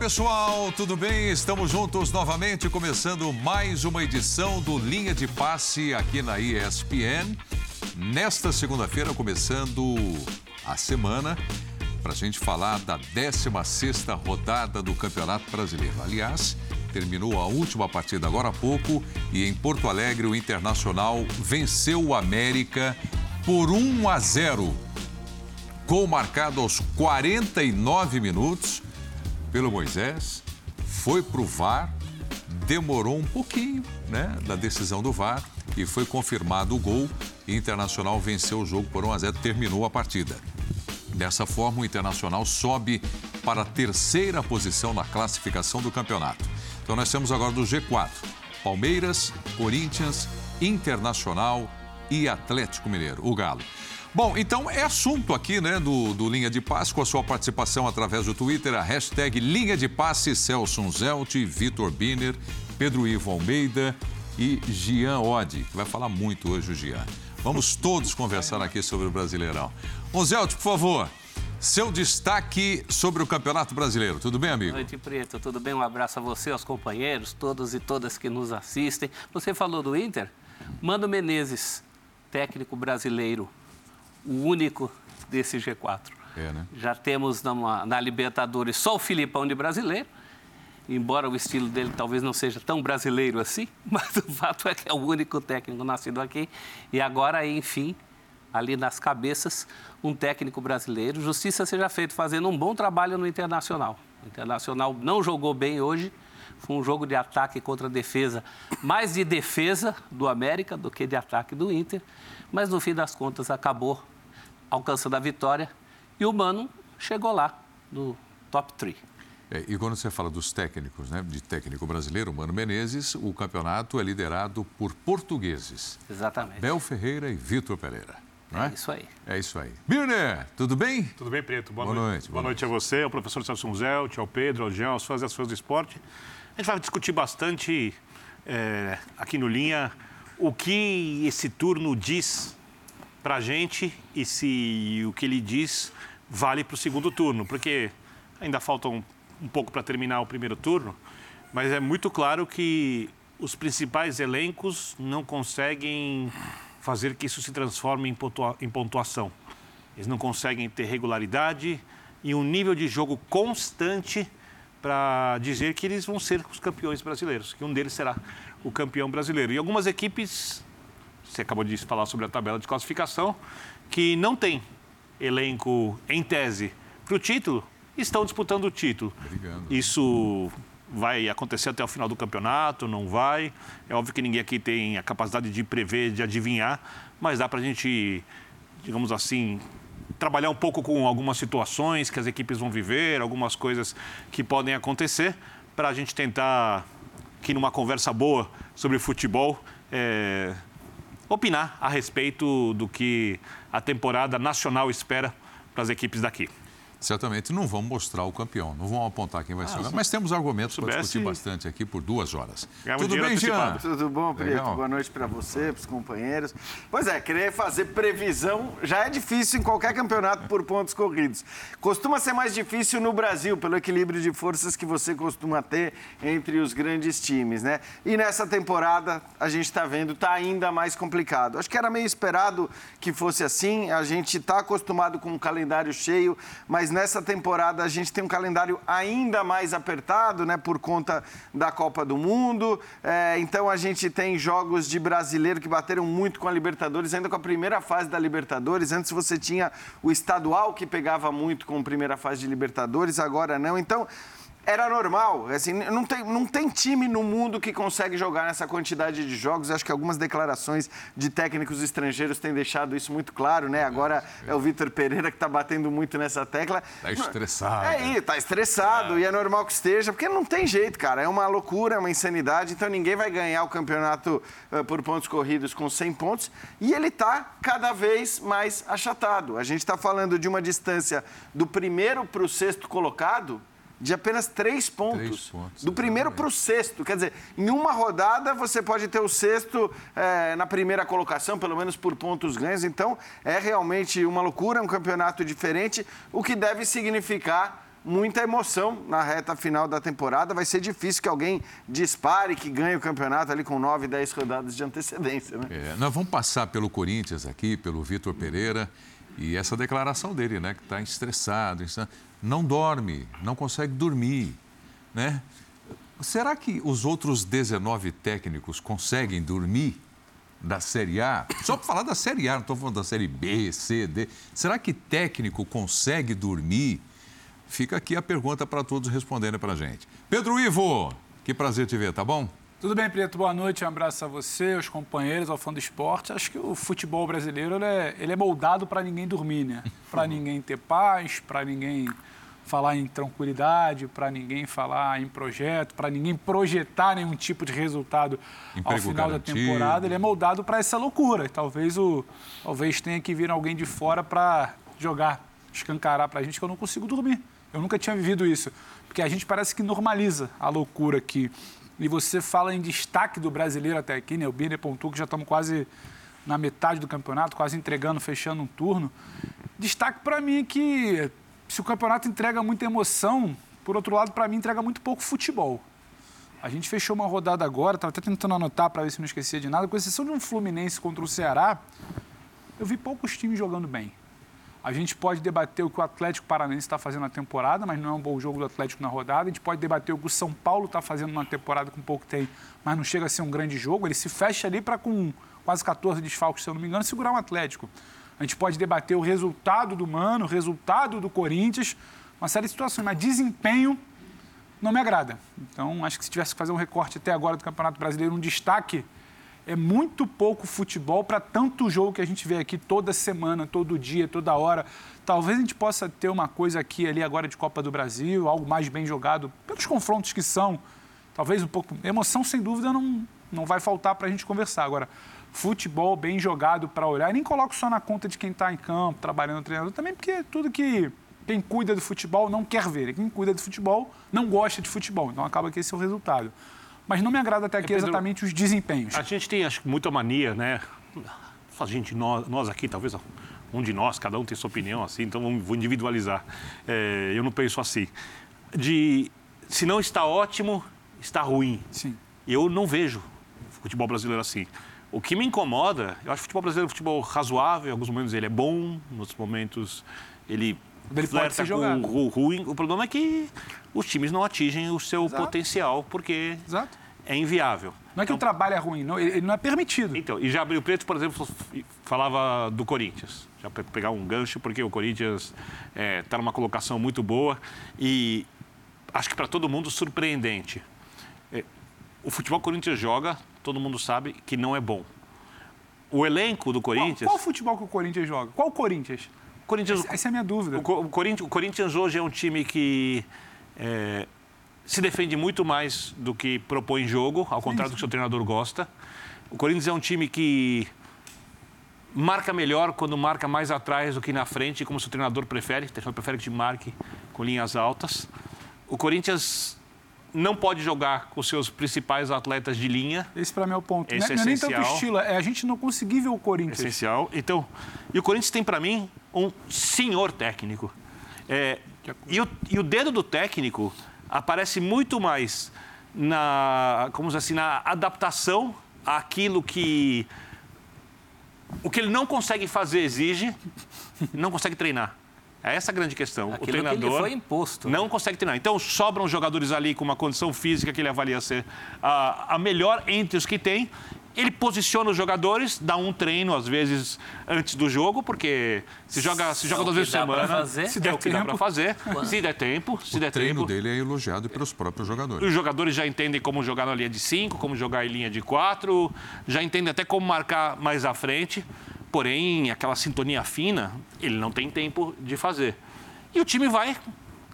pessoal, tudo bem? Estamos juntos novamente, começando mais uma edição do Linha de Passe aqui na ESPN. Nesta segunda-feira, começando a semana, para a gente falar da 16 rodada do Campeonato Brasileiro. Aliás, terminou a última partida agora há pouco e em Porto Alegre o Internacional venceu o América por 1 a 0. Gol marcado aos 49 minutos pelo Moisés, foi para o VAR, demorou um pouquinho né, da decisão do VAR e foi confirmado o gol. E Internacional venceu o jogo por 1 a 0, terminou a partida. Dessa forma, o Internacional sobe para a terceira posição na classificação do campeonato. Então, nós temos agora do G4: Palmeiras, Corinthians, Internacional e Atlético Mineiro, o Galo. Bom, então é assunto aqui, né, do, do Linha de Passe, com a sua participação através do Twitter, a hashtag Linha de Passe, Celso Zelt, Vitor Biner, Pedro Ivo Almeida e Gian Odi, que vai falar muito hoje o Gian. Vamos todos conversar aqui sobre o Brasileirão. Zelt, por favor, seu destaque sobre o Campeonato Brasileiro. Tudo bem, amigo? Boa noite, Preto. Tudo bem? Um abraço a você, aos companheiros, todos e todas que nos assistem. Você falou do Inter? Mano Menezes, técnico brasileiro o único desse G4. É, né? Já temos na, na Libertadores só o Filipão de brasileiro, embora o estilo dele talvez não seja tão brasileiro assim, mas o fato é que é o único técnico nascido aqui. E agora, enfim, ali nas cabeças, um técnico brasileiro. Justiça seja feita fazendo um bom trabalho no Internacional. O Internacional não jogou bem hoje, foi um jogo de ataque contra defesa, mais de defesa do América do que de ataque do Inter, mas no fim das contas acabou alcançando a vitória e o Mano chegou lá no top 3. É, e quando você fala dos técnicos, né, de técnico brasileiro, Mano Menezes, o campeonato é liderado por portugueses. Exatamente. Bel Ferreira e Vitor Pereira. Não é? é isso aí. É isso aí. Birner, tudo bem? Tudo bem, Preto? Boa, boa noite. noite. Boa, noite. a você, ao professor Celso Zelt, ao Pedro, ao Jean, aos fãs e às fãs do esporte. A gente vai discutir bastante é, aqui no Linha o que esse turno diz para a gente e se o que ele diz vale para o segundo turno, porque ainda falta um, um pouco para terminar o primeiro turno, mas é muito claro que os principais elencos não conseguem fazer que isso se transforme em, pontua em pontuação. Eles não conseguem ter regularidade e um nível de jogo constante para dizer que eles vão ser os campeões brasileiros, que um deles será o campeão brasileiro. E algumas equipes você acabou de falar sobre a tabela de classificação, que não tem elenco em tese para o título, estão disputando o título. Brigando. Isso vai acontecer até o final do campeonato, não vai. É óbvio que ninguém aqui tem a capacidade de prever, de adivinhar, mas dá para a gente, digamos assim, trabalhar um pouco com algumas situações que as equipes vão viver, algumas coisas que podem acontecer, para a gente tentar, que numa conversa boa sobre futebol, é, opinar a respeito do que a temporada nacional espera para as equipes daqui. Certamente não vão mostrar o campeão, não vão apontar quem vai ah, ser. Mas temos argumentos para discutir bastante aqui por duas horas. Tudo bem, Jean? Tudo bom, Preto? Boa noite para você, para os companheiros. Pois é, querer fazer previsão já é difícil em qualquer campeonato por pontos corridos. Costuma ser mais difícil no Brasil, pelo equilíbrio de forças que você costuma ter entre os grandes times, né? E nessa temporada, a gente está vendo, está ainda mais complicado. Acho que era meio esperado que fosse assim. A gente está acostumado com um calendário cheio, mas nessa temporada a gente tem um calendário ainda mais apertado, né, por conta da Copa do Mundo. É, então a gente tem jogos de brasileiro que bateram muito com a Libertadores, ainda com a primeira fase da Libertadores. Antes você tinha o estadual que pegava muito com a primeira fase de Libertadores, agora não. Então era normal. Assim, não, tem, não tem time no mundo que consegue jogar nessa quantidade de jogos. Acho que algumas declarações de técnicos estrangeiros têm deixado isso muito claro, né? Agora é o Vitor Pereira que está batendo muito nessa tecla. Está estressado. É, isso, está estressado é. e é normal que esteja, porque não tem jeito, cara. É uma loucura, é uma insanidade. Então ninguém vai ganhar o campeonato por pontos corridos com 100 pontos. E ele está cada vez mais achatado. A gente está falando de uma distância do primeiro para o sexto colocado de apenas três pontos. Três pontos do primeiro para o sexto. Quer dizer, em uma rodada você pode ter o sexto é, na primeira colocação, pelo menos por pontos ganhos. Então, é realmente uma loucura, um campeonato diferente, o que deve significar muita emoção na reta final da temporada. Vai ser difícil que alguém dispare, que ganhe o campeonato ali com 9, 10 rodadas de antecedência. Né? É, nós vamos passar pelo Corinthians aqui, pelo Vitor Pereira, e essa declaração dele, né? Que está estressado, não dorme, não consegue dormir, né? Será que os outros 19 técnicos conseguem dormir da Série A? Só para falar da Série A, não estou falando da Série B, C, D. Será que técnico consegue dormir? Fica aqui a pergunta para todos responderem para a gente. Pedro Ivo, que prazer te ver, tá bom? Tudo bem, Preto? Boa noite. Um abraço a você, aos companheiros, ao fã do esporte. Acho que o futebol brasileiro ele é, ele é moldado para ninguém dormir, né? Para ninguém ter paz, para ninguém falar em tranquilidade, para ninguém falar em projeto, para ninguém projetar nenhum tipo de resultado Emprego ao final garantido. da temporada. Ele é moldado para essa loucura. Talvez, o, talvez tenha que vir alguém de fora para jogar, escancarar para a gente que eu não consigo dormir. Eu nunca tinha vivido isso. Porque a gente parece que normaliza a loucura aqui. E você fala em destaque do brasileiro até aqui, né? O Birner pontuou que já estamos quase na metade do campeonato, quase entregando, fechando um turno. Destaque para mim é que se o campeonato entrega muita emoção, por outro lado, para mim, entrega muito pouco futebol. A gente fechou uma rodada agora, estava até tentando anotar para ver se não esquecia de nada, com exceção de um Fluminense contra o Ceará, eu vi poucos times jogando bem. A gente pode debater o que o Atlético Paranense está fazendo na temporada, mas não é um bom jogo do Atlético na rodada. A gente pode debater o que o São Paulo está fazendo na temporada com pouco tempo, mas não chega a ser um grande jogo. Ele se fecha ali para, com quase 14 desfalques, se eu não me engano, segurar um Atlético. A gente pode debater o resultado do Mano, o resultado do Corinthians, uma série de situações, mas desempenho não me agrada. Então, acho que se tivesse que fazer um recorte até agora do Campeonato Brasileiro, um destaque, é muito pouco futebol para tanto jogo que a gente vê aqui toda semana, todo dia, toda hora. Talvez a gente possa ter uma coisa aqui ali agora de Copa do Brasil, algo mais bem jogado, pelos confrontos que são. Talvez um pouco. Emoção, sem dúvida, não, não vai faltar para a gente conversar. Agora, futebol bem jogado para olhar. E nem coloco só na conta de quem está em campo, trabalhando treinador, também porque tudo que quem cuida do futebol não quer ver. E quem cuida do futebol não gosta de futebol. Então acaba que esse é o resultado. Mas não me agrada até aqui é, Pedro, exatamente os desempenhos. A gente tem acho, muita mania, né? A gente, nós, nós aqui, talvez um de nós, cada um tem sua opinião assim, então vou individualizar. É, eu não penso assim. De se não está ótimo, está ruim. Sim. Eu não vejo futebol brasileiro assim. O que me incomoda, eu acho que o futebol brasileiro é um futebol razoável, em alguns momentos ele é bom, em outros momentos ele, ele flerta com o ruim. O problema é que os times não atingem o seu Exato. potencial, porque Exato. é inviável. Não é que então, o trabalho é ruim, não, ele não é permitido. Então, e já abriu preto, por exemplo, falava do Corinthians. Já para pegar um gancho, porque o Corinthians está é, tá numa colocação muito boa e acho que para todo mundo surpreendente. É, o futebol que o Corinthians joga todo mundo sabe que não é bom. O elenco do Corinthians. Qual, qual futebol que o Corinthians joga? Qual Corinthians? Corinthians essa, essa, é a minha dúvida. O, o, Corinthians, o Corinthians hoje é um time que é, se defende muito mais do que propõe jogo, ao contrário do que o seu treinador gosta. O Corinthians é um time que marca melhor quando marca mais atrás do que na frente, como o seu treinador prefere. O treinador prefere que te marque com linhas altas. O Corinthians não pode jogar com seus principais atletas de linha. Esse para mim é o ponto. Esse não, é, não é nem tanto estilo, é a gente não conseguir ver o Corinthians. Essencial. Então, e o Corinthians tem para mim um senhor técnico. É, e, o, e o dedo do técnico aparece muito mais na, como assim, na adaptação àquilo que o que ele não consegue fazer exige, não consegue treinar. É essa a grande questão. Aquilo o treinador foi imposto. não consegue treinar. Então, sobram jogadores ali com uma condição física que ele avalia ser a, a melhor entre os que tem. Ele posiciona os jogadores, dá um treino, às vezes, antes do jogo, porque se joga, se joga duas vezes por semana. Se der é o que tempo. dá para fazer. Se der tempo, se o der treino tempo. dele é elogiado pelos próprios jogadores. Os jogadores já entendem como jogar na linha de 5, como jogar em linha de 4, já entendem até como marcar mais à frente. Porém, aquela sintonia fina, ele não tem tempo de fazer. E o time vai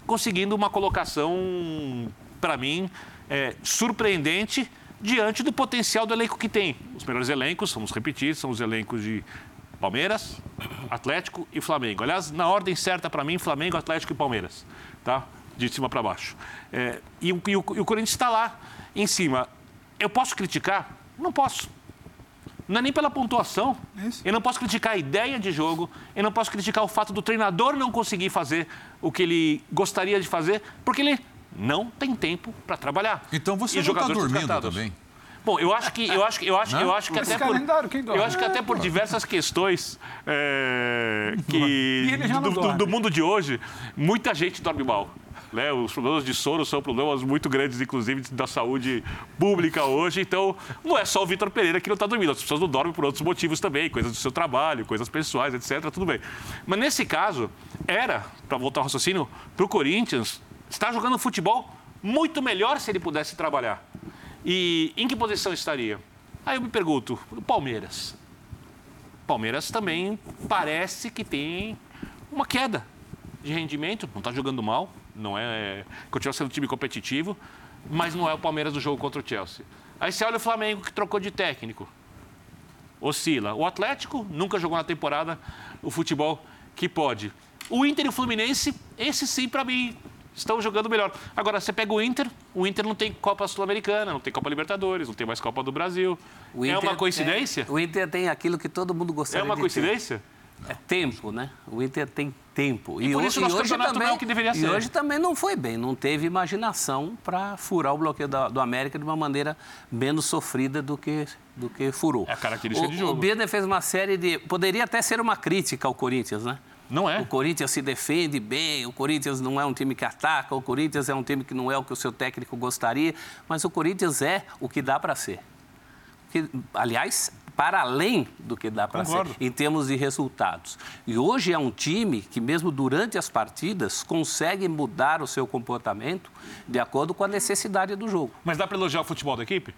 conseguindo uma colocação, para mim, é, surpreendente diante do potencial do elenco que tem. Os melhores elencos, vamos repetir, são os elencos de Palmeiras, Atlético e Flamengo. Aliás, na ordem certa para mim, Flamengo, Atlético e Palmeiras, tá? De cima para baixo. É, e, e, o, e o Corinthians está lá, em cima. Eu posso criticar? Não posso. Não é nem pela pontuação. Isso. Eu não posso criticar a ideia de jogo, eu não posso criticar o fato do treinador não conseguir fazer o que ele gostaria de fazer, porque ele não tem tempo para trabalhar. Então você e não está dormindo também. Bom, eu acho que eu acho que eu acho, eu acho que até por eu acho que até por diversas questões é, que do, do, do mundo de hoje, muita gente dorme mal. Né? Os problemas de sono são problemas muito grandes, inclusive, da saúde pública hoje. Então, não é só o Vitor Pereira que não está dormindo. As pessoas não dormem por outros motivos também, coisas do seu trabalho, coisas pessoais, etc. Tudo bem. Mas nesse caso, era, para voltar ao raciocínio, para o Corinthians estar jogando futebol muito melhor se ele pudesse trabalhar. E em que posição estaria? Aí eu me pergunto, o Palmeiras. Palmeiras também parece que tem uma queda de rendimento, não está jogando mal, não é, continua sendo um time competitivo, mas não é o Palmeiras do jogo contra o Chelsea. Aí você olha o Flamengo que trocou de técnico, oscila. O Atlético nunca jogou na temporada o futebol que pode. O Inter e o Fluminense, esse sim para mim estão jogando melhor. Agora, você pega o Inter, o Inter não tem Copa Sul-Americana, não tem Copa Libertadores, não tem mais Copa do Brasil. é uma coincidência? É, o Inter tem aquilo que todo mundo gostaria de É uma coincidência? Ter. É tempo, né? O Inter tem tempo. E, e por hoje, isso nosso hoje também, é o que deveria ser. E hoje também não foi bem, não teve imaginação para furar o bloqueio da, do América de uma maneira menos sofrida do que, do que furou. É a característica o, de jogo. O fez uma série de... Poderia até ser uma crítica ao Corinthians, né? Não é. O Corinthians se defende bem, o Corinthians não é um time que ataca, o Corinthians é um time que não é o que o seu técnico gostaria, mas o Corinthians é o que dá para ser. Que, aliás, para além do que dá para ser em termos de resultados. E hoje é um time que, mesmo durante as partidas, consegue mudar o seu comportamento de acordo com a necessidade do jogo. Mas dá para elogiar o futebol da equipe?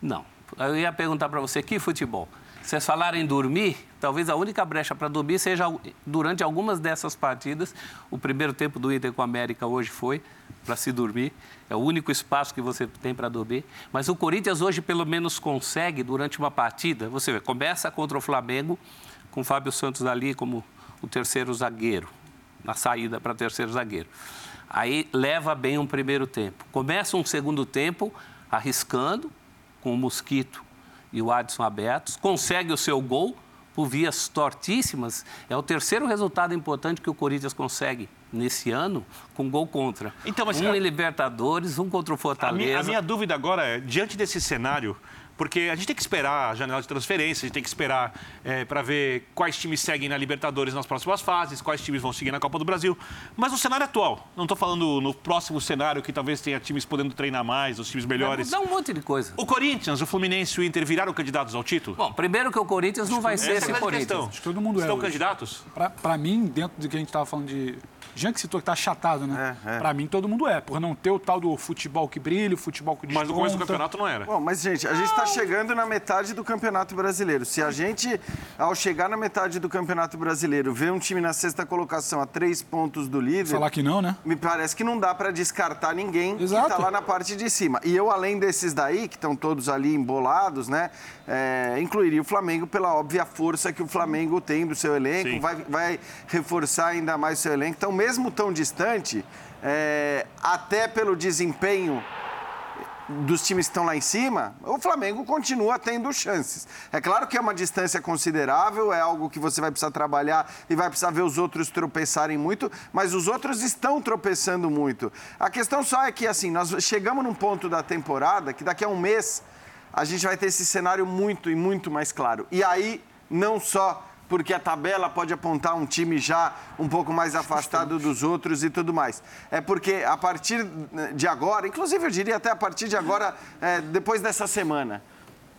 Não. Eu ia perguntar para você que futebol. Vocês falaram em dormir, talvez a única brecha para dormir seja durante algumas dessas partidas. O primeiro tempo do Inter com a América hoje foi para se dormir. É o único espaço que você tem para dormir. Mas o Corinthians hoje, pelo menos, consegue, durante uma partida, você vê, começa contra o Flamengo, com o Fábio Santos ali como o terceiro zagueiro, na saída para terceiro zagueiro. Aí leva bem um primeiro tempo. Começa um segundo tempo arriscando, com o Mosquito e o Adson abertos, consegue o seu gol por vias tortíssimas. É o terceiro resultado importante que o Corinthians consegue nesse ano com gol contra. Então, mas, um em Libertadores, um contra o Fortaleza. A minha, a minha dúvida agora é, diante desse cenário, porque a gente tem que esperar a janela de transferência, a gente tem que esperar é, para ver quais times seguem na Libertadores nas próximas fases, quais times vão seguir na Copa do Brasil. Mas o cenário atual, não estou falando no próximo cenário que talvez tenha times podendo treinar mais, os times melhores. Dá um monte de coisa. O Corinthians, o Fluminense e o Inter viraram candidatos ao título? Bom, primeiro que o Corinthians não vai ser esse é Corinthians. Questão. Acho que todo mundo Estão é candidatos? Para mim, dentro do que a gente estava falando de Jean que citou que tá achatado, né? É, é. Pra mim, todo mundo é, por não ter o tal do futebol que brilha, o futebol que desconta. Mas no começo do campeonato não era. Bom, mas, gente, a gente está chegando na metade do Campeonato Brasileiro. Se a gente, ao chegar na metade do Campeonato Brasileiro, ver um time na sexta colocação a três pontos do líder... Falar que não, né? Me parece que não dá para descartar ninguém Exato. que tá lá na parte de cima. E eu, além desses daí, que estão todos ali embolados, né? É, incluiria o Flamengo pela óbvia força que o Flamengo tem do seu elenco, vai, vai reforçar ainda mais o seu elenco. Então, mesmo tão distante, é, até pelo desempenho dos times que estão lá em cima, o Flamengo continua tendo chances. É claro que é uma distância considerável, é algo que você vai precisar trabalhar e vai precisar ver os outros tropeçarem muito, mas os outros estão tropeçando muito. A questão só é que, assim, nós chegamos num ponto da temporada que daqui a um mês a gente vai ter esse cenário muito e muito mais claro. E aí, não só porque a tabela pode apontar um time já um pouco mais afastado dos outros e tudo mais. É porque a partir de agora, inclusive eu diria até a partir de agora, é, depois dessa semana,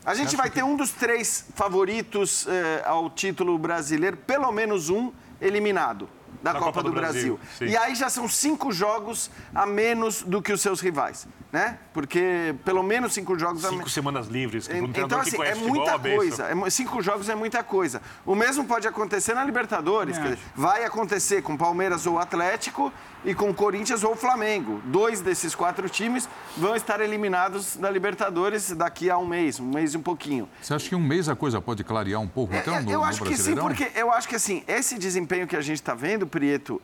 a gente vai ter um dos três favoritos é, ao título brasileiro, pelo menos um eliminado da Copa, Copa, do, do Brasil. Brasil. E aí já são cinco jogos a menos do que os seus rivais, né? Porque pelo menos cinco jogos cinco a menos. semanas livres. Que então, assim, é muita coisa. É, cinco jogos é muita coisa. O mesmo pode acontecer na Libertadores. É. Dizer, vai acontecer com Palmeiras ou Atlético e com Corinthians ou Flamengo. Dois desses quatro times vão estar eliminados da Libertadores daqui a um mês, um mês e um pouquinho. Você acha que um mês a coisa pode clarear um pouco, então, é, no, Eu acho que sim, porque eu acho que assim, esse desempenho que a gente está vendo, Prieto,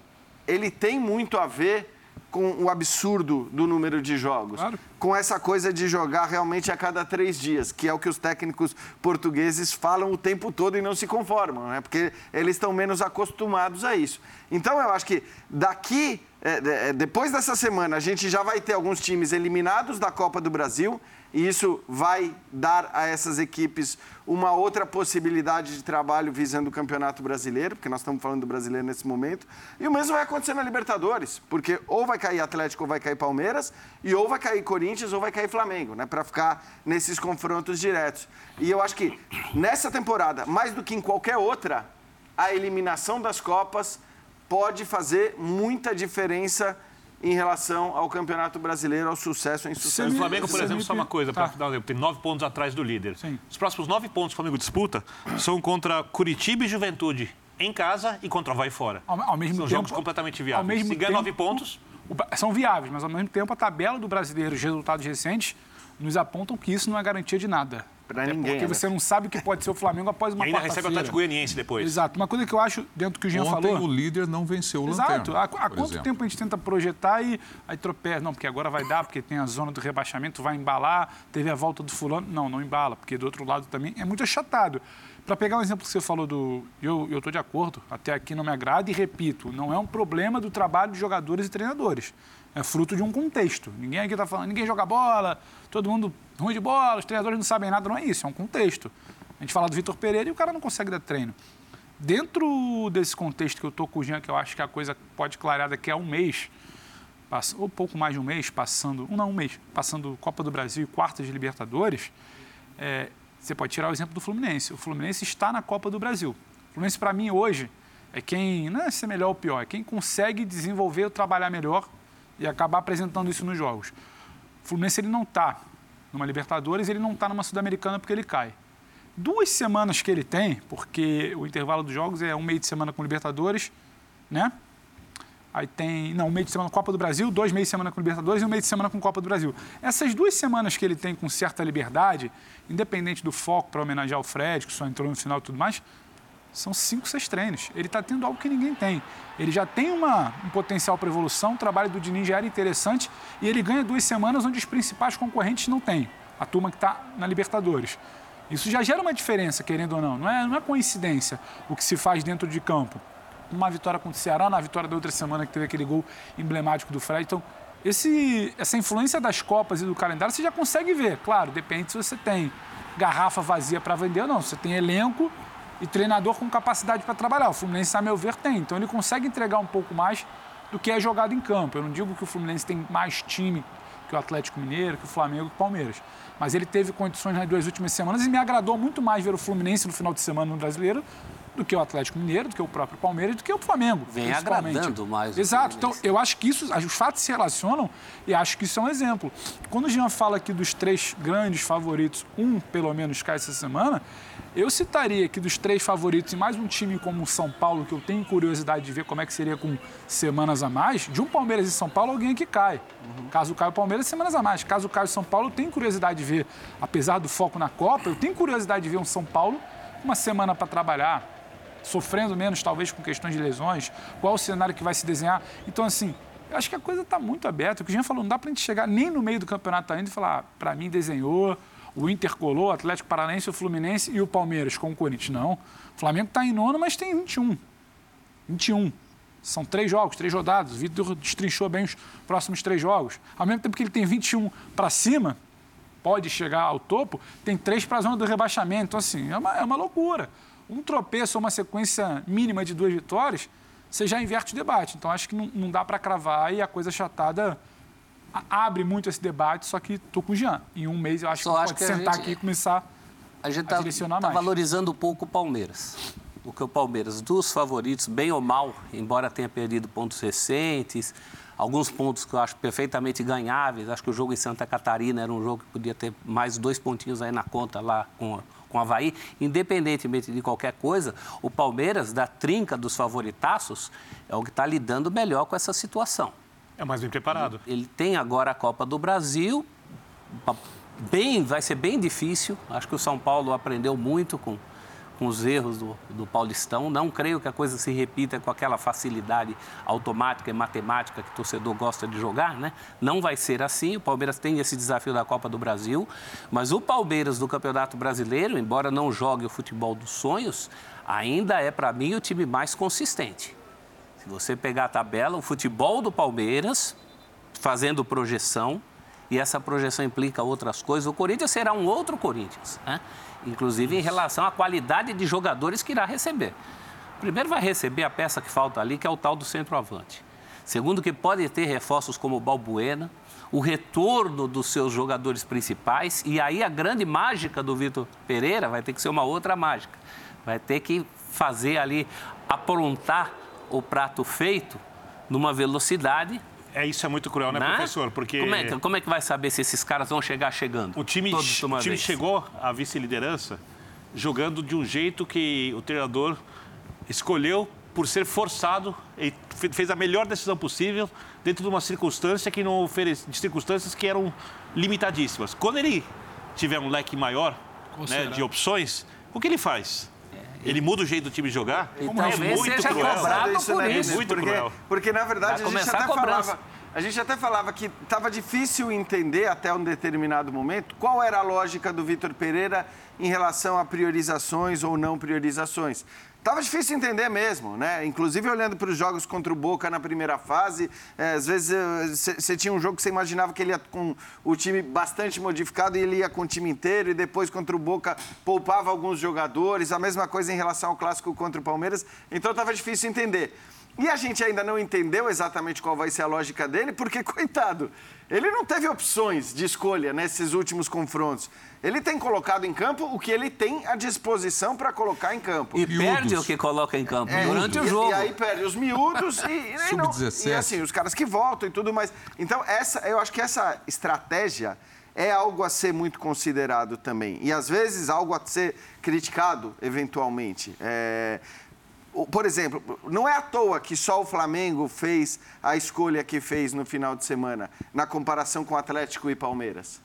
ele tem muito a ver com o absurdo do número de jogos. Claro. Com essa coisa de jogar realmente a cada três dias, que é o que os técnicos portugueses falam o tempo todo e não se conformam, né? porque eles estão menos acostumados a isso. Então, eu acho que daqui, é, é, depois dessa semana, a gente já vai ter alguns times eliminados da Copa do Brasil e isso vai dar a essas equipes uma outra possibilidade de trabalho visando o Campeonato Brasileiro, porque nós estamos falando do brasileiro nesse momento. E o mesmo vai acontecer na Libertadores, porque ou vai cair Atlético ou vai cair Palmeiras, e ou vai cair Corinthians ou vai cair Flamengo, né, para ficar nesses confrontos diretos. E eu acho que nessa temporada, mais do que em qualquer outra, a eliminação das Copas pode fazer muita diferença em relação ao Campeonato Brasileiro, ao sucesso em sucesso. O Flamengo, por exemplo, só uma coisa, tá. para um exemplo, tem nove pontos atrás do líder. Sim. Os próximos nove pontos que o Flamengo disputa são contra Curitiba e Juventude em casa e contra o Vai fora. Ao, ao mesmo são tempo, jogos completamente viáveis. Ao mesmo Se ganha nove pontos... São viáveis, mas ao mesmo tempo a tabela do brasileiro, os resultados recentes, nos apontam que isso não é garantia de nada. Para ninguém. Porque né? você não sabe o que pode ser o Flamengo após uma e ainda recebe o Atlético Goianiense depois. Exato. Uma coisa que eu acho, dentro do que o Jean Ontem falou... o líder não venceu o Exato. Lanterna, Há, há quanto exemplo. tempo a gente tenta projetar e aí tropeça? Não, porque agora vai dar, porque tem a zona do rebaixamento, vai embalar, teve a volta do fulano. Não, não embala, porque do outro lado também é muito achatado. Para pegar um exemplo que você falou do... Eu estou de acordo, até aqui não me agrada e repito, não é um problema do trabalho de jogadores e treinadores é fruto de um contexto. Ninguém aqui está falando, ninguém joga bola, todo mundo ruim de bola, os treinadores não sabem nada, não é isso, é um contexto. A gente fala do Vitor Pereira e o cara não consegue dar treino. Dentro desse contexto que eu estou com o Jean, que eu acho que a coisa pode clarear daqui a um mês, ou pouco mais de um mês, passando, não, um mês, passando Copa do Brasil e quartas de Libertadores, é, você pode tirar o exemplo do Fluminense. O Fluminense está na Copa do Brasil. O Fluminense, para mim, hoje, é quem, não é ser melhor ou pior, é quem consegue desenvolver ou trabalhar melhor e acabar apresentando isso nos jogos. O Fluminense ele não está numa Libertadores, ele não está numa Sul-Americana porque ele cai. Duas semanas que ele tem, porque o intervalo dos jogos é um meio de semana com Libertadores, né? Aí tem, não, um meio de semana com Copa do Brasil, dois meios de semana com Libertadores e um meio de semana com Copa do Brasil. Essas duas semanas que ele tem com certa liberdade, independente do foco para homenagear o Fred, que só entrou no final e tudo mais, são cinco, seis treinos. Ele está tendo algo que ninguém tem. Ele já tem uma, um potencial para evolução, o trabalho do Diniz já era interessante e ele ganha duas semanas onde os principais concorrentes não têm. A turma que está na Libertadores. Isso já gera uma diferença, querendo ou não. Não é, não é coincidência o que se faz dentro de campo. Uma vitória contra o Ceará, na vitória da outra semana que teve aquele gol emblemático do Fred. Então, esse, essa influência das Copas e do calendário você já consegue ver. Claro, depende se você tem garrafa vazia para vender ou não. Você tem elenco e treinador com capacidade para trabalhar. O Fluminense, a meu ver, tem. Então ele consegue entregar um pouco mais do que é jogado em campo. Eu não digo que o Fluminense tem mais time que o Atlético Mineiro, que o Flamengo, que o Palmeiras. Mas ele teve condições nas duas últimas semanas e me agradou muito mais ver o Fluminense no final de semana no Brasileiro do que o Atlético Mineiro, do que o próprio Palmeiras, do que o Flamengo. Vem agradando mais. Exato. Então, eu acho que isso, os fatos se relacionam e acho que isso é um exemplo. Quando o Jean fala aqui dos três grandes favoritos, um pelo menos cai essa semana, eu citaria que dos três favoritos e mais um time como o São Paulo, que eu tenho curiosidade de ver como é que seria com semanas a mais, de um Palmeiras e São Paulo, alguém que cai. Uhum. Caso caia o Palmeiras, semanas a mais. Caso caia o São Paulo, eu tenho curiosidade de ver, apesar do foco na Copa, eu tenho curiosidade de ver um São Paulo uma semana para trabalhar, sofrendo menos, talvez, com questões de lesões, qual o cenário que vai se desenhar. Então, assim, acho que a coisa está muito aberta. O que a gente falou, não dá para a gente chegar nem no meio do campeonato ainda e falar, ah, para mim desenhou, o Inter colou, o Atlético Paranaense, o Fluminense e o Palmeiras com o Corinthians. Não. O Flamengo está em nono, mas tem 21. 21. São três jogos, três rodadas. O Vitor destrinchou bem os próximos três jogos. Ao mesmo tempo que ele tem 21 para cima, pode chegar ao topo, tem três para a zona do rebaixamento. Então, assim, é uma, é uma loucura um tropeço ou uma sequência mínima de duas vitórias, você já inverte o debate. Então, acho que não, não dá para cravar e a coisa chatada abre muito esse debate, só que estou com o Jean. Em um mês, eu acho só que acho pode que sentar gente, aqui e começar a, gente tá, a direcionar tá mais. valorizando um pouco o Palmeiras. Porque o Palmeiras, dos favoritos, bem ou mal, embora tenha perdido pontos recentes, alguns pontos que eu acho perfeitamente ganháveis. Acho que o jogo em Santa Catarina era um jogo que podia ter mais dois pontinhos aí na conta lá com com o Havaí, independentemente de qualquer coisa, o Palmeiras, da trinca dos favoritaços, é o que está lidando melhor com essa situação. É mais bem preparado. Ele tem agora a Copa do Brasil, bem, vai ser bem difícil. Acho que o São Paulo aprendeu muito com, com os erros do, do Paulistão. Não creio que a coisa se repita com aquela facilidade automática e matemática que o torcedor gosta de jogar, né? Não vai ser assim. O Palmeiras tem esse desafio da Copa do Brasil, mas o Palmeiras do Campeonato Brasileiro, embora não jogue o futebol dos sonhos, ainda é para mim o time mais consistente. Se você pegar a tabela, o futebol do Palmeiras fazendo projeção, e essa projeção implica outras coisas, o Corinthians será um outro Corinthians. Né? Inclusive em relação à qualidade de jogadores que irá receber. Primeiro, vai receber a peça que falta ali, que é o tal do centroavante. Segundo, que pode ter reforços como o Balbuena, o retorno dos seus jogadores principais, e aí a grande mágica do Vitor Pereira vai ter que ser uma outra mágica. Vai ter que fazer ali, aprontar o prato feito numa velocidade é, isso é muito cruel, né, né? professor? Porque... Como é, que, como é que vai saber se esses caras vão chegar chegando? O time, o time chegou à vice-liderança jogando de um jeito que o treinador escolheu por ser forçado e fez a melhor decisão possível dentro de uma circunstância que não oferece, de circunstâncias que eram limitadíssimas. Quando ele tiver um leque maior né, de opções, o que ele faz? Ele muda o jeito do time jogar? Então, é muito seja cruel. cobrado isso, por né? isso. Muito porque, cruel. Porque, na verdade, a gente, até a falava, a gente até falava que estava difícil entender, até um determinado momento, qual era a lógica do Vitor Pereira em relação a priorizações ou não priorizações. Tava difícil entender mesmo, né? Inclusive olhando para os jogos contra o Boca na primeira fase, é, às vezes você tinha um jogo que você imaginava que ele ia com o time bastante modificado e ele ia com o time inteiro, e depois contra o Boca poupava alguns jogadores, a mesma coisa em relação ao clássico contra o Palmeiras, então estava difícil entender. E a gente ainda não entendeu exatamente qual vai ser a lógica dele, porque, coitado, ele não teve opções de escolha nesses últimos confrontos. Ele tem colocado em campo o que ele tem à disposição para colocar em campo. E miúdos. perde o que coloca em campo é, durante e, o jogo. E aí perde os miúdos e, e, não, e assim, os caras que voltam e tudo mais. Então, essa, eu acho que essa estratégia é algo a ser muito considerado também. E às vezes algo a ser criticado, eventualmente. É, por exemplo, não é à toa que só o Flamengo fez a escolha que fez no final de semana, na comparação com Atlético e Palmeiras.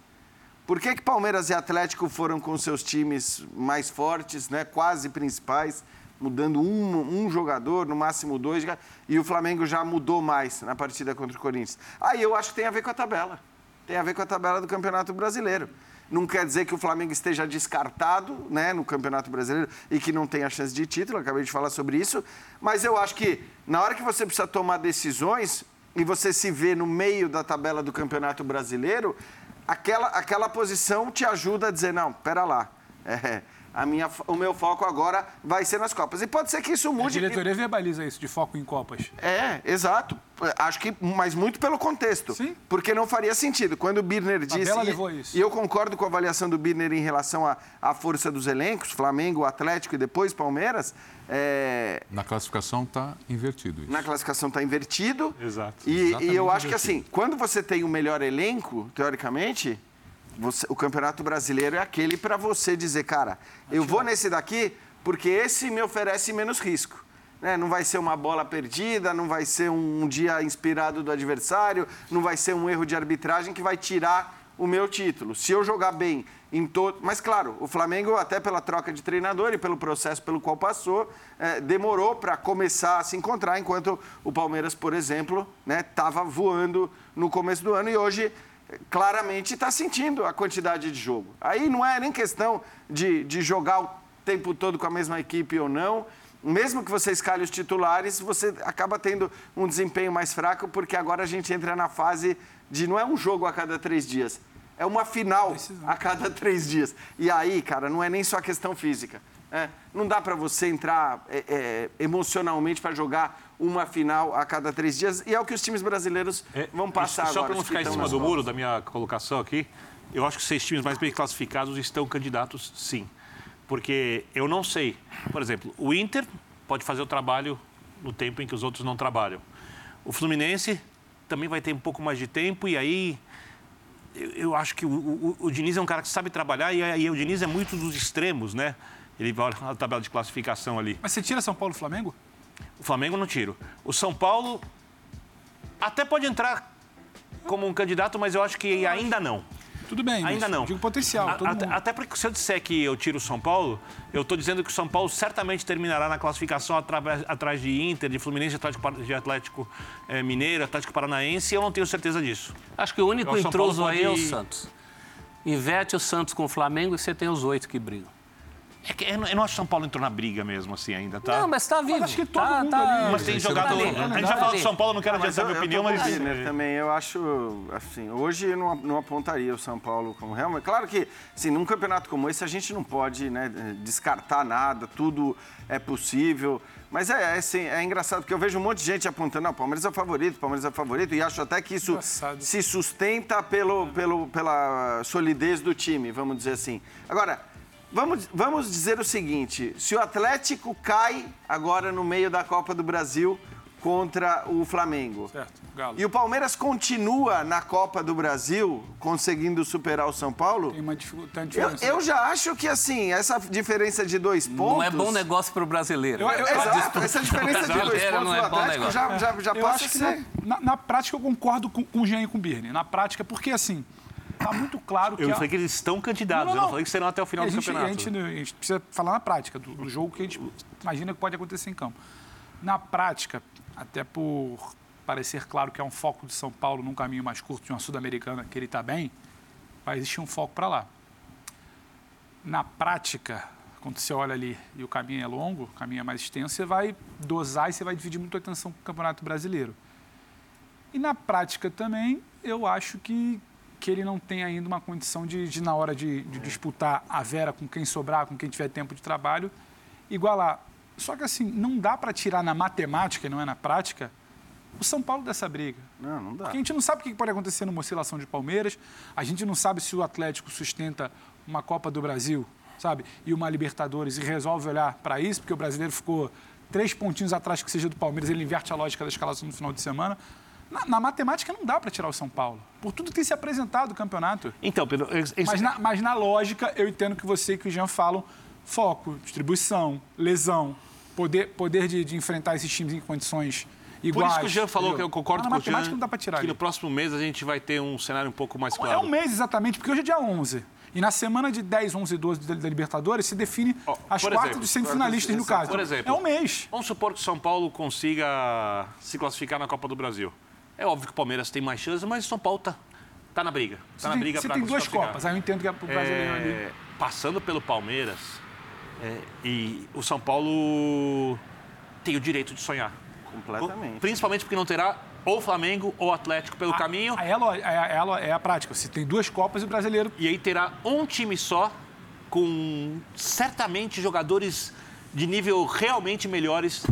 Por que, que Palmeiras e Atlético foram com seus times mais fortes, né, quase principais, mudando um, um jogador, no máximo dois, e o Flamengo já mudou mais na partida contra o Corinthians? Aí eu acho que tem a ver com a tabela. Tem a ver com a tabela do Campeonato Brasileiro. Não quer dizer que o Flamengo esteja descartado né, no Campeonato Brasileiro e que não tenha chance de título, acabei de falar sobre isso. Mas eu acho que na hora que você precisa tomar decisões e você se vê no meio da tabela do Campeonato Brasileiro, aquela, aquela posição te ajuda a dizer: não, pera lá. É, a minha, o meu foco agora vai ser nas Copas. E pode ser que isso mude. A diretoria verbaliza isso, de foco em Copas. É, exato. Acho que, mas muito pelo contexto. Sim. Porque não faria sentido. Quando o Birner disse. A levou isso. E eu concordo com a avaliação do Birner em relação à força dos elencos, Flamengo, Atlético e depois Palmeiras. É... Na classificação está invertido isso. Na classificação está invertido. Exato. E, e eu acho invertido. que assim, quando você tem o melhor elenco, teoricamente, você, o Campeonato Brasileiro é aquele para você dizer, cara, eu vou nesse daqui porque esse me oferece menos risco. Né? Não vai ser uma bola perdida, não vai ser um dia inspirado do adversário, não vai ser um erro de arbitragem que vai tirar o meu título. Se eu jogar bem em todo. Mas, claro, o Flamengo, até pela troca de treinador e pelo processo pelo qual passou, é, demorou para começar a se encontrar, enquanto o Palmeiras, por exemplo, estava né, voando no começo do ano e hoje claramente está sentindo a quantidade de jogo. Aí não é nem questão de, de jogar o tempo todo com a mesma equipe ou não. Mesmo que você escale os titulares, você acaba tendo um desempenho mais fraco, porque agora a gente entra na fase de não é um jogo a cada três dias, é uma final a cada três dias. E aí, cara, não é nem só a questão física. É, não dá para você entrar é, é, emocionalmente para jogar uma final a cada três dias. E é o que os times brasileiros é, vão passar só agora. Só para não ficar em cima do muro da minha colocação aqui, eu acho que seis times mais bem classificados estão candidatos, sim. Porque eu não sei. Por exemplo, o Inter pode fazer o trabalho no tempo em que os outros não trabalham. O Fluminense também vai ter um pouco mais de tempo e aí eu, eu acho que o, o, o, Diniz é um cara que sabe trabalhar e, e o Diniz é muito dos extremos, né? Ele vai na tabela de classificação ali. Mas você tira São Paulo e Flamengo? O Flamengo não tiro. O São Paulo até pode entrar como um candidato, mas eu acho que ainda não. Tudo bem, ainda não. Digo potencial. A, até, até, porque se eu disser que eu tiro o São Paulo, eu estou dizendo que o São Paulo certamente terminará na classificação atrás, atrás de Inter, de Fluminense, Atlético, de Atlético é, Mineiro, Atlético Paranaense, e eu não tenho certeza disso. Acho que o único intruso aí é o Santos. Inverte o Santos com o Flamengo e você tem os oito que brigam. É que eu não acho que São Paulo entrou na briga mesmo, assim, ainda, tá? Não, mas tá vivo. Mas acho que todo tá, mundo tá... ali. Mas tem jogador... a gente já falou do São Paulo, não quero adiantar minha opinião, mas... Né, também, eu acho, assim, hoje eu não, não apontaria o São Paulo como real, mas claro que, assim, num campeonato como esse, a gente não pode né, descartar nada, tudo é possível. Mas é, é, assim, é engraçado, porque eu vejo um monte de gente apontando, não, Palmeiras é o favorito, Palmeiras é o favorito, e acho até que isso engraçado. se sustenta pelo, pelo, pela solidez do time, vamos dizer assim. Agora, Vamos, vamos dizer o seguinte: se o Atlético cai agora no meio da Copa do Brasil contra o Flamengo. Certo, Galo. E o Palmeiras continua na Copa do Brasil, conseguindo superar o São Paulo. Tem uma dificuldade. Eu, eu, já acho que, assim, essa diferença de dois pontos. Não é bom negócio para o brasileiro. Eu, eu, Exato, essa diferença de dois pontos não é bom Atlético já, já, já passa a ser. Na, na, prática, eu concordo com, com o Jean e com o Birne. Na prática, porque, assim está muito claro que. Eu falei que eles estão candidatos, não, não, eu não falei que serão até o final a do gente, campeonato. A gente, a gente, precisa falar na prática do, do, jogo que a gente imagina que pode acontecer em campo. Na prática, até por parecer claro que é um foco de São Paulo num caminho mais curto de uma Sul-Americana, que ele está bem, vai existir um foco para lá. Na prática, quando você olha ali e o caminho é longo, o caminho é mais extenso, você vai dosar e você vai dividir muito a atenção com o Campeonato Brasileiro. E na prática também, eu acho que, que ele não tem ainda uma condição de, de na hora de, de, disputar a Vera com quem sobrar, com quem tiver tempo de trabalho, igualar. Só que assim, não dá para tirar na matemática, não é na prática, o São Paulo dessa briga. Não, não dá. Porque a gente não sabe o que pode acontecer numa oscilação de Palmeiras, a gente não sabe se o Atlético sustenta uma Copa do Brasil, sabe, e uma Libertadores e resolve olhar para isso, porque o brasileiro ficou três pontinhos atrás que seja do Palmeiras, ele inverte a lógica da escalação no final de semana. Na, na matemática não dá para tirar o São Paulo, por tudo que tem se apresentado no campeonato. Então, Pedro... Esse... Mas, na, mas na lógica, eu entendo que você e que o Jean falam foco, distribuição, lesão, poder, poder de, de enfrentar esses times em condições iguais. Por isso que o Jean falou entendeu? que eu concordo com o Jean. não dá para tirar. Que no próximo mês a gente vai ter um cenário um pouco mais claro. É um mês exatamente, porque hoje é dia 11. E na semana de 10, 11 e 12 da Libertadores se define oh, as quatro exemplo, dos semifinalistas no caso. Por exemplo, é um mês. Vamos supor que o São Paulo consiga se classificar na Copa do Brasil. É óbvio que o Palmeiras tem mais chances, mas o São Paulo está tá na briga. Está na briga Você tem duas Copas, aí eu entendo que é para o brasileiro é, ali. Passando pelo Palmeiras, é, e o São Paulo tem o direito de sonhar. Completamente. Principalmente porque não terá ou Flamengo ou Atlético pelo a, caminho. Aí é, é, é a prática. Se tem duas Copas e o brasileiro. E aí terá um time só, com certamente jogadores de nível realmente melhores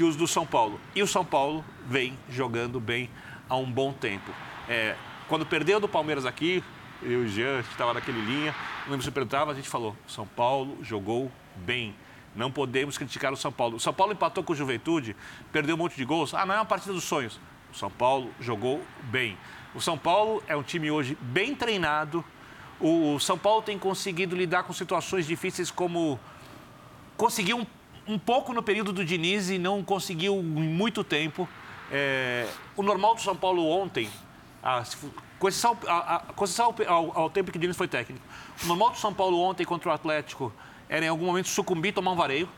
que os do São Paulo. E o São Paulo vem jogando bem há um bom tempo. É, quando perdeu do Palmeiras aqui, eu e o Jean, estava naquele linha, não lembro se perguntava, a gente falou, São Paulo jogou bem. Não podemos criticar o São Paulo. O São Paulo empatou com o Juventude, perdeu um monte de gols. Ah, não é uma partida dos sonhos. O São Paulo jogou bem. O São Paulo é um time hoje bem treinado. O São Paulo tem conseguido lidar com situações difíceis como conseguir um um pouco no período do Diniz e não conseguiu em muito tempo. É, o normal do São Paulo ontem, a, com exceção, a, a, ao, ao, tempo que o Diniz foi técnico, o normal do São Paulo ontem contra o Atlético era em algum momento sucumbir, tomar um vareio.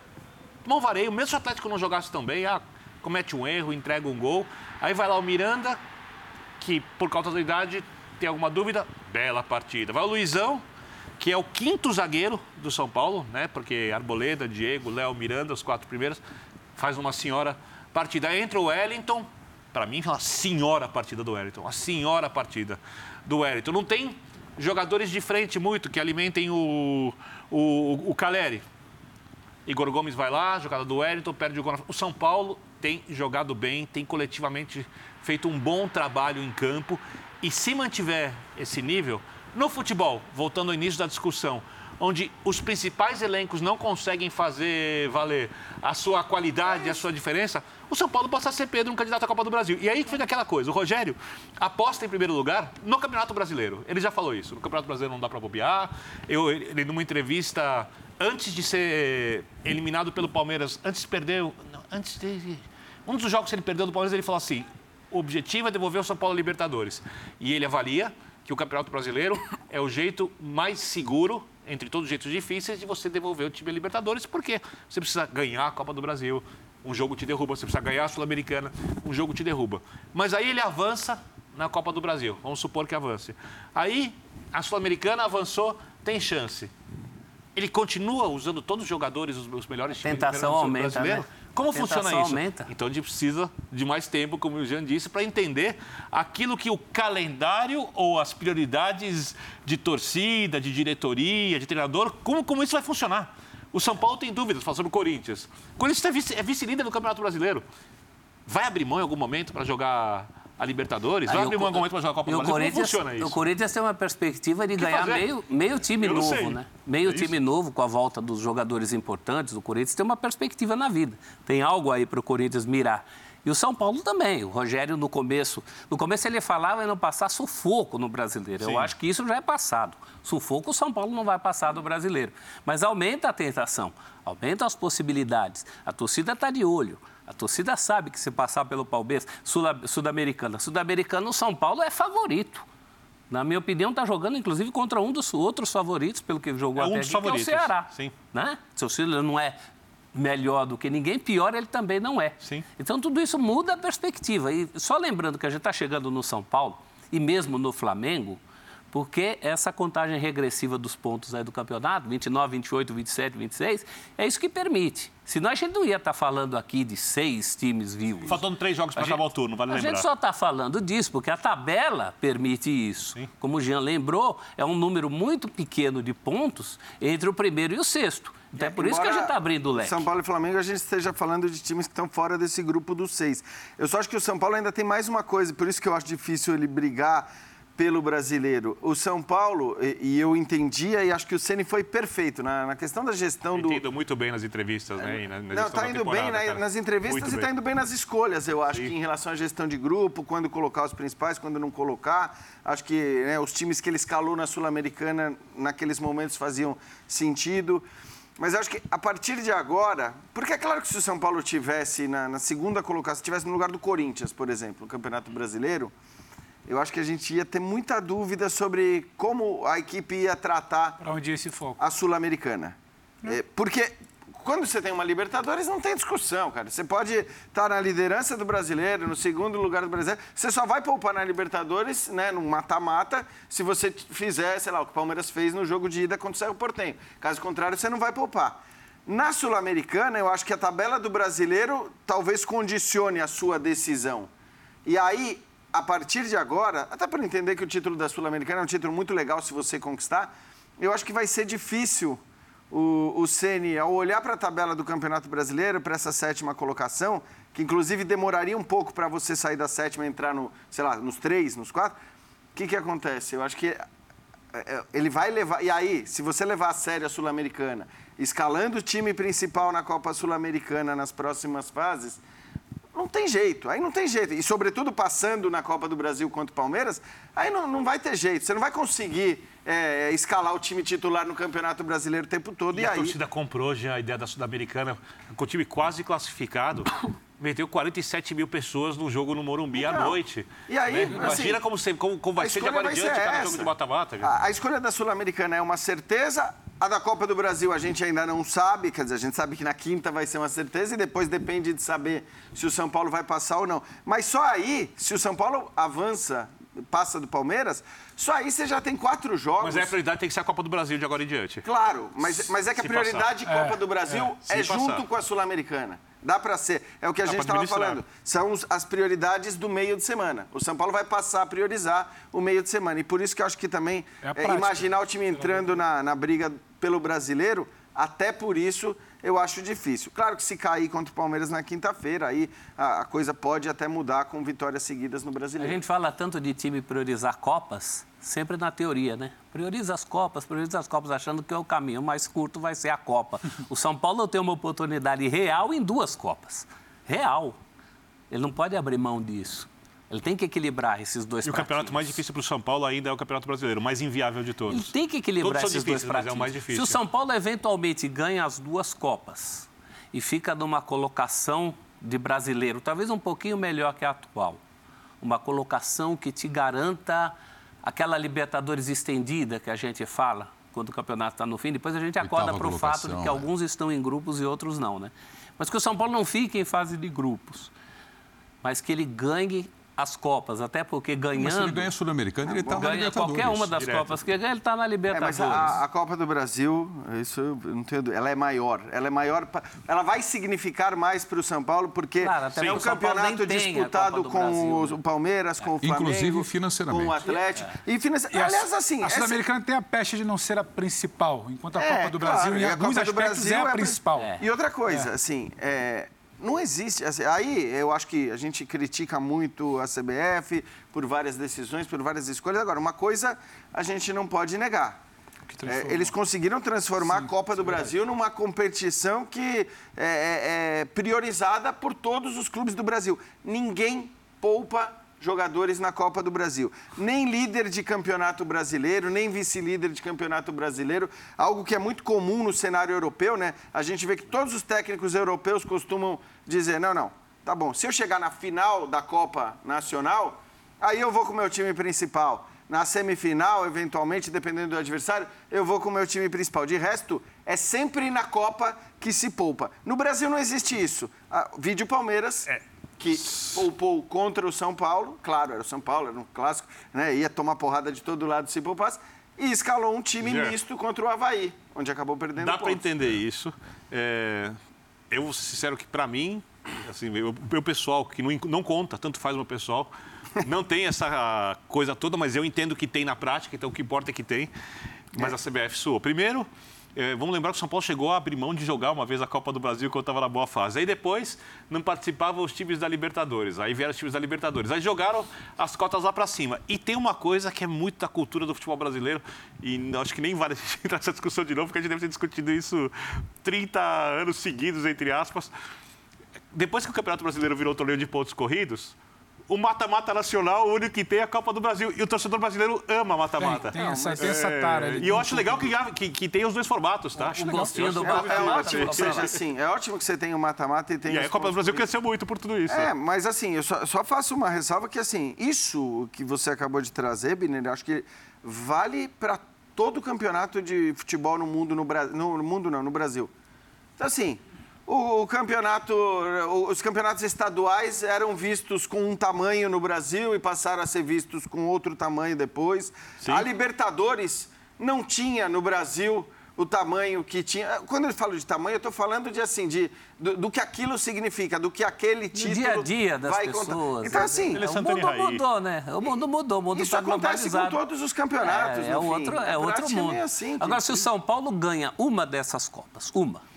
Tomar um vareio, mesmo se o Atlético não jogasse tão bem, ah, comete um erro, entrega um gol. Aí vai lá o Miranda, que por causa da idade tem alguma dúvida, bela partida. Vai o Luizão, que é o quinto zagueiro do São Paulo, né? Porque Arboleda, Diego, Léo, Miranda, os quatro primeiros, faz uma senhora partida. Entra o Wellington, para mim, uma senhora partida do Wellington, uma senhora partida do Wellington. Não tem jogadores de frente muito que alimentem o, o, o Caleri. Igor Gomes vai lá, jogada do Wellington, perde o gol. O São Paulo tem jogado bem, tem coletivamente feito um bom trabalho em campo. E se mantiver esse nível, no futebol, voltando ao início da discussão, onde os principais elencos não conseguem fazer valer a sua qualidade, a sua diferença, o São Paulo passa a ser Pedro um candidato à Copa do Brasil. E aí fica aquela coisa, o Rogério aposta em primeiro lugar no Campeonato Brasileiro. Ele já falou isso, no Campeonato Brasileiro não dá para bobear. Eu, ele, numa entrevista, antes de ser eliminado pelo Palmeiras, antes de perder, antes de... Um dos jogos que ele perdeu do Palmeiras, ele falou assim, o objetivo é devolver o São Paulo Libertadores. E ele avalia que o Campeonato Brasileiro é o jeito mais seguro, entre todos os jeitos difíceis, de você devolver o time a Libertadores, porque você precisa ganhar a Copa do Brasil, um jogo te derruba, você precisa ganhar a Sul-Americana, um jogo te derruba. Mas aí ele avança na Copa do Brasil, vamos supor que avance. Aí a Sul-Americana avançou, tem chance. Ele continua usando todos os jogadores, os, melhores times Tentação aumenta, brasileiro? Né? Como funciona isso? Aumenta. Então a gente precisa de mais tempo, como o Jean disse, para entender aquilo que o calendário ou as prioridades de torcida, de diretoria, de treinador, como, como isso vai funcionar. O São Paulo tem dúvidas, falando sobre o Corinthians. O Corinthians é vice-líder do Campeonato Brasileiro. Vai abrir mão em algum momento para jogar a Libertadores? Vai abrir algum momento para jogar a Copa do Brasil? Como funciona isso? O Corinthians tem uma perspectiva de ganhar meio, meio time novo, sei. né? Meio é time novo com a volta dos jogadores importantes. O Corinthians tem uma perspectiva na vida. Tem algo aí para o Corinthians mirar. E o São Paulo também. O Rogério, no começo, no começo ele falava em não passar sufoco no brasileiro. Sim. Eu acho que isso já é passado. Sufoco o São Paulo não vai passar do brasileiro. Mas aumenta a tentação, aumenta as possibilidades. A torcida está de olho. A torcida sabe que se passar pelo Palmeiras, Sul-Americana, Sul-Americana, o São Paulo é favorito. Na minha opinião, está jogando, inclusive, contra um dos outros favoritos, pelo que jogou é até um aqui, que é o Ceará. Sim. Né? Se o Ceará não é melhor do que ninguém, pior ele também não é. Sim. Então, tudo isso muda a perspectiva. E só lembrando que a gente está chegando no São Paulo, e mesmo no Flamengo, porque essa contagem regressiva dos pontos aí do campeonato, 29, 28, 27, 26, é isso que permite. Senão a gente não ia estar tá falando aqui de seis times vivos. Faltando três jogos para acabar o turno, vale a lembrar. A gente só está falando disso porque a tabela permite isso. Sim. Como o Jean lembrou, é um número muito pequeno de pontos entre o primeiro e o sexto. Então é por isso que a gente está abrindo o leque. São Paulo e Flamengo, a gente esteja falando de times que estão fora desse grupo dos seis. Eu só acho que o São Paulo ainda tem mais uma coisa, por isso que eu acho difícil ele brigar pelo brasileiro. O São Paulo, e, e, eu entendia, e acho que o Ceni foi perfeito na, na, questão da gestão do. Entendo muito bem nas entrevistas, né? Na, na Não, está indo bem na, nas entrevistas muito e está indo bem nas escolhas, eu acho, em relação à gestão de grupo, quando colocar os principais, quando não colocar. Acho que né, os times que ele escalou na Sul-Americana, naqueles momentos, faziam sentido. Mas acho que a partir de agora, porque é claro que se o São Paulo tivesse na, na segunda colocação, tivesse no lugar do Corinthians, por exemplo, no Campeonato Brasileiro, eu acho que a gente ia ter muita dúvida sobre como a equipe ia tratar para onde esse foco a sul-americana, é, porque quando você tem uma Libertadores, não tem discussão, cara. Você pode estar na liderança do brasileiro, no segundo lugar do brasileiro. Você só vai poupar na Libertadores, né, no mata-mata, se você fizer, sei lá, o que o Palmeiras fez no jogo de ida contra o Cerro Portenho. Caso contrário, você não vai poupar. Na Sul-Americana, eu acho que a tabela do brasileiro talvez condicione a sua decisão. E aí, a partir de agora, até por entender que o título da Sul-Americana é um título muito legal se você conquistar, eu acho que vai ser difícil o, o ao olhar para a tabela do Campeonato Brasileiro, para essa sétima colocação, que inclusive demoraria um pouco para você sair da sétima e entrar no, sei lá, nos três, nos quatro, o que, que acontece? Eu acho que é, é, ele vai levar. E aí, se você levar a sério a Sul-Americana, escalando o time principal na Copa Sul-Americana nas próximas fases, não tem jeito, aí não tem jeito. E, sobretudo, passando na Copa do Brasil contra o Palmeiras, aí não, não vai ter jeito. Você não vai conseguir é, escalar o time titular no Campeonato Brasileiro o tempo todo. E, e a aí... torcida comprou já a ideia da Sul-Americana, com o time quase classificado. meteu 47 mil pessoas no jogo no Morumbi então, à noite. E aí, né? Imagina assim, como, como, como vai ser de agora em diante cada jogo de mata-mata. A, a, escolha da Sul-Americana é uma certeza, a da Copa do Brasil a gente ainda não sabe, quer dizer, a gente sabe que na quinta vai ser uma certeza e depois depende de saber se o São Paulo vai passar ou não. Mas só aí, se o São Paulo avança, passa do Palmeiras, só aí você já tem quatro jogos. Mas é a prioridade tem que ser a Copa do Brasil de agora em diante. Claro, mas, mas é que a prioridade passar. Copa é, do Brasil é, é junto passar. com a Sul-Americana. Dá para ser. É o que a Dá gente estava falando. São as prioridades do meio de semana. O São Paulo vai passar a priorizar o meio de semana. E por isso que eu acho que também é é, imaginar o time entrando na, na briga pelo brasileiro, até por isso eu acho difícil. Claro que se cair contra o Palmeiras na quinta-feira, aí a, coisa pode até mudar com vitórias seguidas no brasileiro. A gente fala tanto de time priorizar Copas, sempre na teoria, né? Prioriza as Copas, prioriza as Copas, achando que é o caminho mais curto vai ser a Copa. O São Paulo tem uma oportunidade real em duas Copas. Real. Ele não pode abrir mão disso. Ele tem que equilibrar esses dois E o campeonato mais difícil para o São Paulo ainda é o Campeonato Brasileiro, o mais inviável de todos. Ele tem que equilibrar todos esses dois pratinhos. É o mais difícil. Se o São Paulo eventualmente ganha as duas Copas e fica numa colocação de brasileiro, talvez um pouquinho melhor que a atual, uma colocação que te garanta aquela Libertadores estendida que a gente fala, quando o campeonato está no fim, depois a gente acorda para o fato de que é. alguns estão em grupos e outros não, né? Mas que o São Paulo não fique em fase de grupos, mas que ele ganhe as Copas, até porque ganhando... Mas se ele ganha Sul-Americano, ele está na Libertadores. Qualquer uma das Direto. Copas que ganha, ele está na Libertadores. É, mas a, a, Copa do Brasil, isso eu não entendo, ela é maior. Ela é maior, ela vai significar mais para o São Paulo, porque claro, é um campeonato disputado com Brasil, o, né? Palmeiras, com o Flamengo... Inclusive financeiramente. Com o Atlético. É. E financi... e Aliás, assim... A Sul-Americana essa... tem a peste de não ser a principal, enquanto a é, Copa do Brasil, claro, em alguns aspectos, é a é principal. E outra coisa, é. assim... É, não existe. Assim, aí eu acho que a gente critica muito a CBF por várias decisões, por várias escolhas. Agora, uma coisa a gente não pode negar. É, eles conseguiram transformar Sim, a Copa do Brasil numa competição que é, é, é priorizada por todos os clubes do Brasil. Ninguém poupa jogadores na Copa do Brasil. Nem líder de campeonato brasileiro, nem vice-líder de campeonato brasileiro, algo que é muito comum no cenário europeu, né? A gente vê que todos os técnicos europeus costumam dizer: não, não, tá bom, se eu chegar na final da Copa Nacional, aí eu vou com o meu time principal. Na semifinal, eventualmente, dependendo do adversário, eu vou com o meu time principal. De resto, é sempre na Copa que se poupa. No Brasil não existe isso. Ah, vídeo Palmeiras. É que poupou contra o São Paulo, claro, era o São Paulo, era um clássico, né? ia tomar porrada de todo lado se poupasse, e escalou um time misto contra o Havaí, onde acabou perdendo Dá para entender isso. É... Eu vou ser sincero que, para mim, assim, o meu pessoal, que não, não conta, tanto faz o meu pessoal, não tem essa coisa toda, mas eu entendo que tem na prática, então o que importa é que tem. Mas é. a CBF suou. Primeiro, é, vamos lembrar que o São Paulo chegou a abrir mão de jogar uma vez a Copa do Brasil quando estava na boa fase. Aí depois não participavam os times da Libertadores. Aí vieram os times da Libertadores. Aí jogaram as cotas lá para cima. E tem uma coisa que é muito da cultura do futebol brasileiro, e acho que nem vale a gente entrar nessa discussão de novo, porque a gente deve ter discutido isso 30 anos seguidos, entre aspas. Depois que o Campeonato Brasileiro virou torneio de pontos corridos, o mata-mata nacional, o único que tem é a Copa do Brasil. E o torcedor brasileiro ama mata-mata. Tem, tem, essa, tem essa tara ali. E eu acho legal que, que, que tem os dois formatos, tá? O gostinho do mata-mata. É, é, ótimo que seja assim. É ótimo que você tenha o mata-mata e tenha... E aí a Copa do Brasil cresceu muito por tudo isso. É, mas assim, eu só, só faço uma ressalva que assim, isso que você acabou de trazer, Biner, acho que vale para todo o campeonato de futebol no mundo, no, no, no mundo não, no Brasil. Então assim... O, o, campeonato, os campeonatos estaduais eram vistos com um tamanho no Brasil e passaram a ser vistos com outro tamanho depois. Sim. A Libertadores não tinha no Brasil o tamanho que tinha. Quando eu falo de tamanho, eu estou falando de assim, de, do, do, que aquilo significa, do que aquele título. dia a dia das vai pessoas. Contar. Então, assim. É, o mundo mudou, né? O mundo mudou, o mundo Isso tá acontece com todos os campeonatos. É, é outro, é outro mundo. É assim, Agora, se o São Paulo ganha uma dessas Copas, uma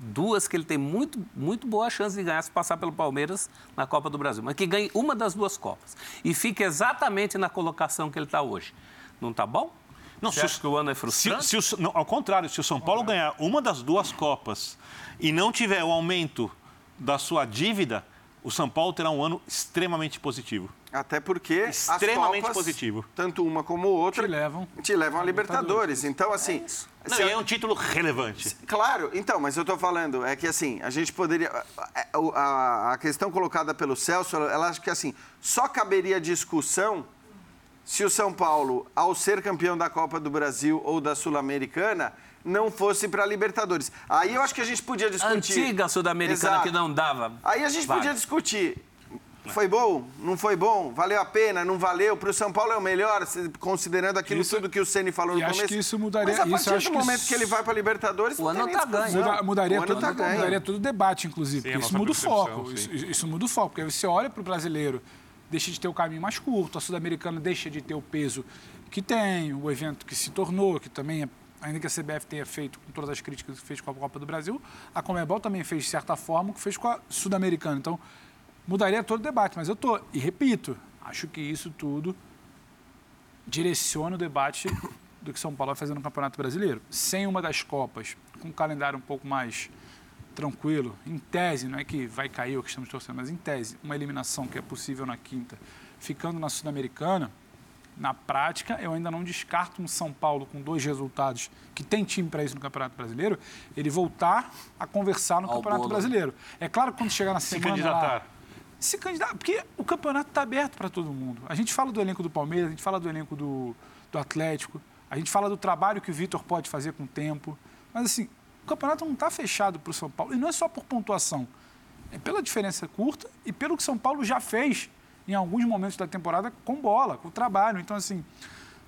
duas que ele tem muito, muito boa chance de ganhar se passar pelo Palmeiras na Copa do Brasil, mas que ganhe uma das duas Copas e fique exatamente na colocação que ele está hoje. Não está bom? Não, Você se, que o ano é frustrante? Se, se o, não, ao contrário, se o São Paulo ganhar uma das duas Copas e não tiver o aumento da sua dívida, o São Paulo terá um ano extremamente positivo. Até porque extremamente Copas, positivo. Tanto uma como outra te levam, te levam a Libertadores. Então assim, é não, é um título relevante. Claro, então, mas eu estou falando é que assim a gente poderia a, a, a questão colocada pelo Celso, ela acha que assim só caberia discussão se o São Paulo, ao ser campeão da Copa do Brasil ou da Sul-Americana, não fosse para a Libertadores. Aí eu acho que a gente podia discutir. Antiga Sul-Americana que não dava. Aí a gente podia discutir foi bom? Não foi bom? Valeu a pena? Não valeu? Para o São Paulo é o melhor, considerando aquilo isso, tudo que o Ceni falou no começo. Acho que isso mudaria. Mas a partir isso, do momento que, que ele vai para a Libertadores, o ano está ganho. Muda, mudaria, todo, tá mudaria todo o debate, inclusive. Sim, isso muda o foco. Isso, isso, muda o foco, porque você olha para o brasileiro, deixa de ter o caminho mais curto, a Sul-Americana deixa de ter o peso que tem, o evento que se tornou, que também é ainda que a CBF tenha feito com todas as críticas que fez com a Copa do Brasil, a Comebol também fez de certa forma o que fez com a Sul-Americana. Então, mudaria todo o debate. Mas eu estou, e repito, acho que isso tudo direciona o debate do que São Paulo vai fazer no Campeonato Brasileiro. Sem uma das Copas, com um calendário um pouco mais tranquilo, em tese, não é que vai cair o que estamos torcendo, mas em tese, uma eliminação que é possível na quinta, ficando na Sul-Americana, na prática, eu ainda não descarto um São Paulo com dois resultados, que tem time para isso no Campeonato Brasileiro, ele voltar a conversar no Ao Campeonato bolo. Brasileiro. É claro que quando chegar na semana. Se candidatar. Lá, se candidatar. Porque o campeonato está aberto para todo mundo. A gente fala do elenco do Palmeiras, a gente fala do elenco do, do Atlético, a gente fala do trabalho que o Vitor pode fazer com o tempo. Mas, assim, o campeonato não está fechado para o São Paulo. E não é só por pontuação. É pela diferença curta e pelo que São Paulo já fez em alguns momentos da temporada com bola, com trabalho. Então, assim,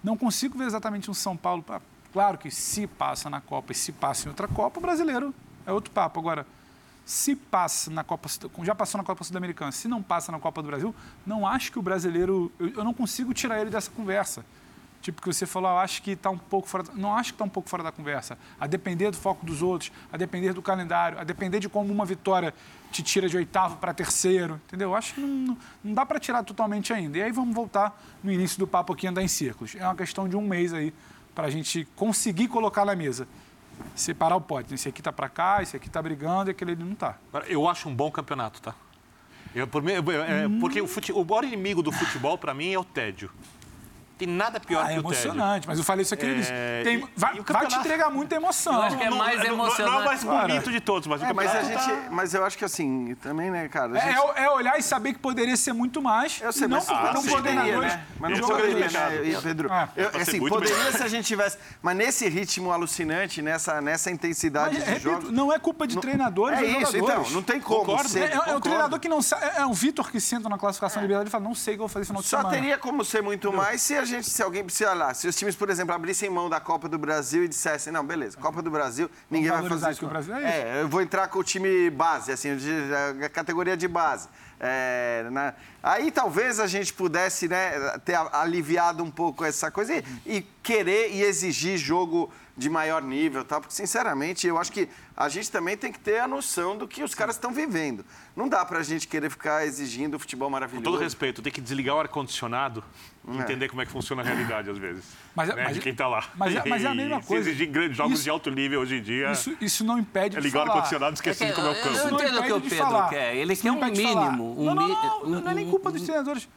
não consigo ver exatamente um São Paulo. Claro que se passa na Copa e se passa em outra Copa, o brasileiro é outro papo. Agora, se passa na Copa, já passou na Copa Sul-Americana, se não passa na Copa do Brasil, não acho que o brasileiro, eu, eu não consigo tirar ele dessa conversa. Tipo que você falou, eu acho que está um pouco fora, não acho que está um pouco fora da conversa. A depender do foco dos outros, a depender do calendário, a depender de como uma vitória te tira de oitavo para terceiro, entendeu? Eu acho que não, não dá para tirar totalmente ainda. E aí vamos voltar no início do papo aqui andar em círculos. É uma questão de um mês aí para a gente conseguir colocar na mesa separar o pote. Esse aqui está para cá, esse aqui está brigando e aquele ali não está. Eu acho um bom campeonato, tá? Eu, por é, hum. Porque o, fute, o maior inimigo do futebol, para mim, é o tédio. Tem nada pior ah, que é o tédio. É emocionante, mas eu falei isso aqui no início. É... Tem, vai, vai te entregar muita emoção. Eu acho que é mais emocionante. Não, é o mais bonito de todos, mas é, mas a gente, tá... Mas eu acho que assim, também, né, cara... É, gente... É, é, olhar e saber que poderia ser muito mais. Eu sei, não, mas ah, não poderia, né? Mas não poderia, né, Pedro? Ah. Eu, assim, poderia melhor. se a gente tivesse... Mas nesse ritmo alucinante, nessa, nessa intensidade mas, de repito, jogos... Não é culpa de treinadores É isso, então. Não tem como É o treinador que não sabe... É o Vitor que senta na classificação de liberdade e fala, não sei o que eu vou fazer final de semana. Só teria como ser muito mais se a gente... Se alguém precisa lá, se os times, por exemplo, abrissem mão da Copa do Brasil e dissessem, não, beleza, Copa do Brasil, ninguém vai fazer isso. Que o Brasil é, é, eu vou entrar com o time base, assim, a categoria de base. É, né? Aí talvez a gente pudesse né, ter aliviado um pouco essa coisa e, e querer e exigir jogo de maior nível, tá? porque sinceramente eu acho que a gente também tem que ter a noção do que os caras estão vivendo. Não dá para a gente querer ficar exigindo futebol maravilhoso. Com todo respeito, tem que desligar o ar-condicionado. Entender como é que funciona a realidade às vezes. Mas, é, né? mas de quem está lá. Mas, é, mas, é a mesma coisa. Se exigir grandes jogos isso, de alto nível hoje em dia. Isso, isso não impede é ligar o ar-condicionado esquecendo é como é o campo. Eu entendo o que o Pedro falar. quer. Ele quer um mínimo. Um não, não, não, não, não é nem culpa dos treinadores.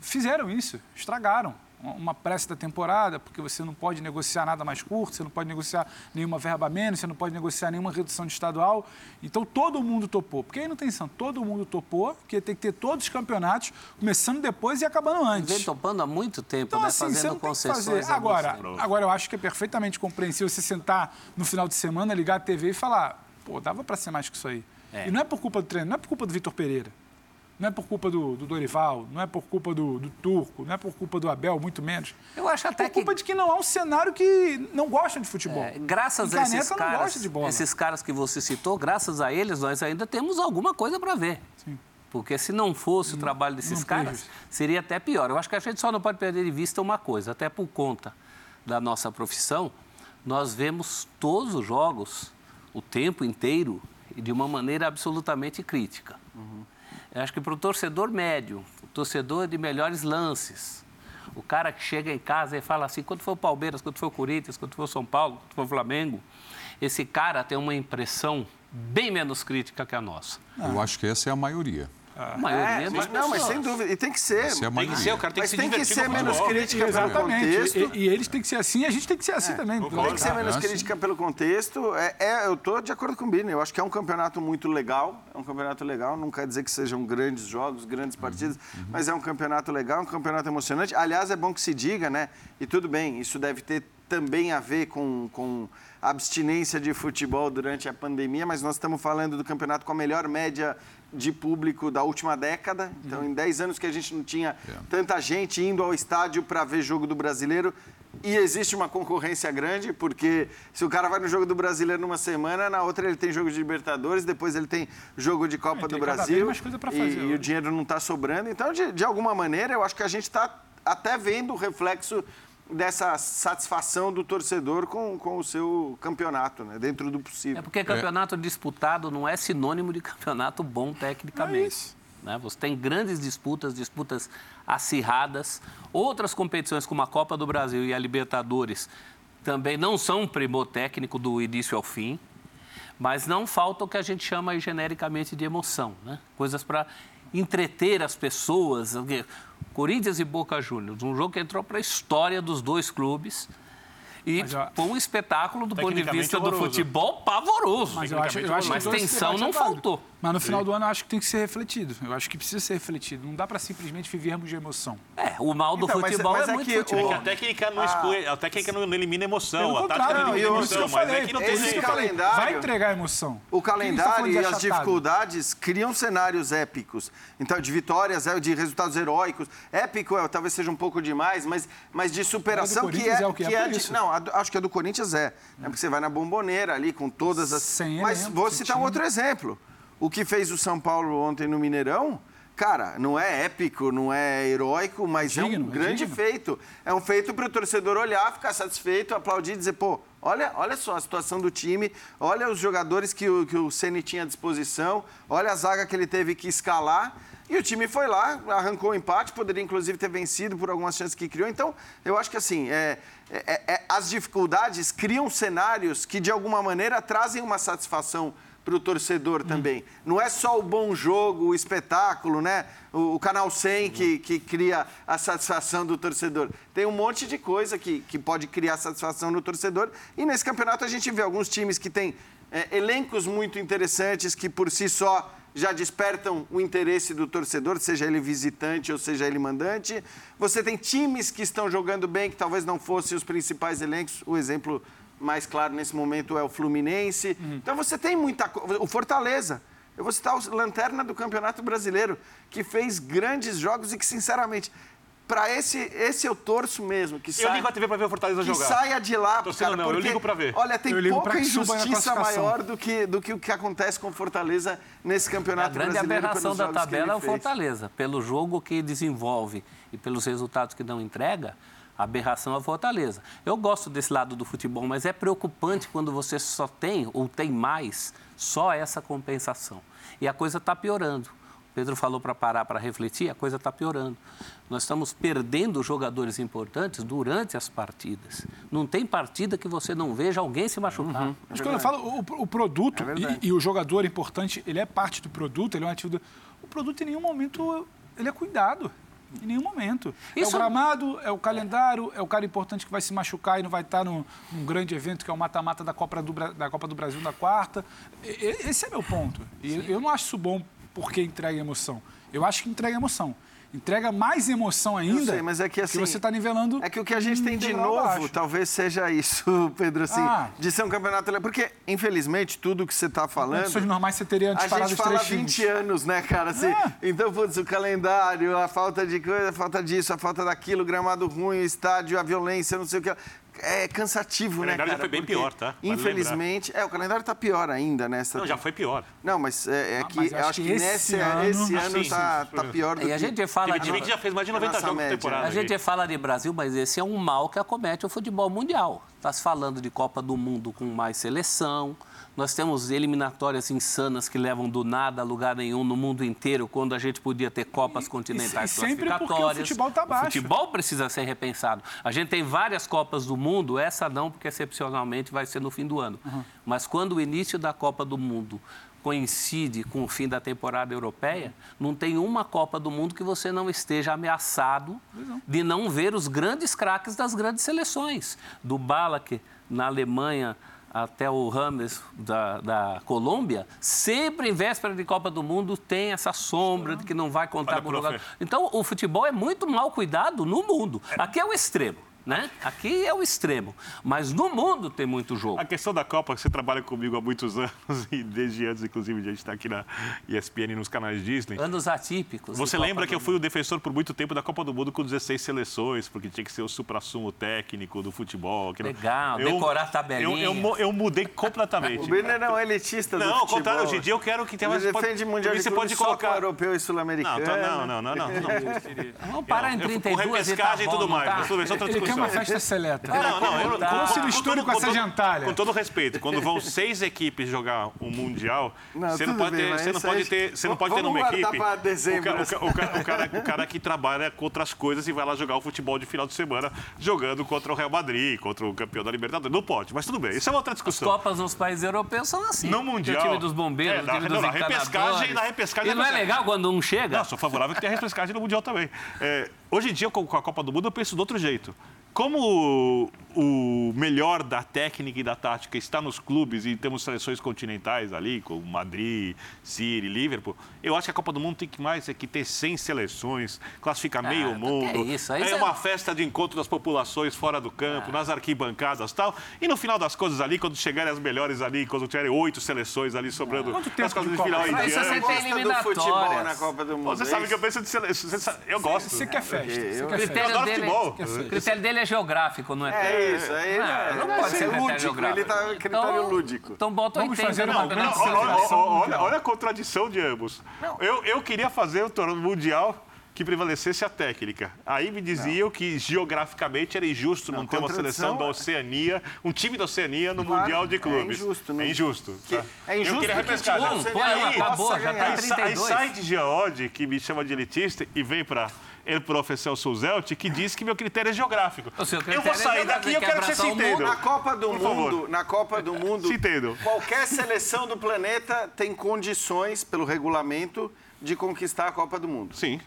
Fizeram isso, estragaram uma pressa da temporada, porque você não pode negociar nada mais curto, você não pode negociar nenhuma verba menos, você não pode negociar nenhuma redução de estadual. Então todo mundo topou. Porque aí não tem santo, todo mundo topou, que tem que ter todos os campeonatos, começando depois e acabando antes. Vem topando há muito tempo, então, né? Assim, Fazendo concessões. Agora, agora, eu acho que é perfeitamente compreensível você sentar no final de semana, ligar a TV e falar, pô, dava para ser mais que isso aí. É. E não é por culpa do treino, não é por culpa do Vitor Pereira. Não é por culpa do, do Dorival, não é por culpa do, do, Turco, não é por culpa do Abel, muito menos. Eu acho até é por culpa de que não há um cenário que não gosta de futebol. É, graças a esses caras, esses caras que você citou, graças a eles, nós ainda temos alguma coisa para ver. Sim. Porque se não fosse não, o trabalho desses caras, seria até pior. Eu acho que a gente só não pode perder de vista uma coisa, até por conta da nossa profissão, nós vemos todos os jogos o tempo inteiro e de uma maneira absolutamente crítica. Uhum. Eu acho que para o torcedor médio, o torcedor de melhores lances, o cara que chega em casa e fala assim, quando for o Palmeiras, quando for o Corinthians, quando for o São Paulo, quando for o Flamengo, esse cara tem uma impressão bem menos crítica que a nossa. Eu acho que essa é a maioria. A maioria é, mas, Não, mas sem dúvida. E tem que ser. É tem que ser, o cara tem mas que ser tem que ser menos crítica pelo contexto. E, e, eles têm que ser assim e a gente tem que ser assim é, também. Tem que ser menos crítica pelo contexto. É, é eu estou de acordo com o Bini. Eu acho que é um campeonato muito legal. É um campeonato legal. Não quer dizer que sejam grandes jogos, grandes partidas, uhum, uhum. mas é um campeonato legal, um campeonato emocionante. Aliás, é bom que se diga, né? E tudo bem, isso deve ter também a ver com, com abstinência de futebol durante a pandemia, mas nós estamos falando do campeonato com a melhor média de público da última década. Então, uhum. em 10 anos que a gente não tinha yeah. É. tanta gente indo ao estádio para ver jogo do brasileiro. E existe uma concorrência grande, porque se o cara vai no jogo do brasileiro numa semana, na outra ele tem jogo de Libertadores, depois ele tem jogo de Copa é, do Brasil. Fazer, e, e, o dinheiro não está sobrando. Então, de, de alguma maneira, eu acho que a gente está até vendo o reflexo dessa satisfação do torcedor com, com o seu campeonato, né? dentro do possível. É porque campeonato é. disputado não é sinônimo de campeonato bom tecnicamente. É né? Você tem grandes disputas, disputas acirradas. Outras competições, como a Copa do Brasil e a Libertadores, também não são um primor técnico do início ao fim, mas não falta o que a gente chama genericamente de emoção, né? coisas para entreter as pessoas. Corinthians e Boca Juniors, um jogo que entrou para a história dos dois clubes. E mas, foi um espetáculo do ponto de vista do futebol pavoroso. Mas, eu acho, eu acho mas tensão não faltou. Mas no final do ano eu acho que tem que ser refletido. Eu acho que precisa ser refletido. Não dá para simplesmente vivermos de emoção. É, o mal do então, futebol mas, mas é, é muito que futebol. É que a técnica não, exclui, a técnica não elimina emoção. A tática não elimina emoção, mas falei, é que não tem jeito. Calendário, Vai entregar emoção. O calendário e as dificuldades criam cenários épicos. Então, de vitórias, é, de resultados heróicos. Épico é, talvez seja um pouco demais, mas, mas de superação que é... é o que, que é, é de, não, acho que a do Corinthians é. É porque você vai na bomboneira ali com todas as... Sem mas vou citar um outro exemplo. O que fez o São Paulo ontem no Mineirão, cara, não é épico, não é heróico, mas digno, é um grande é feito. É um feito para o torcedor olhar, ficar satisfeito, aplaudir e dizer, pô, olha, olha só a situação do time, olha os jogadores que o, que o Ceni tinha à disposição, olha a zaga que ele teve que escalar. E o time foi lá, arrancou o empate, poderia inclusive ter vencido por algumas chances que criou. Então, eu acho que assim, é, é, é, as dificuldades criam cenários que de alguma maneira trazem uma satisfação para o torcedor também. Não é só o bom jogo, o espetáculo, né? O, o Canal 100 que, que cria a satisfação do torcedor. Tem um monte de coisa que, que pode criar satisfação no torcedor. E nesse campeonato a gente vê alguns times que têm é, elencos muito interessantes que por si só já despertam o interesse do torcedor, seja ele visitante ou seja ele mandante. Você tem times que estão jogando bem, que talvez não fossem os principais elencos. O exemplo mais claro nesse momento é o Fluminense. Uhum. Então você tem muita coisa. O Fortaleza. Eu vou citar o Lanterna do Campeonato Brasileiro, que fez grandes jogos e que, sinceramente, para esse, esse eu torço mesmo. Que eu ligo a TV para ver o Fortaleza que jogar. Que saia de lá, Torcendo cara, não, porque, eu ligo para ver. Olha, tem pouca injustiça maior do que, do que o que acontece com o Fortaleza nesse Campeonato Brasileiro. A grande aberração da tabela é o Fortaleza. Pelo jogo que desenvolve e pelos resultados que não entrega, aberração a Fortaleza. Eu gosto desse lado do futebol, mas é preocupante quando você só tem, ou tem mais, só essa compensação. E a coisa está piorando. Pedro falou para parar para refletir, a coisa está piorando. Nós estamos perdendo jogadores importantes durante as partidas. Não tem partida que você não veja alguém se machucar. Uhum. Mas quando eu falo o, o produto é e, e, o jogador importante, ele é parte do produto, ele é um ativo. Do... O produto em nenhum momento ele é cuidado. Em nenhum momento. Isso... É o gramado, é o calendário, é o cara importante que vai se machucar e não vai estar num, num grande evento que é o mata-mata da, Copa do, da Copa do Brasil na quarta. E, esse é meu ponto. E eu não acho isso bom porque entrega emoção. Eu acho que entrega emoção entrega mais emoção ainda. Eu sei, mas é que assim. Que você está nivelando. É que o que a gente tem de novo, abaixo. talvez seja isso, Pedro, assim, ah. de ser um campeonato. Porque, infelizmente, tudo que você está falando. Condições normais você teria antes A gente fala 20 anos, né, cara? Assim, é. Então, putz, o calendário, a falta de coisa, a falta disso, a falta daquilo, gramado ruim, o estádio, a violência, não sei o que é cansativo, né, cara? O calendário já foi bem pior, tá? Vale infelizmente, lembrar. é, o calendário está pior ainda nessa. Não, já foi pior. Não, mas é, é ah, que mas eu acho que, esse, nesse, ano, esse ano está tá pior do e a gente fala Teve time que já fez mais de 90 jogos por temporada. A gente fala de Brasil, mas esse é um mal que acomete o futebol mundial. Está se falando de Copa do Mundo com mais seleção, nós temos eliminatórias insanas que levam do nada a lugar nenhum no mundo inteiro, quando a gente podia ter Copas continentais e, e sempre classificatórias. Porque o futebol está baixo. O futebol precisa ser repensado. A gente tem várias Copas do Mundo, essa não, porque excepcionalmente vai ser no fim do ano. Uhum. Mas quando o início da Copa do Mundo coincide com o fim da temporada europeia, não tem uma Copa do Mundo que você não esteja ameaçado de não ver os grandes craques das grandes seleções. Do Balak na Alemanha até o Rames da, da Colômbia, sempre em véspera de Copa do Mundo tem essa sombra de que não vai contar com o jogador. Então, o futebol é muito mal cuidado no mundo. Aqui é o extremo. Né? Aqui é o extremo, mas no mundo tem muito jogo. A questão da Copa, você trabalha comigo há muitos anos e desde antes, inclusive, de a gente estar aqui na ESPN nos canais Disney. Anos atípicos. Você lembra que eu fui o defensor por muito tempo da Copa do Mundo com 16 seleções, porque tinha que ser o supra-sumo técnico do futebol. Legal, eu, decorar tabelinha. Eu, eu, eu, mudei completamente. o Brenner não é elitista não, do futebol. Não, ao contrário, hoje em dia eu quero que tenha mais... Ele defende mundial você pode colocar europeu e sul-americano. Não, não, não, não, não. Vamos parar em 32 com repescagem e tudo mais. Tá? Ele quer uma festa seleta. Não, não, eu, como se misture com, com essa gentalha. Com todo respeito, quando vão seis equipes jogar um Mundial, não, você não pode bem, ter, você não pode ter, você não pode ter numa equipe dezembro, o, ca, o, ca, o, cara, o cara que trabalha com outras coisas e vai lá jogar o futebol de final de semana jogando contra o Real Madrid, contra o campeão da Libertadores. Não pode, mas tudo bem. Isso é uma outra discussão. As Copas nos países europeus são assim. No Mundial. o time dos bombeiros, é, o time dos na repescagem, na repescagem. E não é legal quando um chega? Não, sou favorável que tenha repescagem no Mundial também. É, hoje em dia, com a Copa do Mundo, eu penso de outro jeito como o, melhor da técnica e da tática está nos clubes e temos seleções continentais ali, como Madrid, City, Liverpool, eu acho que a Copa do Mundo tem que mais é que ter 100 seleções, classificar ah, meio então mundo. É, isso, é uma festa de encontro das populações fora do campo, ah. nas arquibancadas e tal. E no final das coisas ali, quando chegarem as melhores ali, quando tiverem oito seleções ali sobrando Quanto tempo nas coisas de final em Isso você tem eliminatórias. na Copa do Mundo. Você sabe que eu penso de seleção. Eu gosto. Você quer festa. Eu, adoro futebol. O critério dele é geográfico, não é? É isso. Aí ah, não, pode ser lúdico. Ele tá critério então, lúdico. Então bota 80 fazer uma grande Olha a contradição de ambos. Eu queria fazer o torneio mundial que prevalecesse a técnica. Aí me diziam não. que geograficamente era injusto não, não ter uma seleção da Oceania, um time da Oceania no claro, Mundial de Clubes. É injusto, né? É injusto. Que, tá? É injusto. Eu queria repescar. Um, pô, aí, acabou, já tá 32. Aí sai de Geode, que me chama de elitista, e vem para ele, professor Souzelt, que diz que meu critério é geográfico. eu vou sair é daqui e eu quero que você se entenda. Na Copa do Mundo, na Copa do Mundo, se qualquer seleção do planeta tem condições, pelo regulamento, de conquistar a Copa do Mundo. Sim.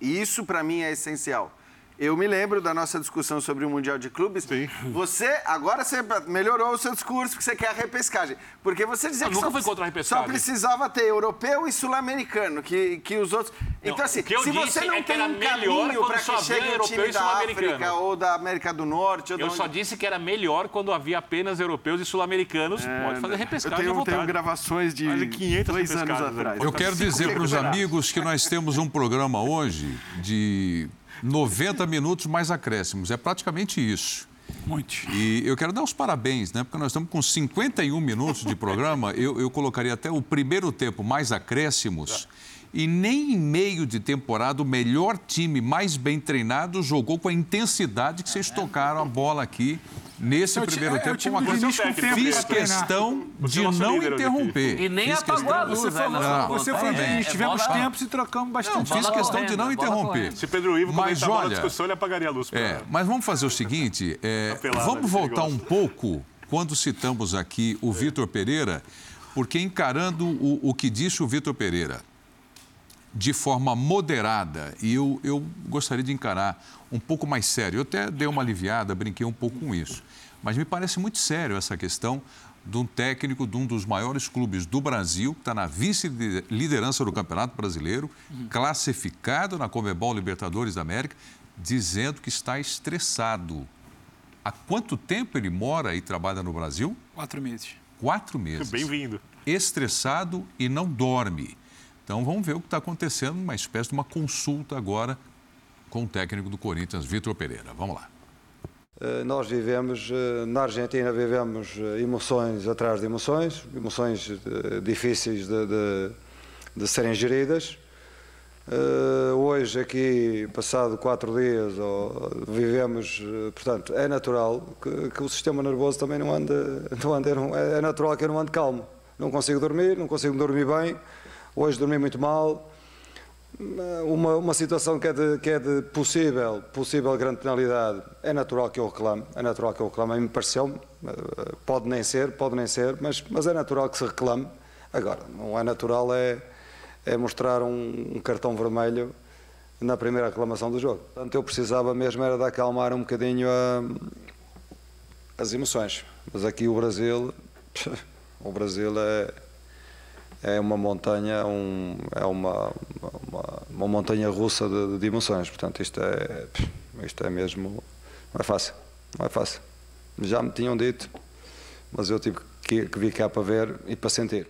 E isso, para mim, é essencial. Eu me lembro da nossa discussão sobre o Mundial de Clubes. Sim. Você, agora você melhorou o seu discurso, porque você quer a repescagem. Porque você dizia eu que nunca só, fui contra a repescagem. só precisava ter europeu e sul-americano, que, que os outros... Não, então, assim, se você não é tem um caminho para que chegue um time da África ou da América do Norte... eu só disse que era melhor quando havia apenas europeus e sul-americanos. É, Pode fazer repescagem Eu tenho, tenho gravações de 500 dois anos atrás. Eu quero dizer para os amigos que nós temos um programa hoje de 90 minutos mais acréscimos. É praticamente isso. Muito. E eu quero dar os parabéns, né? Porque nós estamos com 51 minutos de programa. Eu, eu colocaria até o primeiro tempo mais acréscimos. E nem em meio de temporada o melhor time mais bem treinado jogou com a intensidade que vocês tocaram a bola aqui nesse primeiro é, tempo, uma coisa fiz questão de não interromper. E nem apagou a luz, Você falou, não, você falou é, tivemos é tempos e trocamos bastante. Não, fiz questão de não interromper. Se Pedro Ivo mas olha, a discussão, ele apagaria a luz. É, mas vamos fazer o seguinte, é, vamos voltar um pouco quando citamos aqui o Vitor Pereira, porque encarando o, o que disse o Vitor Pereira, de forma moderada, e eu, eu gostaria de encarar um pouco mais sério. Eu até dei uma aliviada, brinquei um pouco com isso. Mas me parece muito sério essa questão de um técnico de um dos maiores clubes do Brasil, que está na vice-liderança do Campeonato Brasileiro, uhum. classificado na Comebol Libertadores da América, dizendo que está estressado. Há quanto tempo ele mora e trabalha no Brasil? Quatro meses. Quatro meses. Bem-vindo. Estressado e não dorme. Então vamos ver o que está acontecendo, uma espécie de uma consulta agora com o técnico do Corinthians, Vitor Pereira. Vamos lá. Eh, nós vivemos, eh, na Argentina, vivemos eh, emoções atrás de emoções, emoções difíceis de, de, de serem geridas. Hoje, aqui, passado quatro dias, vivemos, portanto, é natural que, que, o sistema nervoso também não ande, não ande, é natural que eu não ande calmo. Não consigo dormir, não consigo dormir bem. Hoje dormi muito mal uma, uma situação que é, de, que é de possível, possível grande penalidade, é natural que eu reclame, é natural que eu reclame, a mim pareceu, eh, pode nem ser, pode nem ser, mas, mas é natural que se reclame. Agora, não é natural é, é mostrar um, um cartão vermelho na primeira reclamação do jogo. Portanto, eu precisava mesmo era de acalmar um bocadinho a, as emoções. Mas aqui o Brasil, o Brasil é é uma montanha, um, é uma, uma, uma, montanha russa de, de. Portanto, isto é, isto é mesmo. Não é fácil. Não é fácil. Já me tinham dito, mas eu tive que, que vir cá para ver e para sentir.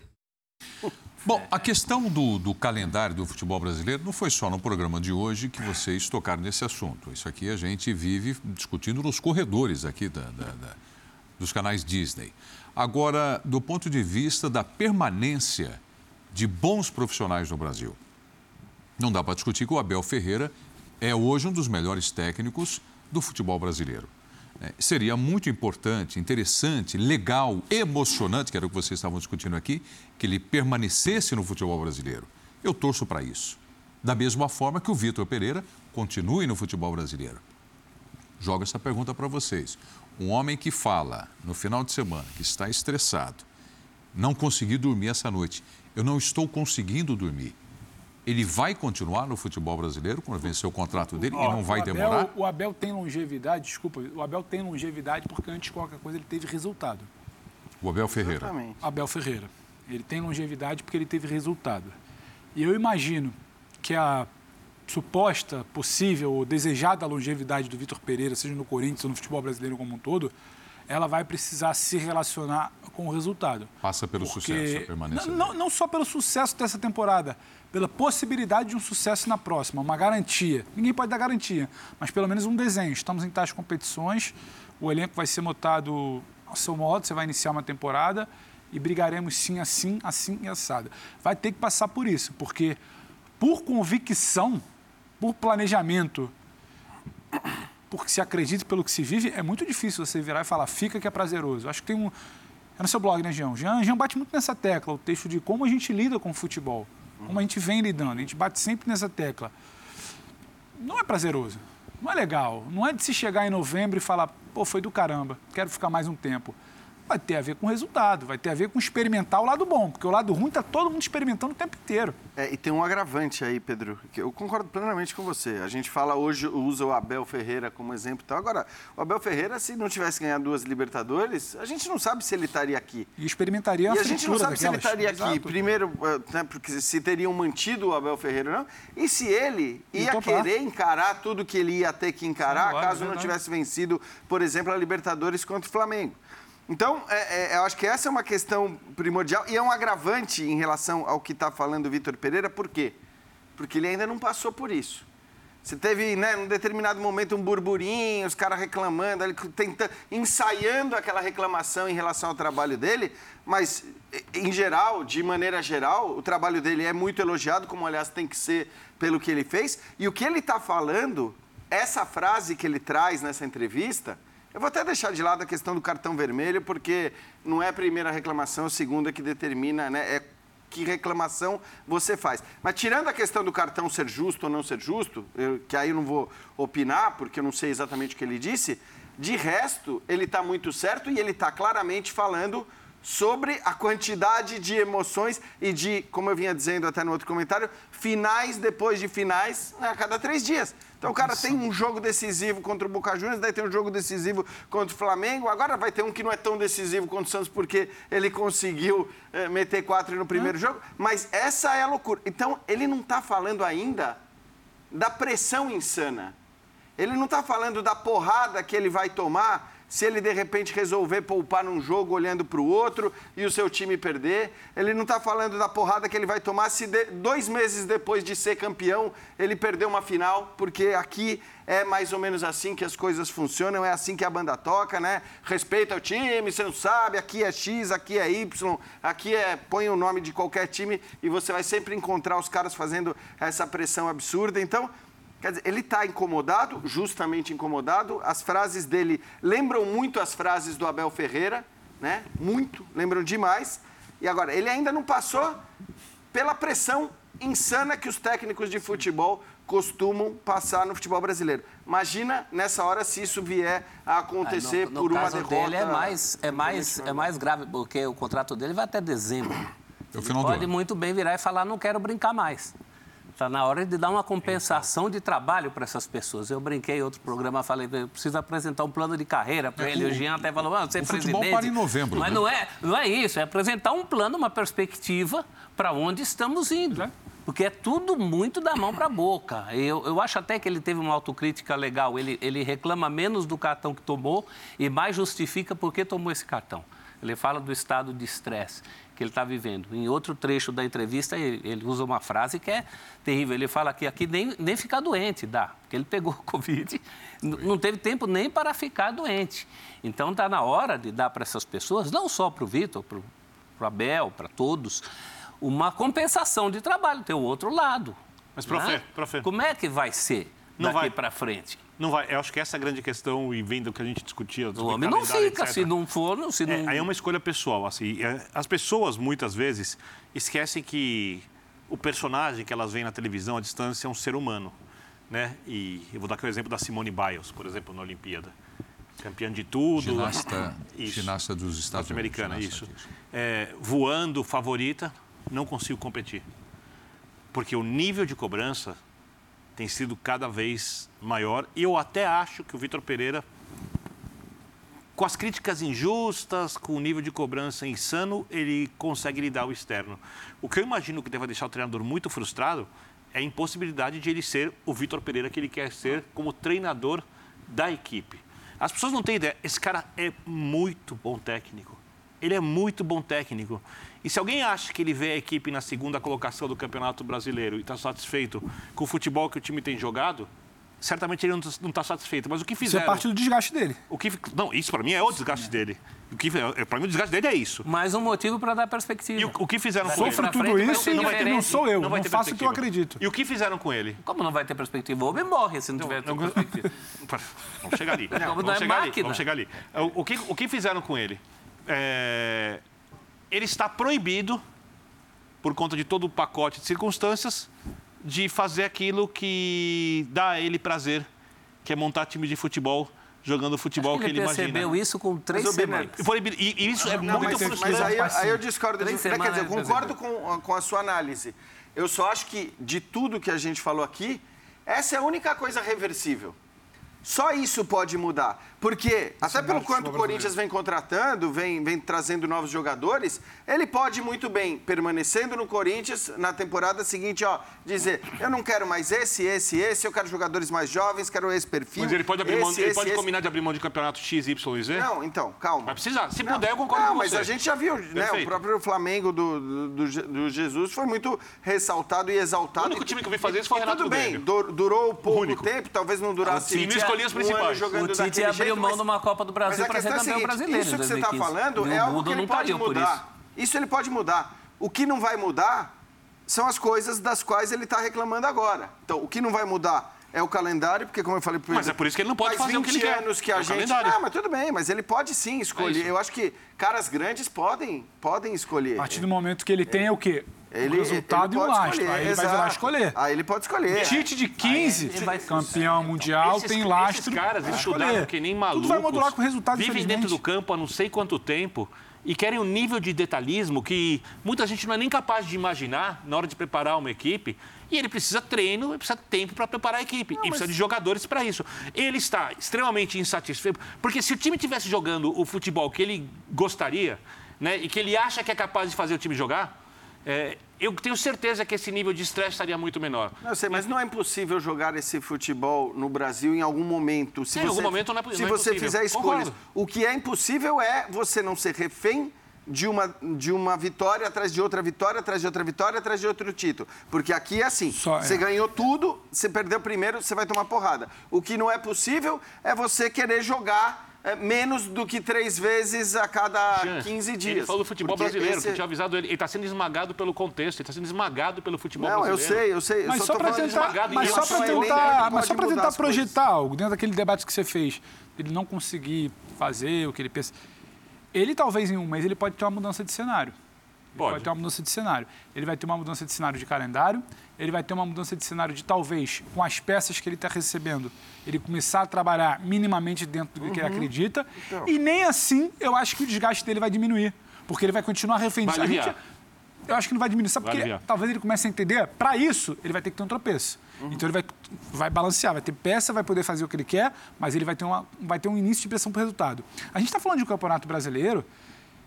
Bom, a questão do, do, calendário do futebol brasileiro não foi só no programa de hoje que vocês tocaram nesse assunto. Isso aqui a gente vive discutindo nos corredores aqui da, da, da, dos canais Disney. Agora, do ponto de vista da permanência de bons profissionais no Brasil, não dá para discutir que o Abel Ferreira é hoje um dos melhores técnicos do futebol brasileiro. É, seria muito importante, interessante, legal, emocionante, que era o que vocês estavam discutindo aqui, que ele permanecesse no futebol brasileiro. Eu torço para isso. Da mesma forma que o Vitor Pereira continue no futebol brasileiro. Jogo essa pergunta para vocês. Um homem que fala no final de semana que está estressado, não consegui dormir essa noite, eu não estou conseguindo dormir. ele vai continuar no futebol brasileiro quando vencer o contrato dele e não vai o Abel, demorar? O Abel tem longevidade, desculpa, o Abel tem longevidade porque antes de qualquer coisa ele teve resultado. O Abel Ferreira. Exatamente. Abel Ferreira. Ele tem longevidade porque ele teve resultado. E eu imagino que a suposta, possível ou desejada longevidade do Vitor Pereira, seja no Corinthians ou no futebol brasileiro como um todo, ela vai precisar se relacionar com o resultado. Passa pelo Porque- sucesso, a permanência. Não, não, não só pelo sucesso dessa temporada, pela possibilidade de um sucesso na próxima, uma garantia. Ninguém pode dar garantia, mas pelo menos um desenho. Estamos em tais competições, o elenco vai ser montado ao seu modo, você vai iniciar uma temporada e brigaremos sim, assim, assim e assado. Vai ter que passar por isso, porque por convicção, por planejamento, porque se acredita pelo que se vive, é muito difícil você virar e falar, fica que é prazeroso. Acho que tem um. É no seu blog, né, Jean? Jean, Jean bate muito nessa tecla, o texto de como a gente lida com o futebol. Como a gente vem lidando. A gente bate sempre nessa tecla. Não é prazeroso. Não é legal. Não é de se chegar em novembro e falar, pô, foi do caramba, quero ficar mais um tempo. Vai ter a ver com resultado, vai ter a ver com experimentar o lado bom, porque o lado ruim está todo mundo experimentando o tempo inteiro. É, e tem um agravante aí, Pedro, que eu concordo plenamente com você. A gente fala hoje, usa o Abel Ferreira como exemplo. Então, agora, o Abel Ferreira, se não tivesse ganhado duas Libertadores, a gente não sabe se ele estaria aqui. E experimentaria E a a gente não sabe se ele daquelas. estaria aqui, Exato. primeiro, eh, né, porque se teriam mantido o Abel Ferreira ou não, e se ele E ia topar. querer encarar tudo que ele ia ter que encarar, caso não tivesse vencido, por exemplo, a Libertadores contra o Flamengo. Então, é, é, eu acho que essa é uma questão primordial e é um agravante em relação ao que está falando o Vitor Pereira, por quê? Porque ele ainda não passou por isso. Você teve, né, num determinado momento, um burburinho, os caras reclamando, ele tentando, ensaiando aquela reclamação em relação ao trabalho dele, mas, em geral, de maneira geral, o trabalho dele é muito elogiado, como, aliás, tem que ser pelo que ele fez. E o que ele está falando, essa frase que ele traz nessa entrevista, eu vou até deixar de lado a questão do cartão vermelho, porque não é a primeira reclamação, a segunda que determina, né, é que reclamação você faz. Mas tirando a questão do cartão ser justo ou não ser justo, eu- que aí eu não vou opinar, porque eu não sei exatamente o que ele disse, de resto, ele está muito certo e ele está claramente falando sobre a quantidade de emoções e de, como eu vinha dizendo até no outro comentário, finais depois de finais né, a cada três dias. Então o cara tem um jogo decisivo contra o Boca Juniors, daí tem um jogo decisivo contra o Flamengo, agora vai ter um que não é tão decisivo contra o Santos porque ele conseguiu eh, meter quatro no primeiro jogo, mas essa é a loucura. Então ele não está falando ainda da pressão insana. Ele não está falando da porrada que ele vai tomar se ele de repente resolver poupar num jogo olhando para o outro e o seu time perder. Ele não está falando da porrada que ele vai tomar se de- dois meses depois de ser campeão ele perder uma final, porque aqui é mais ou menos assim que as coisas funcionam, é assim que a banda toca, né? Respeita o time, você não sabe, aqui é X, aqui é Y, aqui é põe o nome de qualquer time e você vai sempre encontrar os caras fazendo essa pressão absurda. Então, Quer dizer, ele está incomodado, justamente incomodado. As frases dele lembram muito as frases do Abel Ferreira, né? Muito, lembram demais. E agora, ele ainda não passou pela pressão insana que os técnicos de futebol costumam passar no futebol brasileiro. Imagina nessa hora se isso vier a acontecer É, no, no por uma caso derrota. dele é mais, é, mais, é mais grave, porque o contrato dele vai até dezembro. É o Ele pode ano. muito bem virar e falar, não quero brincar mais. Está na hora de dar uma compensação de trabalho para essas pessoas. Eu brinquei em outro programa, falei, eu preciso apresentar um plano de carreira para É, ele. o- Jean até falou, ah, você é o futebol presidente. para em novembro, Mas né? não, é, não é isso, é apresentar um plano, uma perspectiva para onde estamos indo. Porque é tudo muito da mão para a boca. Eu, eu acho até que ele teve uma autocrítica legal. Ele, ele reclama menos do cartão que tomou e mais justifica por que tomou esse cartão. Ele fala do estado de estresse que ele está vivendo. Em outro trecho da entrevista, ele, ele usa uma frase que é terrível. Ele fala que aqui nem, nem ficar doente dá, porque ele pegou Covid, não teve tempo nem para ficar doente. Então, está na hora de dar para essas pessoas, não só para o Vitor, para o Abel, para todos, uma compensação de trabalho. Tem o outro lado. Mas, profe, né? profe. Como é que vai ser Não daqui vai. para frente? Não vai. Eu acho que essa é a grande questão, e vendo o que a gente discutia. O homem não fica, etc. se não for, não- se É, não... aí é uma escolha pessoal, assim. é, As pessoas, muitas vezes, esquecem que o personagem que elas veem na televisão à distância é um ser humano, né? E eu vou dar aqui o exemplo da Simone Biles, por exemplo, na Olimpíada. Campeã de tudo. Ginasta, Isso. ginasta dos Estados Unidos. norte-americana, ginasta, isso. É, voando, favorita, não consigo competir. porque o nível de cobrança tem sido cada vez maior. E eu até acho que o Vitor Pereira, com as críticas injustas, com o nível de cobrança insano, ele consegue lidar o externo. O que eu imagino que deva deixar o treinador muito frustrado é a impossibilidade de ele ser o Vitor Pereira que ele quer ser como treinador da equipe. As pessoas não têm ideia, esse cara é muito bom técnico. Ele é muito bom técnico. E se alguém acha que ele vê a equipe na segunda colocação do Campeonato Brasileiro e está satisfeito com o futebol que o time tem jogado, certamente ele não está satisfeito. Mas o que fizeram... Isso é parte do desgaste dele. O que, não, isso para mim é o desgaste dele. O que é, para mim o desgaste dele é isso. Mais um motivo para dar perspectiva. E o, o que fizeram com ele? Sofro tudo isso e não, vai ter, não sou eu, não, não faço o que eu acredito. E o que fizeram com ele? Como não vai ter perspectiva? O homem morre se não, tiver não, perspectiva. Vamos chegar ali. Não, vamos, é chegar ali. vamos chegar ali. O, o, que, o que fizeram com ele? É, ele está proibido por conta de todo o pacote de circunstâncias, de fazer aquilo que dá a ele prazer, que é montar time de futebol jogando futebol que ele, que ele imagina. Ele percebeu isso com três mas, semanas. E, e isso é não, muito mas, mas aí, aí, eu discordo. De, quer dizer, eu concordo com, com a sua análise. Eu só acho que de tudo que a gente falou aqui, essa é a única coisa reversível. Só isso pode mudar. Porque, até pelo quanto o Corinthians vem contratando, vem, vem trazendo novos jogadores, ele pode muito bem, permanecendo no Corinthians na temporada seguinte, ó, dizer: eu não quero mais esse, esse, esse, eu quero jogadores mais jovens, quero esse perfil. Mas ele pode, abrir esse, mão, esse, ele pode esse. combinar de abrir mão de campeonato X, Y e Z? Não, então, calma. Vai precisar. Se não, puder, eu concordo não, com mas você. a gente já viu, né? O próprio Flamengo do, do, do, Jesus foi muito ressaltado e exaltado. O único time que eu vi fazer isso foi o Renato Tudo bem, durou pouco tempo, talvez não durasse. O time escolhia os principais. Um o Tite abriu mão de uma Copa do Brasil para ser é campeão brasileiro. Isso que você está falando é algo que ele pode mudar. Isso ele pode mudar. O que não vai mudar são as coisas das quais ele está reclamando agora. Então, o que não vai mudar é o calendário, porque como eu falei para Mas é por isso que ele não pode fazer o que ele quer. anos que a é gente... Calendário. Ah, mas tudo bem, mas ele pode sim escolher. É eu acho que caras grandes podem, podem escolher. A partir do momento que ele tem é o quê? Ele, o resultado ele e um lastro. Escolher, aí ele vai virar escolher. Aí ele pode escolher. Tite de 15, campeão mundial, esses, tem lastro. Esses caras estudaram que nem malucos. Tudo vai modular com resultado Vivem dentro do campo há não sei quanto tempo e querem um nível de detalhismo que muita gente não é nem capaz de imaginar na hora de preparar uma equipe. E ele precisa treino, ele precisa tempo para preparar a equipe. Não, e precisa de jogadores para isso. Ele está extremamente insatisfeito. Porque se o time estivesse jogando o futebol que ele gostaria, né, e que ele acha que é capaz de fazer o time jogar, é, eu tenho certeza que esse nível de estresse estaria muito menor. Não, eu sei, mas não é impossível jogar esse futebol no Brasil em algum momento. Se é, você, em algum momento não é, Se não é você fizer escolhas. Concordo. O que é impossível é você não ser refém de uma, de uma vitória atrás de outra vitória, atrás de outra vitória, atrás de outro título. Porque aqui é assim: Só você é. ganhou tudo, você perdeu primeiro, você vai tomar porrada. O que não é possível é você querer jogar é, menos do que três vezes a cada Jean, 15 dias. Ele falou do futebol brasileiro, esse... que tinha avisado ele. Ele está sendo esmagado pelo contexto, ele está sendo esmagado pelo futebol não, brasileiro. Não, eu sei, eu sei. Mas eu só para tentar, mas só para tentar, mas só para tentar projetar algo dentro daquele debate que você fez, ele não conseguir fazer o que ele pensa. Ele talvez em um mês ele pode ter uma mudança de cenário. Pode. Vai ter uma mudança de cenário. Ele vai ter uma mudança de cenário de calendário, ele vai ter uma mudança de cenário de talvez, com as peças que ele está recebendo, ele começar a trabalhar minimamente dentro do uhum. que ele uhum. acredita. Então. E nem assim eu acho que o desgaste dele vai diminuir. Porque ele vai continuar refém disso. Eu acho que não vai diminuir. Sabe porque talvez ele comece a entender, para isso, ele vai ter que ter um tropeço. Uhum. Então ele vai, vai balancear, vai ter peça, vai poder fazer o que ele quer, mas ele vai ter, uma, vai ter um início de pressão para o resultado. A gente está falando de um campeonato brasileiro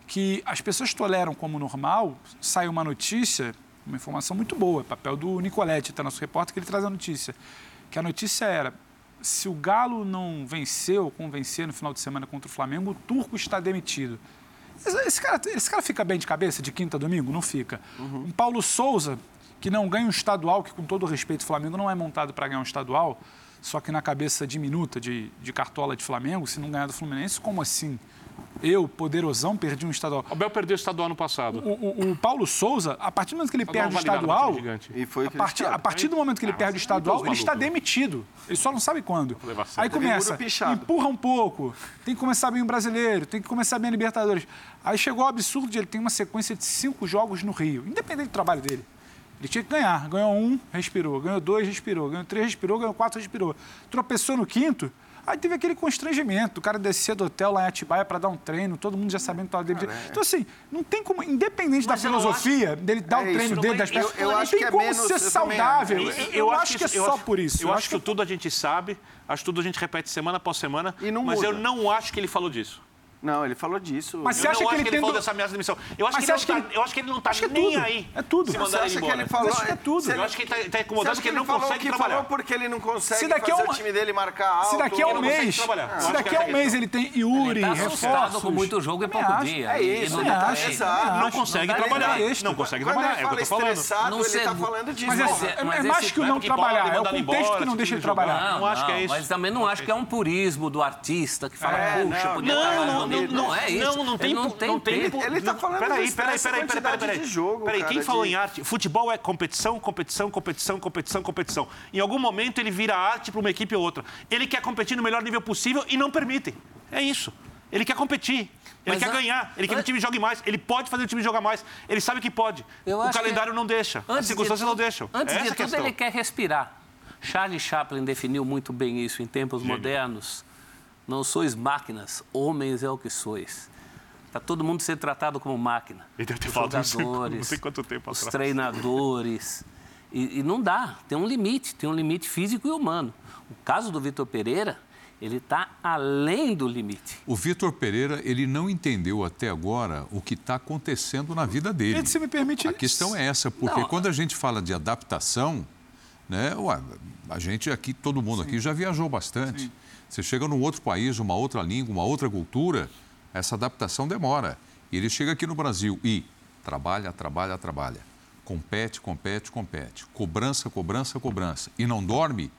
que as pessoas toleram como normal, sai uma notícia, uma informação muito boa, papel do Nicoletti, tá nosso repórter, que ele traz a notícia, que a notícia era, se o Galo não venceu ou convencer no final de semana contra o Flamengo, o Turco está demitido. Esse cara, esse cara fica bem de cabeça de quinta a domingo? Não fica. Uhum. Um Paulo Souza, que não ganha um estadual, que com todo respeito o Flamengo não é montado para ganhar um estadual, só que na cabeça diminuta de, de cartola de Flamengo, se não ganhar do Fluminense, como assim? Eu, poderosão, perdi um estadual. O Abel perdeu o estadual no passado. O, o, o Paulo Souza, a partir do momento que ele perde o estadual. E foi a partir, a partir do momento que ele ah, perde o estadual, ele está demitido. Ele só não sabe quando. Aí começa, empurra um pouco, tem que começar bem o brasileiro, tem que começar bem a Libertadores. Aí chegou o absurdo de ele ter uma sequência de cinco jogos no Rio, independente do trabalho dele. Ele tinha que ganhar. Ganhou um, respirou. Ganhou dois, respirou. Ganhou três, respirou. Ganhou quatro, respirou. Tropeçou no quinto Aí teve aquele constrangimento, o cara descer do hotel lá em Atibaia para dar um treino, todo mundo já sabendo que estava demitido. É. Então, assim, não tem como, independente da filosofia acho... dele dar é o treino dele, das peças, eu, eu não tem é como menos, ser saudável. Eu, eu, eu acho que, é só por isso. Eu, acho que, que tudo a gente sabe, acho que tudo a gente repete semana após semana, mas muda. eu não acho que ele falou disso. Não, ele falou disso. Mas você acha que ele, ele falou dessa ameaça de demissão? Eu acho, que ele, tá, eu acho que ele não está é nem aí. É tudo. Se mandar ele embora. Que ele falou, é tudo. Eu acho que ele está tá incomodado porque ele não consegue que trabalhar. falou porque ele não consegue se daqui fazer uma... o time dele marcar alto. Se daqui a um mês, se daqui a um mês ele tem Yuri, ele reforços. com muito jogo e pouco dia. É isso. Não consegue trabalhar. Não consegue trabalhar. É o que eu estou falando. Ele está falando disso. Mas é mais que o não trabalhar. É o contexto que não deixa ele trabalhar. Não acho que é isso. Mas também não acho que é um purismo do artista que fala, puxa, podia trabalhar. Não é isso. Não, não tem. Não tem, não tem tempo. Ele está falando peraí, peraí, peraí, peraí, peraí, de jogo. Peraí, quem falou em arte? Futebol é competição, competição, competição, competição, competição. Em algum momento ele vira arte para uma equipe ou outra. Ele quer competir no melhor nível possível e não permitem. É isso. Ele quer competir. Ele Mas quer ganhar, ele quer que o time jogue mais, ele pode fazer o time jogar mais, ele sabe que pode. o calendário não deixa, as circunstâncias não deixam. Antes Essa de tudo, ele quer respirar. Charlie Chaplin definiu muito bem isso em tempos Gênio. modernos. Não sois máquinas, homens é o que sois. Está todo mundo sendo tratado como máquina. Ele deve ter os falado jogadores, não sei quanto tempo Os treinadores. E, e, não dá, tem um limite, tem um limite físico e humano. O caso do Vitor Pereira, ele está além do limite. O Vitor Pereira, ele não entendeu até agora o que está acontecendo na vida dele. Ele, se me permite... A questão é essa, porque não, quando a gente fala de adaptação, né, ué, a gente aqui, todo mundo sim. aqui já viajou bastante. Sim. Você chega num outro país, uma outra língua, uma outra cultura, essa adaptação demora. E ele chega aqui no Brasil e trabalha, trabalha, trabalha. Compete, compete, compete. Cobrança, cobrança, cobrança. E não dorme.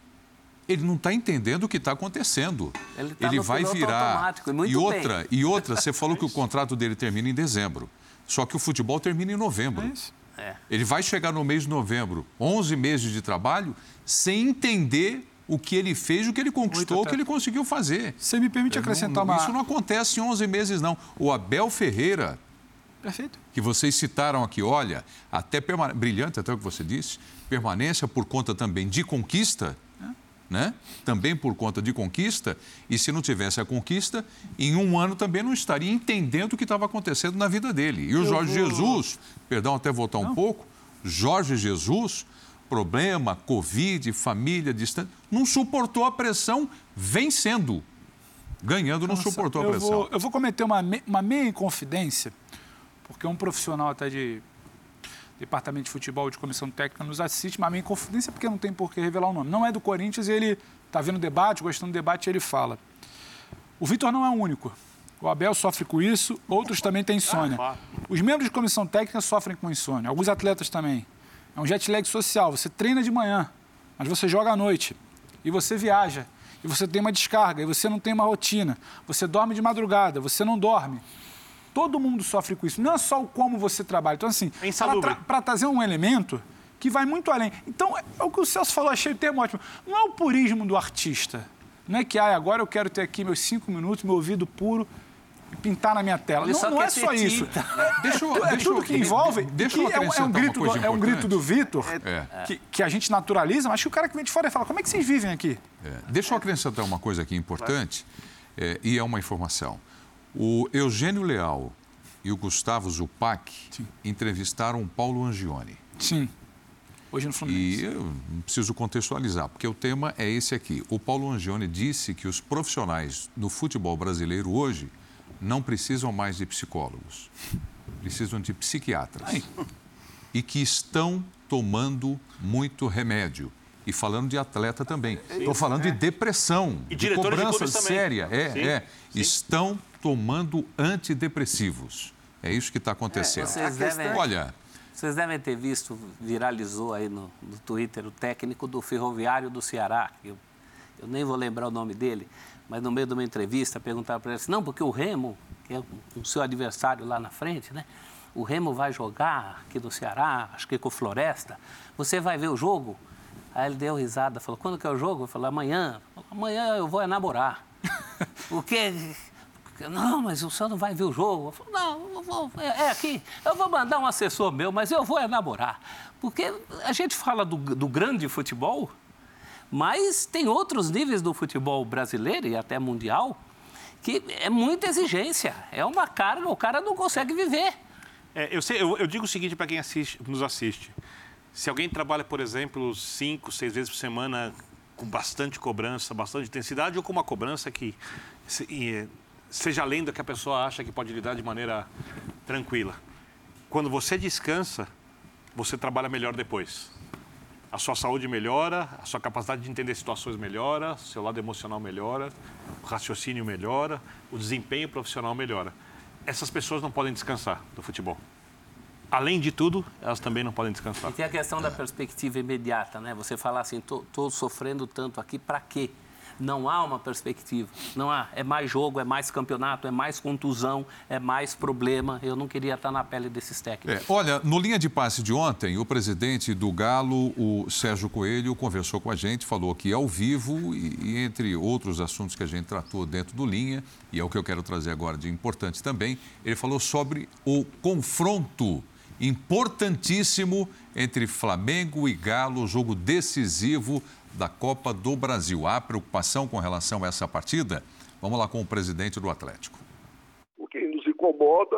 Ele não está entendendo o que está acontecendo. Ele, tá ele vai virar. E, e outra, bem. e outra, você falou que o contrato dele termina em dezembro. Só que o futebol termina em novembro. É é. Ele vai chegar no mês de novembro, 11 meses de trabalho, sem entender o que ele fez, o que ele conquistou, o que ele conseguiu fazer. Você me permite acrescentar uma... Isso não acontece em 11 meses, não. O Abel Ferreira, Perfeito. que vocês citaram aqui, olha, até permane... brilhante até o que você disse, permanência por conta também de conquista, é. né? Também por conta de conquista, e se não tivesse a conquista, em um ano também não estaria entendendo o que estava acontecendo na vida dele. E o Eu Jorge vou... Jesus, perdão, até voltar não. um pouco, Jorge Jesus problema, Covid, família distante, não suportou a pressão vencendo. Ganhando, não Nossa, suportou a pressão. Vou, eu vou cometer uma, uma meia inconfidência, porque um profissional até de departamento de futebol, de comissão técnica, nos assiste, mas a meia inconfidência porque não tem por que revelar o nome. Não é do Corinthians e ele está vendo debate, gostando do debate, e ele fala. O Vitor não é o único. O Abel sofre com isso, outros também têm insônia. Os membros de comissão técnica sofrem com insônia, alguns atletas também. É um jet lag social. Você treina de manhã, mas você joga à noite. E você viaja. E você tem uma descarga. E você não tem uma rotina. Você dorme de madrugada. Você não dorme. Todo mundo sofre com isso. Não é só o como você trabalha. Então, assim, é para tra trazer um elemento que vai muito além. Então, é, é o que o Celso falou, achei o termo ótimo. Não é o purismo do artista. Não é que, ah, agora eu quero ter aqui meus cinco minutos, meu ouvido puro pintar na minha tela. Ele não, não é só isso. É, deixa eu, é, deixa tudo que envolve. Deixa que é, um, é, um grito do, é um grito do Vitor é. que, que, a gente naturaliza, mas que o cara que vem de fora fala: como é que vocês vivem aqui? É. Deixa eu acrescentar uma coisa aqui importante, é, e é uma informação. O Eugênio Leal e o Gustavo Zupac Sim. entrevistaram o Paulo Angione. Sim. Hoje no Fluminense. E eu preciso contextualizar, porque o tema é esse aqui. O Paulo Angione disse que os profissionais no futebol brasileiro hoje não precisam mais de psicólogos, precisam de psiquiatras. Ai. E que estão tomando muito remédio. E falando de atleta também. Estou falando de depressão, e de cobrança de séria. É, sim, é. Sim. Estão tomando antidepressivos. É isso que está acontecendo. É, vocês devem, Olha. Vocês devem ter visto, viralizou aí no, no Twitter, o técnico do Ferroviário do Ceará. Eu, eu nem vou lembrar o nome dele mas no meio de uma entrevista perguntaram para ele assim, não, porque o Remo, que é o seu adversário lá na frente, né? O Remo vai jogar aqui no Ceará, acho que com Floresta. Você vai ver o jogo? Aí ele deu risada, falou, quando que é o jogo? Eu falei, amanhã. Amanhã eu vou namorar. o quê? Não, mas o senhor não vai ver o jogo. Eu falei, não, eu vou, é, é, aqui. Eu vou mandar um assessor meu, mas eu vou é namorar. Porque a gente fala do, do grande futebol, Mas tem outros níveis do futebol brasileiro e até mundial que é muita exigência. É uma carga, o cara não consegue viver. É, eu, sei, eu, eu, digo o seguinte para quem assiste, nos assiste. Se alguém trabalha, por exemplo, cinco, seis vezes por semana com bastante cobrança, bastante intensidade, ou com uma cobrança que seja além do que a pessoa acha que pode lidar de maneira tranquila. Quando você descansa, você trabalha melhor depois a sua saúde melhora, a sua capacidade de entender situações melhora, seu lado emocional melhora, o raciocínio melhora, o desempenho profissional melhora. Essas pessoas não podem descansar do futebol. Além de tudo, elas também não podem descansar. E tem a questão da perspectiva imediata, né? Você falar assim, estou sofrendo tanto aqui, para quê? Não há uma perspectiva. Não há. É mais jogo, é mais campeonato, é mais contusão, é mais problema. Eu não queria estar na pele desses técnicos. É, olha, no linha de passe de ontem, o presidente do Galo, o Sérgio Coelho, conversou com a gente, falou aqui ao vivo e, e entre outros assuntos que a gente tratou dentro do linha, e é o que eu quero trazer agora de importante também, ele falou sobre o confronto importantíssimo entre Flamengo e Galo, jogo decisivo da Copa do Brasil. Há preocupação com relação a essa partida? Vamos lá com o presidente do Atlético. O que nos incomoda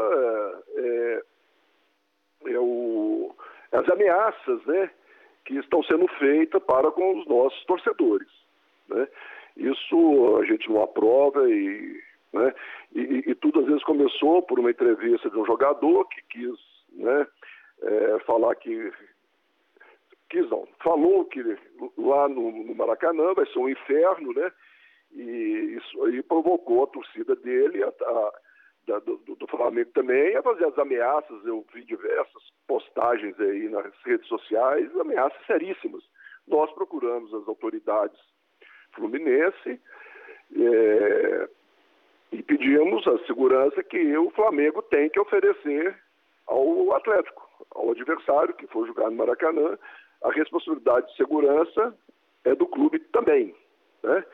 é, é, é o, as ameaças né, que estão sendo feitas para com os nossos torcedores. Né? Isso a gente não aprova e, né, e, e, tudo às vezes começou por uma entrevista de um jogador que quis né, é, falar que quis não, falou que lá no, no, Maracanã vai ser um inferno, né? E isso aí provocou a torcida dele, a, a, da, do, do, Flamengo também, a fazer as ameaças. Eu vi diversas postagens aí nas redes sociais, ameaças seríssimas. Nós procuramos as autoridades fluminense é, e pedimos a segurança que o Flamengo tem que oferecer ao Atlético, ao adversário que for jogar no Maracanã, a responsabilidade de segurança é do clube também. Né?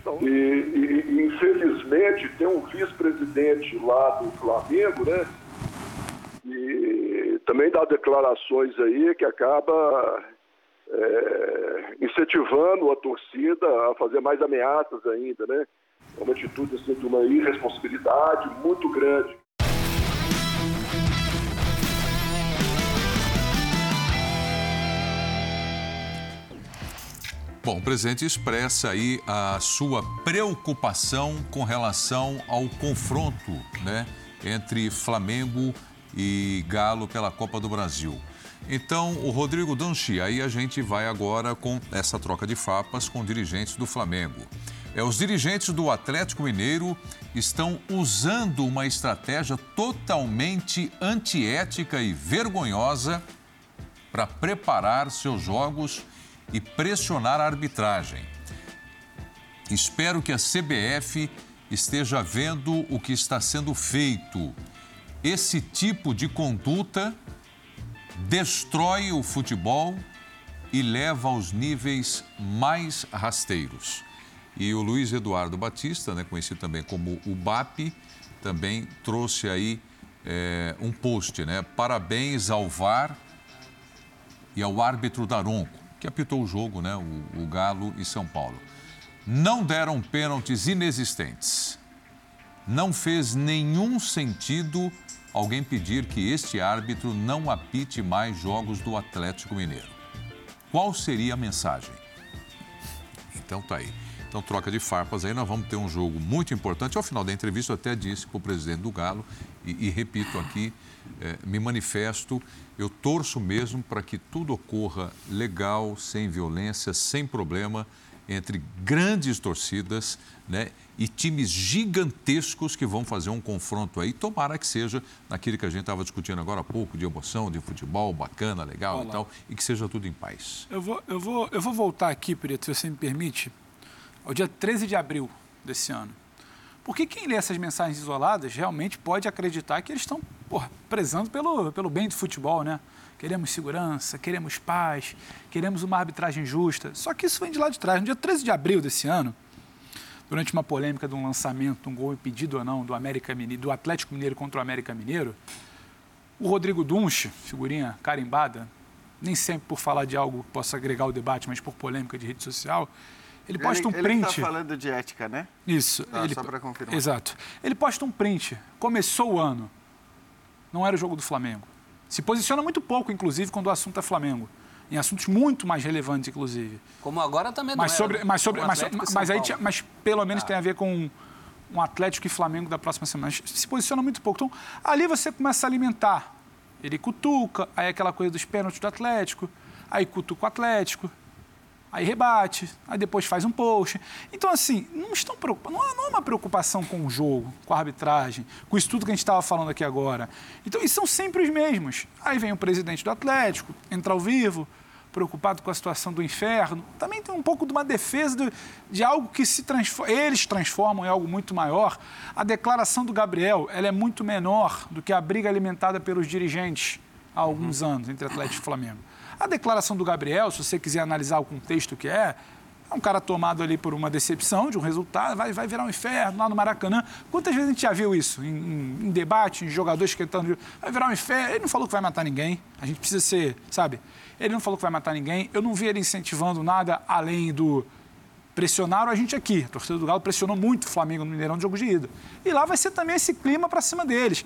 Então, e, e, infelizmente tem um vice-presidente lá do Flamengo, né? E também dá declarações aí que acaba é, incentivando a torcida a fazer mais ameaças ainda, né? É uma atitude assim, de uma irresponsabilidade muito grande. Bom, o presidente expressa aí a sua preocupação com relação ao confronto né, entre Flamengo e Galo pela Copa do Brasil. Então, o Rodrigo Danchi, aí a gente vai agora com essa troca de fapas com dirigentes do Flamengo. É, os dirigentes do Atlético Mineiro estão usando uma estratégia totalmente antiética e vergonhosa para preparar seus jogos e pressionar a arbitragem. Espero que a CBF esteja vendo o que está sendo feito. Esse tipo de conduta destrói o futebol e leva aos níveis mais rasteiros. E o Luiz Eduardo Batista, né, conhecido também como o BAP, também trouxe aí é, um post, né? Parabéns ao VAR e ao árbitro Daronco que apitou o jogo, né? O, o Galo e São Paulo. Não deram pênaltis inexistentes. Não fez nenhum sentido alguém pedir que este árbitro não apite mais jogos do Atlético Mineiro. Qual seria a mensagem? Então tá aí. Então, troca de farpas aí, nós vamos ter um jogo muito importante. Ao final da entrevista, eu até disse para o presidente do Galo, e, e repito aqui, é, me manifesto, eu torço mesmo para que tudo ocorra legal, sem violência, sem problema, entre grandes torcidas né, e times gigantescos que vão fazer um confronto aí. Tomara que seja naquilo que a gente estava discutindo agora há pouco, de emoção, de futebol, bacana, legal Olá. e tal, e que seja tudo em paz. Eu vou, eu vou, eu vou voltar aqui, Preto, se você me permite, ao dia 13 de abril desse ano. Porque quem lê essas mensagens isoladas realmente pode acreditar que eles estão porra, prezando pelo, pelo bem do futebol, né? Queremos segurança, queremos paz, queremos uma arbitragem justa. Só que isso vem de lá de trás. No dia 13 de abril desse ano, durante uma polêmica de um lançamento, um gol impedido ou não, do, América Mineiro, do Atlético Mineiro contra o América Mineiro, o Rodrigo Dunche, figurinha carimbada, nem sempre por falar de algo que possa agregar o debate, mas por polêmica de rede social, ele posta um ele, print. Ele está falando de ética, né? Isso. Ah, ele, só para confirmar. Exato. Ele posta um print. Começou o ano. Não era o jogo do Flamengo. Se posiciona muito pouco, inclusive, quando o assunto é Flamengo. Em assuntos muito mais relevantes, inclusive. Como agora também não mas era, sobre, né? mas sobre, mas, mas, aí, tinha, mas pelo menos ah. tem a ver com um Atlético e Flamengo da próxima semana. Se posiciona muito pouco. Então, ali você começa a alimentar. Ele cutuca, aí aquela coisa dos pênaltis do Atlético, aí cutuca o Atlético, aí rebate, aí depois faz um post. Então, assim, não estão preocupados, não, não é uma preocupação com o jogo, com a arbitragem, com isso tudo que a gente estava falando aqui agora. Então, e são sempre os mesmos. Aí vem o presidente do Atlético, entra ao vivo, preocupado com a situação do inferno, também tem um pouco de uma defesa de, de algo que se transforma, eles transformam em algo muito maior. A declaração do Gabriel ela é muito menor do que a briga alimentada pelos dirigentes há alguns uhum. anos entre Atlético e Flamengo. A declaração do Gabriel, se você quiser analisar o contexto que é, é um cara tomado ali por uma decepção de um resultado, vai, vai virar um inferno lá no Maracanã. Quantas vezes a gente já viu isso em, em, em debate, em jogadores que estão. Vai virar um inferno. Ele não falou que vai matar ninguém. A gente precisa ser, sabe? Ele não falou que vai matar ninguém. Eu não vi ele incentivando nada além do. Pressionaram a gente aqui. A torcida do Galo pressionou muito o Flamengo no Mineirão de jogo de ida. E lá vai ser também esse clima para cima deles.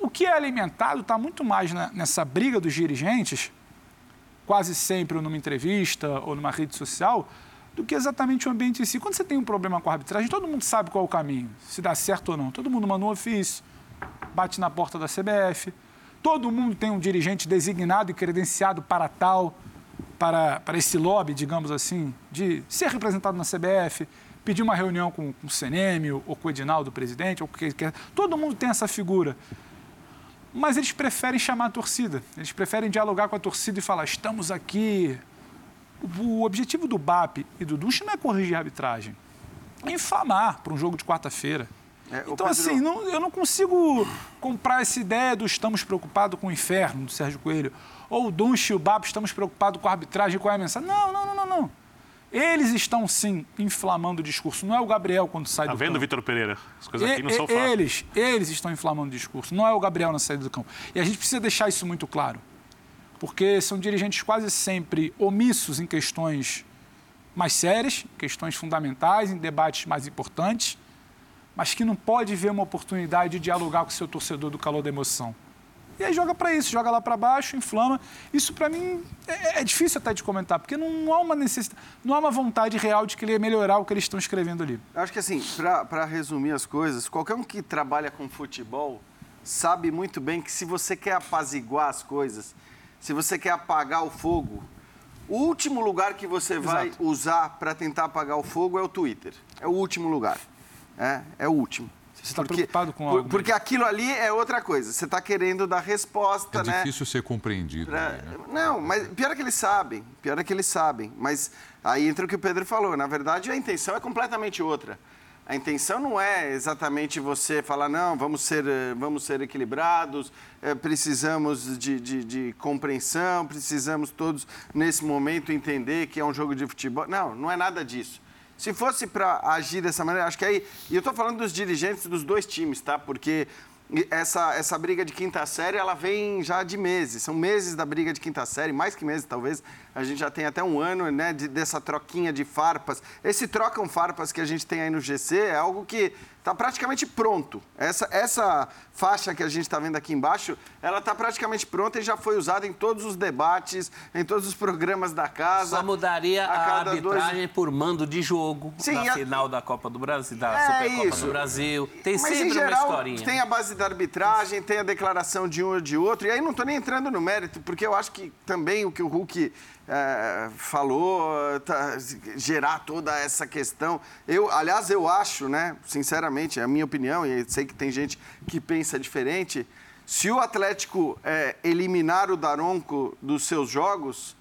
O que é alimentado está muito mais na, nessa briga dos dirigentes, quase sempre numa entrevista ou numa rede social, do que exatamente o ambiente em si. Quando você tem um problema com a arbitragem, todo mundo sabe qual é o caminho, se dá certo ou não. Todo mundo manda um ofício, bate na porta da CBF, todo mundo tem um dirigente designado e credenciado para tal, para, para esse lobby, digamos assim, de ser representado na CBF, pedir uma reunião com, com o CNM ou com o Edinaldo, o presidente, ou que quer. Todo mundo tem essa figura. Mas eles preferem chamar a torcida, eles preferem dialogar com a torcida e falar: estamos aqui, o objetivo do BAP e do Ducha não é corrigir a arbitragem, é inflamar para um jogo de quarta-feira. É, então, Pedro... assim, não, eu não consigo comprar essa ideia do estamos preocupados com o inferno do Sérgio Coelho, ou o Dunch e o BAP estamos preocupados com a arbitragem, qual é a mensagem. Não, não, não, não, não. Eles estão, sim, inflamando o discurso. Não é o Gabriel quando sai tá do vendo, campo. Vitor Pereira? As coisas aqui não e, são fáceis. Eles, eles estão inflamando o discurso. Não é o Gabriel na saída do campo. E a gente precisa deixar isso muito claro porque são dirigentes quase sempre omissos em questões mais sérias, questões fundamentais, em debates mais importantes, mas que não pode ver uma oportunidade de dialogar com o seu torcedor do calor da emoção. E aí joga para isso, joga lá para baixo, inflama. Isso para mim é, é, difícil até de comentar, porque não, há uma necessidade, não há uma vontade real de querer melhorar o que eles estão escrevendo ali. Eu acho que assim, para resumir as coisas, qualquer um que trabalha com futebol sabe muito bem que se você quer apaziguar as coisas, se você quer apagar o fogo, o último lugar que você Exato. vai usar para tentar apagar o fogo é o Twitter. É o último lugar. É, é o último. Você está preocupado com algo. Porque aquilo ali é outra coisa. Você está querendo dar resposta, é né? É difícil ser compreendido. Pra... Né? Não, mas pior é que eles sabem. Pior é que eles sabem. Mas aí entra o que o Pedro falou. Na verdade, a intenção é completamente outra. A intenção não é exatamente você falar, não, vamos ser, eh, vamos ser equilibrados, é, precisamos de, de, de, compreensão, precisamos todos, nesse momento, entender que é um jogo de futebol. Não, não é nada disso. Se fosse para agir dessa maneira, acho que aí. E eu estou falando dos dirigentes dos dois times, tá? Porque essa, essa briga de quinta série, ela vem já de meses. São meses da briga de quinta série, mais que meses, talvez. A gente já tem até um ano, né, de, dessa troquinha de farpas. Esse trocam farpas que a gente tem aí no GC é algo que está praticamente pronto. Essa, essa faixa que a gente está vendo aqui embaixo, ela está praticamente pronta e já foi usada em todos os debates, em todos os programas da casa. Só mudaria a, arbitragem dois... por mando de jogo Sim, na a... final da Copa do Brasil, da é Supercopa isso. do Brasil. Tem Mas, sempre geral, uma historinha. Tem a base da arbitragem, tem a declaração de um ou de outro. E aí não estou nem entrando no mérito, porque eu acho que também o que o Hulk é, falou, tá, gerar toda essa questão. Eu, aliás, eu acho, né, sinceramente, é a minha opinião, e sei que tem gente que pensa diferente, se o Atlético é, eliminar o Daronco dos seus jogos,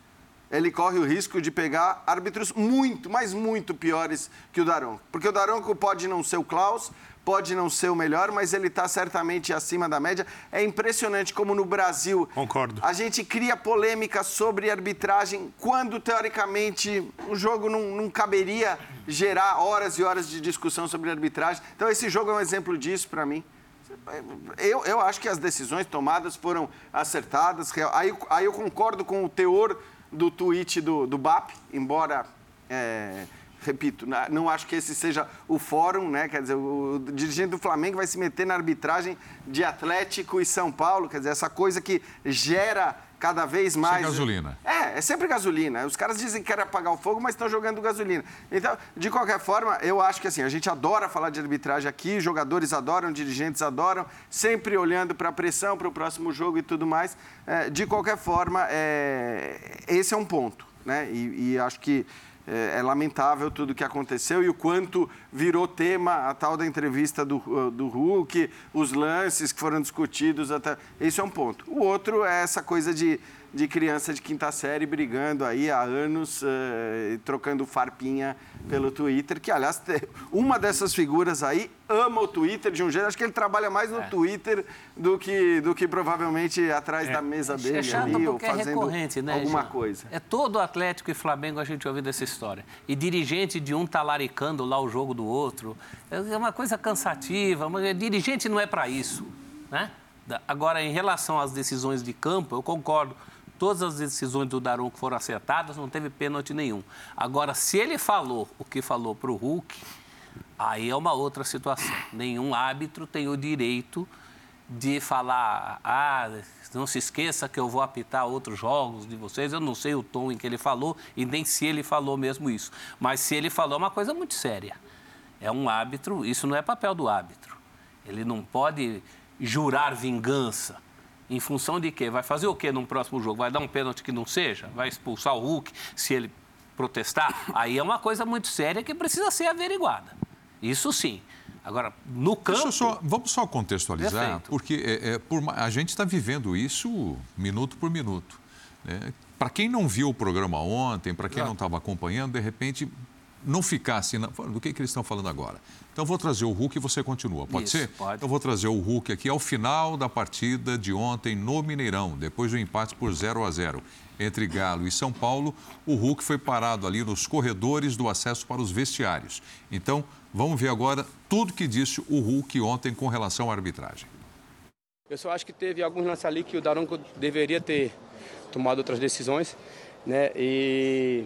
ele corre o risco de pegar árbitros muito, mas muito piores que o Daronco. Porque o Daronco pode não ser o Klaus, pode não ser o melhor, mas ele está certamente acima da média. É impressionante como no Brasil Concordo. a gente cria polêmica sobre arbitragem quando, teoricamente, o jogo não, não caberia gerar horas e horas de discussão sobre arbitragem. Então, esse jogo é um exemplo disso para mim. eu, eu acho que as decisões tomadas foram acertadas. Aí, aí eu concordo com o teor do tweet do, do BAP, embora. É, repito, não acho que esse seja o fórum, né? Quer dizer, o dirigente do Flamengo vai se meter na arbitragem de Atlético e São Paulo, quer dizer, essa coisa que gera cada vez mais. Sem gasolina. É, é sempre gasolina. Os caras dizem que querem apagar o fogo, mas estão jogando gasolina. Então, de qualquer forma, eu acho que assim, a gente adora falar de arbitragem aqui, jogadores adoram, dirigentes adoram, sempre olhando para a pressão, para o próximo jogo e tudo mais. É, de qualquer forma, é, esse é um ponto. Né? e, e acho que é, é, lamentável tudo o que aconteceu e o quanto virou tema a tal da entrevista do, do Hulk, os lances que foram discutidos até. Isso é um ponto. O outro é essa coisa de de criança de quinta série brigando aí há anos, uh, trocando farpinha pelo Twitter, que, aliás, uma dessas figuras aí ama o Twitter de um jeito. Acho que ele trabalha mais no é. Twitter do que, do que provavelmente atrás é. da mesa é dele. É chato ali, ou fazendo é recorrente, né? Alguma coisa. É todo Atlético e Flamengo a gente ouvindo essa história. E dirigente de um talaricando lá o jogo do outro. É uma coisa cansativa. Mas dirigente não é para isso, né? Agora, em relação às decisões de campo, eu concordo. Todas as decisões do Daronco foram acertadas, não teve pênalti nenhum. Agora, se ele falou o que falou para o Hulk, aí é uma outra situação. Nenhum árbitro tem o direito de falar, ah, não se esqueça que eu vou apitar outros jogos de vocês. Eu não sei o tom em que ele falou e nem se ele falou mesmo isso. Mas se ele falou é uma coisa muito séria. É um árbitro, isso não é papel do árbitro. Ele não pode jurar vingança em função de quê? Vai fazer o quê num próximo jogo? Vai dar um pênalti que não seja? Vai expulsar o Hulk se ele protestar? Aí é uma coisa muito séria que precisa ser averiguada. Isso sim. Agora, no campo. Só, vamos só contextualizar, Perfeito. porque é, é, por, a gente está vivendo isso minuto por minuto. Né? Para quem não viu o programa ontem, para quem não estava acompanhando, de repente não ficasse. Na... Do que, que eles estão falando agora? Então, vou trazer o Hulk e você continua. Pode Isso, ser? Pode. Eu vou trazer o Hulk aqui ao final da partida de ontem no Mineirão, depois do empate por 0 a 0 entre Galo e São Paulo. O Hulk foi parado ali nos corredores do acesso para os vestiários. Então, vamos ver agora tudo que disse o Hulk ontem com relação à arbitragem. Eu só acho que teve alguns lances ali que o Daronco deveria ter tomado outras decisões, né? E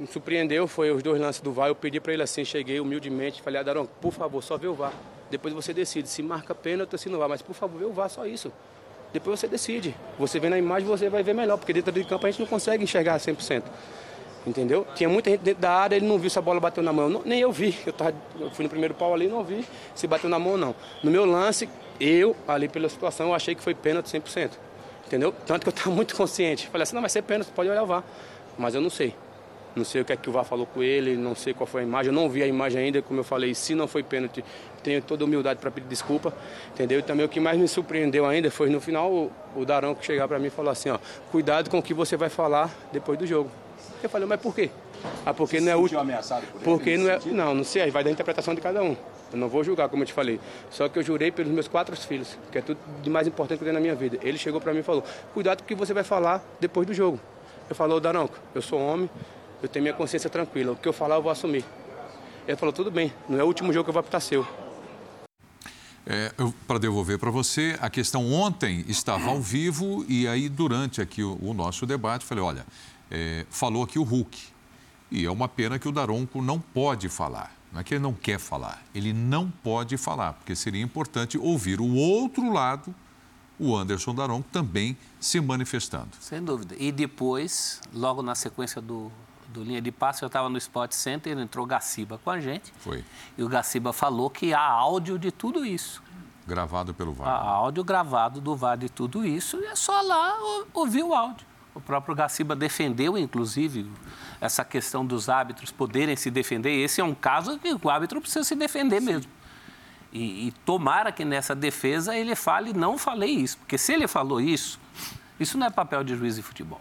me surpreendeu foi os dois lances do VAR. Eu pedi para ele assim, cheguei humildemente, falei, Adarão, por favor, só vê o VAR. Depois você decide. Se marca pênalti, se não VAR, mas por favor, vê o VAR, só isso. Depois você decide. Você vê na imagem, você vai ver melhor, porque dentro do campo a gente não consegue enxergar 100%. Entendeu? Tinha muita gente dentro da área, ele não viu se a bola bateu na mão. Não, nem eu vi. Eu, tava, eu fui no primeiro pau ali não vi se bateu na mão ou não. No meu lance, eu, ali pela situação, eu achei que foi pênalti 100%. Entendeu? Tanto que eu estava muito consciente. Falei assim, não, vai ser pênalti, pode olhar o VAR. Mas eu não sei. Não sei o que é que o VAR falou com ele, não sei qual foi a imagem. Eu não vi a imagem ainda, como eu falei, se não foi pênalti, tenho toda a humildade para pedir desculpa, entendeu? E também o que mais me surpreendeu ainda foi no final o, o Darão que chegar para mim e falou assim, ó, cuidado com o que você vai falar depois do jogo. Eu falei, mas por quê? Ah, porque você não é o ameaçado por Porque não é, não, não sei, aí vai da interpretação de cada um. Eu não vou julgar, como eu te falei. Só que eu jurei pelos meus quatro filhos, que é tudo de mais importante que eu tenho na minha vida. Ele chegou para mim e falou: "Cuidado com o que você vai falar depois do jogo". Eu falei: Daronco, eu sou homem, eu tenho minha consciência tranquila. O que eu falar, eu vou assumir. Ele falou, tudo bem, não é o último jogo que eu vou apitar seu. É, para devolver para você, a questão ontem estava ao vivo e aí durante aqui o, o nosso debate, falei, olha, é, falou aqui o Hulk. E é uma pena que o Daronco não pode falar. Não é que ele não quer falar, ele não pode falar, porque seria importante ouvir o outro lado o Anderson Daronco também se manifestando. Sem dúvida. E depois, logo na sequência do, do linha de passe, eu estava no Sport Center, entrou Gaciba com a gente. Foi. E o Gaciba falou que há áudio de tudo isso. Gravado pelo VAR. Há áudio gravado do VAR de tudo isso e é só lá ouvir o áudio. O próprio Gaciba defendeu, inclusive, essa questão dos árbitros poderem se defender. Esse é um caso que o árbitro precisa se defender mesmo. E, e tomara que nessa defesa ele fale, não falei isso. Porque se ele falou isso, isso não é papel de juiz de futebol.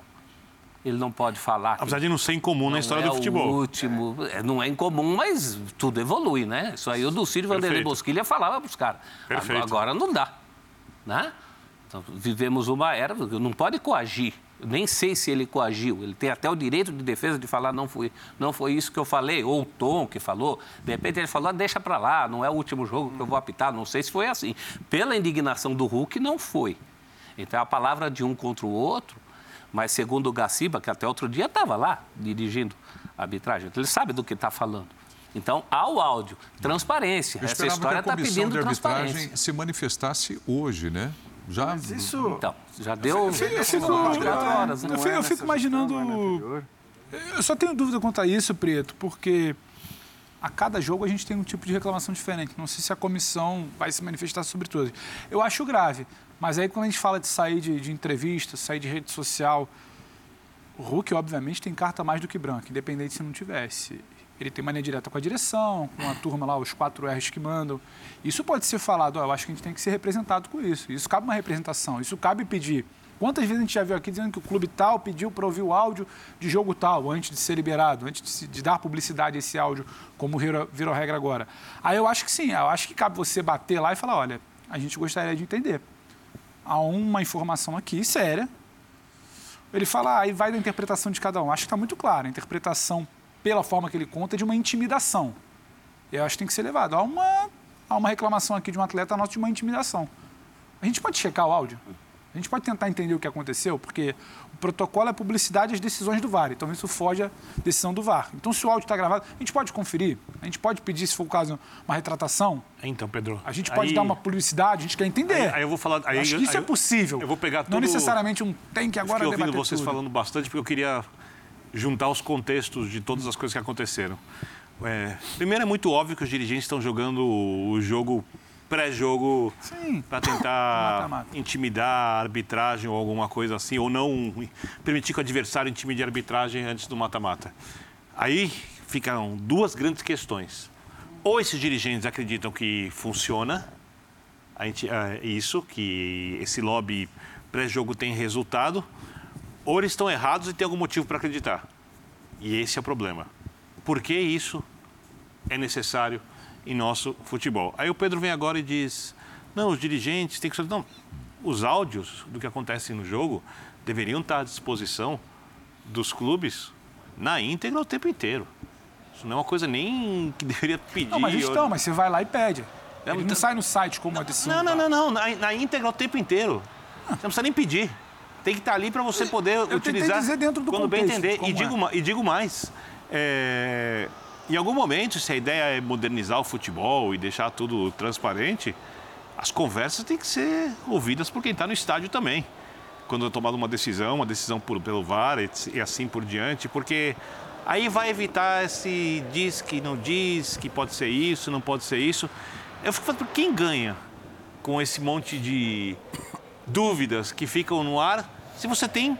Ele não pode falar. Apesar de não ser incomum na história é do futebol. O último, é, não é incomum, mas tudo evolui, né? Isso aí o do Círio Vanderlei Bosquilha falava para os caras. Agora não dá. Né? Então, vivemos uma era, não pode coagir nem sei se ele coagiu. Ele tem até o direito de defesa de falar não foi, não foi isso que eu falei, ou o Tom que falou. De repente ele falou, ah, deixa para lá, não é o último jogo que eu vou apitar. Não sei se foi assim. Pela indignação do Hulk, não foi. Então a palavra de um contra o outro, mas segundo o Gaciba, que até outro dia estava lá dirigindo a arbitragem, ele sabe do que está falando. Então, há o áudio, transparência. Essa história está pedindo de transparência. se manifestasse hoje, né? Já... Mas isso... Então, já deu eu fico, eu fico, horas. Né? Eu, fico, eu fico imaginando... Eu só tenho dúvida quanto a isso, Preto, porque a cada jogo a gente tem um tipo de reclamação diferente. Não sei se a comissão vai se manifestar sobre tudo. Eu acho grave, mas aí quando a gente fala de sair de, de entrevista, sair de rede social, o Hulk, obviamente, tem carta mais do que branca, independente se não tivesse ele tem mania direta com a direção, com a turma lá, os quatro R's que mandam. Isso pode ser falado, eu acho que a gente tem que ser representado com isso. Isso cabe uma representação, isso cabe pedir. Quantas vezes a gente já viu aqui dizendo que o clube tal pediu para ouvir o áudio de jogo tal, antes de ser liberado, antes de, se, de dar publicidade a esse áudio, como virou, virou regra agora? Aí eu acho que sim, eu acho que cabe você bater lá e falar, olha, a gente gostaria de entender. Há uma informação aqui séria. Ele fala, ah, aí vai da interpretação de cada um. Acho que está muito claro. A interpretação pela forma que ele conta, de uma intimidação. Eu acho que tem que ser levado. Há uma, há uma reclamação aqui de um atleta nosso de uma intimidação. A gente pode checar o áudio? A gente pode tentar entender o que aconteceu, porque protocolo é publicidade às decisões do VAR. Então, isso foge à decisão do VAR. Então, se o áudio está gravado, a gente pode conferir. A gente pode pedir, se for o caso, uma retratação. Então, Pedro. A gente pode aí... dar uma publicidade, a gente quer entender. Aí, aí eu vou falar. Aí, acho que isso é possível. Eu vou pegar tudo... Não necessariamente um tem que agora eu ouvindo vocês tudo. falando bastante, porque eu queria juntar os contextos de todas as coisas que aconteceram. É, primeiro, é muito óbvio que os dirigentes estão jogando o jogo pré-jogo para tentar mata, mata. intimidar a arbitragem ou alguma coisa assim, ou não permitir que o adversário intimide a arbitragem antes do mata-mata. Aí ficam duas grandes questões. Ou esses dirigentes acreditam que funciona é, isso, que esse lobby pré-jogo tem resultado, ou eles estão errados e tem algum motivo para acreditar. E esse é o problema. Por que isso é necessário em nosso futebol? Aí o Pedro vem agora e diz: não, os dirigentes têm que. Não, os áudios do que acontece no jogo deveriam estar à disposição dos clubes na íntegra o tempo inteiro. Isso não é uma coisa nem que deveria pedir. Não, mas estão, mas você vai lá e pede. Ele não então sai no site como uma decisão. Não, não, não, não. Na, na íntegra o tempo inteiro. Você não precisa nem pedir tem que estar ali para você poder eu utilizar dizer dentro do quando contexto, bem entender. E digo, é. e digo mais, é, em algum momento, se a ideia é modernizar o futebol e deixar tudo transparente, as conversas têm que ser ouvidas por quem está no estádio também. Quando é tomada uma decisão, uma decisão por, pelo VAR e assim por diante, porque aí vai evitar esse diz que não diz, que pode ser isso, não pode ser isso. Eu fico falando, quem ganha com esse monte de dúvidas que ficam no ar se você tem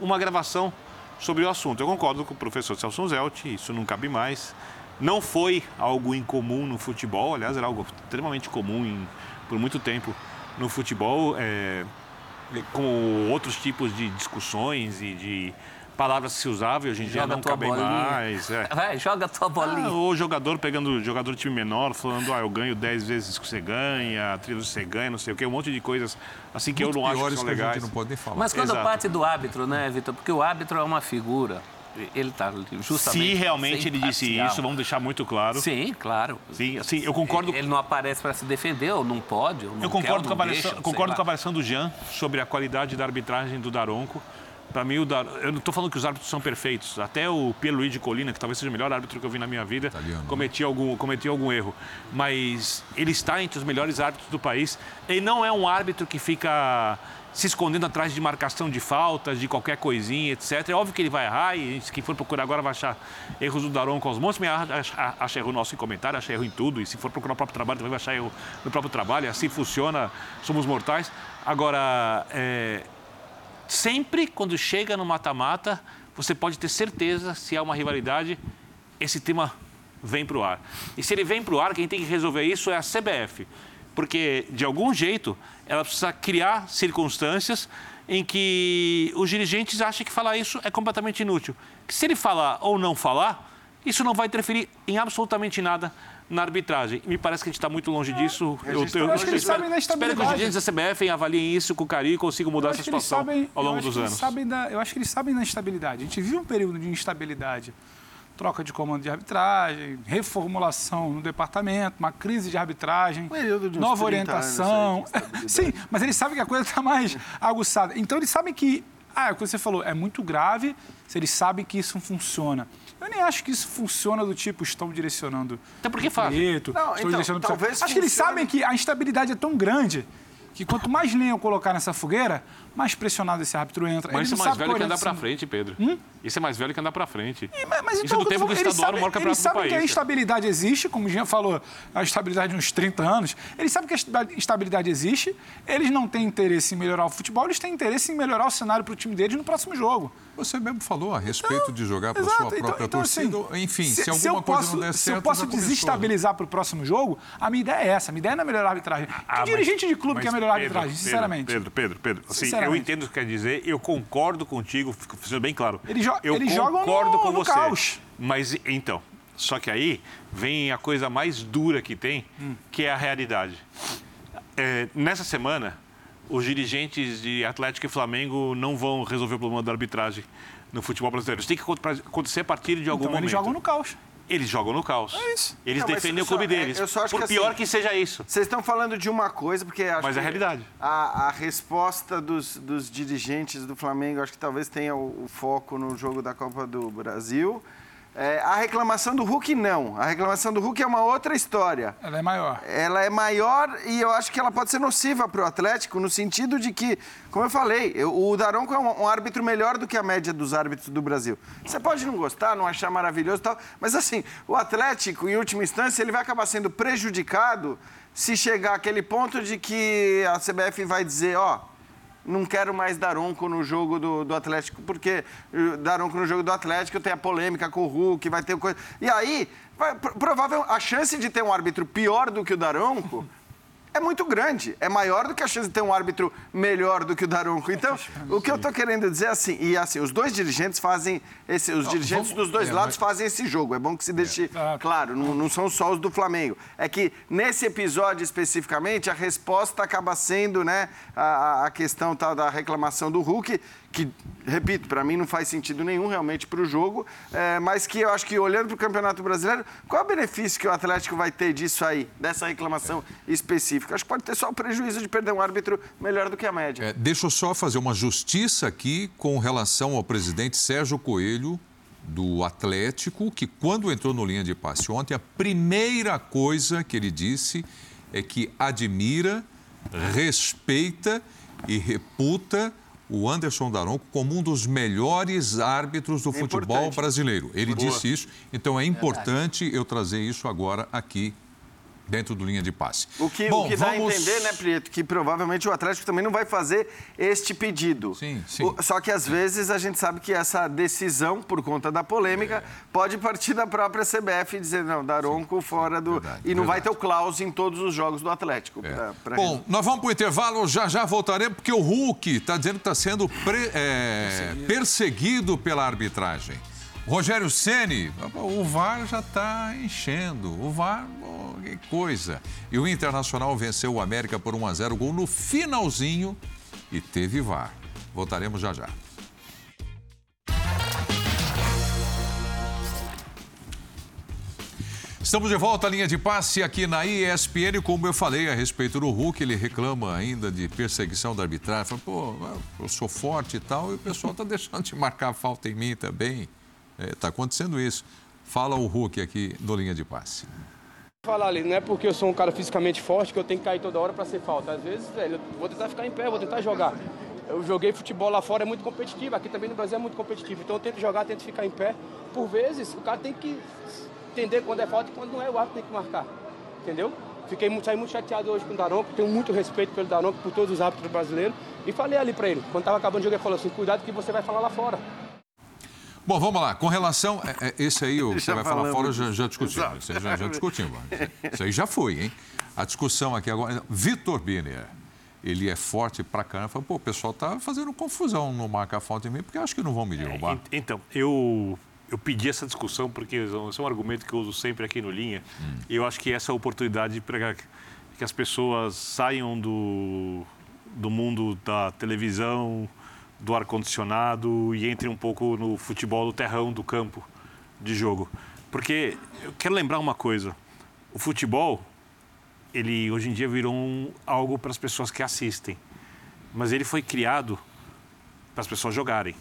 uma gravação sobre o assunto. Eu concordo com o professor Celso Zelt, isso não cabe mais. Não foi algo incomum no futebol, aliás, era algo extremamente comum em, por muito tempo no futebol, é, com outros tipos de discussões e de palavras que se usavam e hoje em dia não cabem mais. É. Vai, joga a tua bolinha. Ah, o jogador pegando jogador de time menor, falando, ah, eu ganho 10 vezes que você ganha, 30 vezes você ganha, não sei o quê, um monte de coisas assim que Muito eu não acho que são legais. Que não pode falar. Mas quando Exato. parte do árbitro, né, Vitor? Porque o árbitro é uma figura ele está justamente. Se realmente ele disse isso, vamos deixar muito claro. Sim, claro. Sim, sim eu concordo. Ele não aparece para se defender, ou não pode. Ou não eu concordo, quer, com, a avaliação, concordo com a avaliação do Jean sobre a qualidade da arbitragem do Daronco. Para mim, o Dar... eu não estou falando que os árbitros são perfeitos. Até o Pierluigi Colina, que talvez seja o melhor árbitro que eu vi na minha vida, Italiano, né? algum, cometia algum erro. Mas ele está entre os melhores árbitros do país. Ele não é um árbitro que fica se escondendo atrás de marcação de faltas, de qualquer coisinha, etc. É óbvio que ele vai errar e quem for procurar agora vai achar erros do Daron com os mas acha, acha erro nosso em comentário, acha erro em tudo. E se for procurar o próprio trabalho, também vai achar erro no próprio trabalho. Assim funciona, somos mortais. Agora, é, Sempre quando chega no mata-mata, você pode ter certeza, se há uma rivalidade, esse tema vem para o ar. E se ele vem para o ar, quem tem que resolver isso é a CBF. Porque, de algum jeito, ela precisa criar circunstâncias em que os dirigentes acham que falar isso é completamente inútil. Que se ele falar ou não falar, isso não vai interferir em absolutamente nada na arbitragem. Me parece que a gente está muito longe disso. É, eu, eu, eu acho que eles sabem da Espero que os dirigentes da CBF avaliem isso com carinho e consigam mudar essa situação sabem, ao longo dos anos. Da, eu acho que eles sabem da instabilidade. A gente vive um período de instabilidade. Troca de comando de arbitragem, reformulação no departamento, uma crise de arbitragem, de nova orientação. Sim, mas eles sabem que a coisa está mais aguçada. Então eles sabem que, ah, é o que você falou, é muito grave se eles sabem que isso funciona. Eu nem acho que isso funciona do tipo, estão direcionando. Então por que faz? Não, estão então, direcionando talvez Acho funcione... que eles sabem que a instabilidade é tão grande que quanto mais lenha eu colocar nessa fogueira, mais pressionado esse árbitro entra. Mas ele isso é mais velho que andar para frente, Pedro. Hum? Isso é mais velho que andar para frente. E, mas, mas isso então, é do tempo que o estadual campeonato Eles sabem que a instabilidade existe, como o Jean falou, a estabilidade de uns 30 anos. Eles sabem que a estabilidade existe, eles não têm interesse em melhorar o futebol, eles têm interesse em melhorar o cenário para o time deles no próximo jogo. Você mesmo falou a respeito então, de jogar para sua então, própria então, então, torcida. Assim, Enfim, se, se alguma se coisa posso, não der certo. Se eu posso desestabilizar para o próximo jogo, a minha ideia é essa. A minha ideia não é melhorar a arbitragem. Ah, que dirigente de clube quer melhorar a arbitragem, Pedro, sinceramente? Pedro, Pedro, Pedro. Assim, eu entendo o que quer dizer, eu concordo contigo, fica bem claro. Eles, jo eu eles concordo com no você. Caos. Mas então, só que aí vem a coisa mais dura que tem, hum. que é a realidade. É, nessa semana, os dirigentes de Atlético e Flamengo não vão resolver o problema da arbitragem no futebol brasileiro. Isso tem que acontecer a partir de algum então, momento. Eles jogam no caos. Eles jogam no caos. É isso. Eles não, defendem o clube só, é, deles. eu só acho por que, pior assim, que seja isso. Vocês estão falando de uma coisa, porque acho Mas é a realidade. A, a resposta dos, dos, dirigentes do Flamengo, acho que talvez tenha o, o foco no jogo da Copa do Brasil. É, a reclamação do Hulk, não. A reclamação do Hulk é uma outra história. Ela é maior. Ela é maior e eu acho que ela pode ser nociva para o Atlético, no sentido de que, como eu falei, eu, o Daronco é um, um, árbitro melhor do que a média dos árbitros do Brasil. Você pode não gostar, não achar maravilhoso e tal, mas assim, o Atlético, em última instância, ele vai acabar sendo prejudicado se chegar àquele ponto de que a CBF vai dizer, ó, não quero mais Daronco no jogo do, do Atlético, porque eh, Daronco no jogo do Atlético tem a polêmica com o Hulk, vai ter coisa. E aí, provável, a chance de ter um árbitro pior do que o Daronco é muito grande. É maior do que a chance de ter um árbitro melhor do que o Daronco. Então, o que eu estou querendo dizer é assim, e assim, os dois dirigentes fazem esse, os não, dirigentes vamos, dos dois é, lados mas... fazem esse jogo. É bom que se deixe é, claro, não, não, são só os do Flamengo. É que nesse episódio especificamente, a resposta acaba sendo, né, a, a questão tá, da reclamação do Hulk, que, repito, para mim não faz sentido nenhum realmente para o jogo, é, mas que eu acho que olhando para o Campeonato Brasileiro, qual é o benefício que o Atlético vai ter disso aí, dessa reclamação é. específica? Acho que pode ter só o prejuízo de perder um árbitro melhor do que a média. É, deixa eu só fazer uma justiça aqui com relação ao presidente Sérgio Coelho, do Atlético, que quando entrou no linha de passe ontem, a primeira coisa que ele disse é que admira, respeita e reputa o Anderson Daronco como um dos melhores árbitros do é futebol brasileiro. Ele Boa. disse isso, então é importante eu trazer isso agora aqui dentro do linha de passe. O que, Bom, o que dá vamos... a entender, né, Prieto, que provavelmente o Atlético também não vai fazer este pedido. Sim, sim. O, só que às vezes a gente sabe que essa decisão, por conta da polêmica, é. pode partir da própria CBF e dizer, não, Daronco sim, fora do... Verdade, e não verdade. vai ter o Klaus em todos os jogos do Atlético. É. Pra, pra Bom, nós vamos para o intervalo, já já voltaremos, porque o Hulk está dizendo que está sendo pre, é, perseguido pela arbitragem. Rogério Ceni, o VAR já está enchendo. O VAR, oh, que coisa. E o Internacional venceu o América por 1 a 0 gol no finalzinho e teve VAR. Voltaremos já já. Estamos de volta à linha de passe aqui na ESPN. Como eu falei a respeito do Hulk, ele reclama ainda de perseguição da arbitragem. Fala, pô, eu sou forte e tal, e o pessoal está deixando de marcar falta em mim também. Está é, acontecendo isso. Fala o Hulk aqui no linha de passe. Falar ali, não é porque eu sou um cara fisicamente forte que eu tenho que cair toda hora para ser falta. Às vezes, velho, eu vou tentar ficar em pé, vou tentar jogar. Eu joguei futebol lá fora, é muito competitivo. Aqui também no Brasil é muito competitivo. Então eu tento jogar, tento ficar em pé. Por vezes, o cara tem que entender quando é falta e quando não é, o árbitro tem que marcar. Entendeu? Fiquei muito, saí muito chateado hoje com o Daronco, tenho muito respeito pelo Daronco, por todos os árbitros brasileiros. E falei ali para ele, quando estava acabando o jogo, ele falou assim, cuidado que você vai falar lá fora. Bom, vamos lá. Com relação. É, é, esse aí, o que você vai falar fora, já, já discutimos. Isso já, já discutimos. Isso aí já foi, hein? A discussão aqui agora. Vitor Biner. Ele é forte pra caramba. Fala, pô, o pessoal tá fazendo confusão no marcar falta em mim, porque acho que não vão me derrubar. É, então, eu, eu pedi essa discussão porque esse é um argumento que eu uso sempre aqui no Linha. Hum. Eu acho que essa é a oportunidade para que as pessoas saiam do, do mundo da televisão, do ar-condicionado e entrem um pouco no futebol do terrão, do campo de jogo. Porque eu quero lembrar uma coisa: o futebol, ele hoje em dia virou um, algo para as pessoas que assistem, mas ele foi criado para as pessoas jogarem.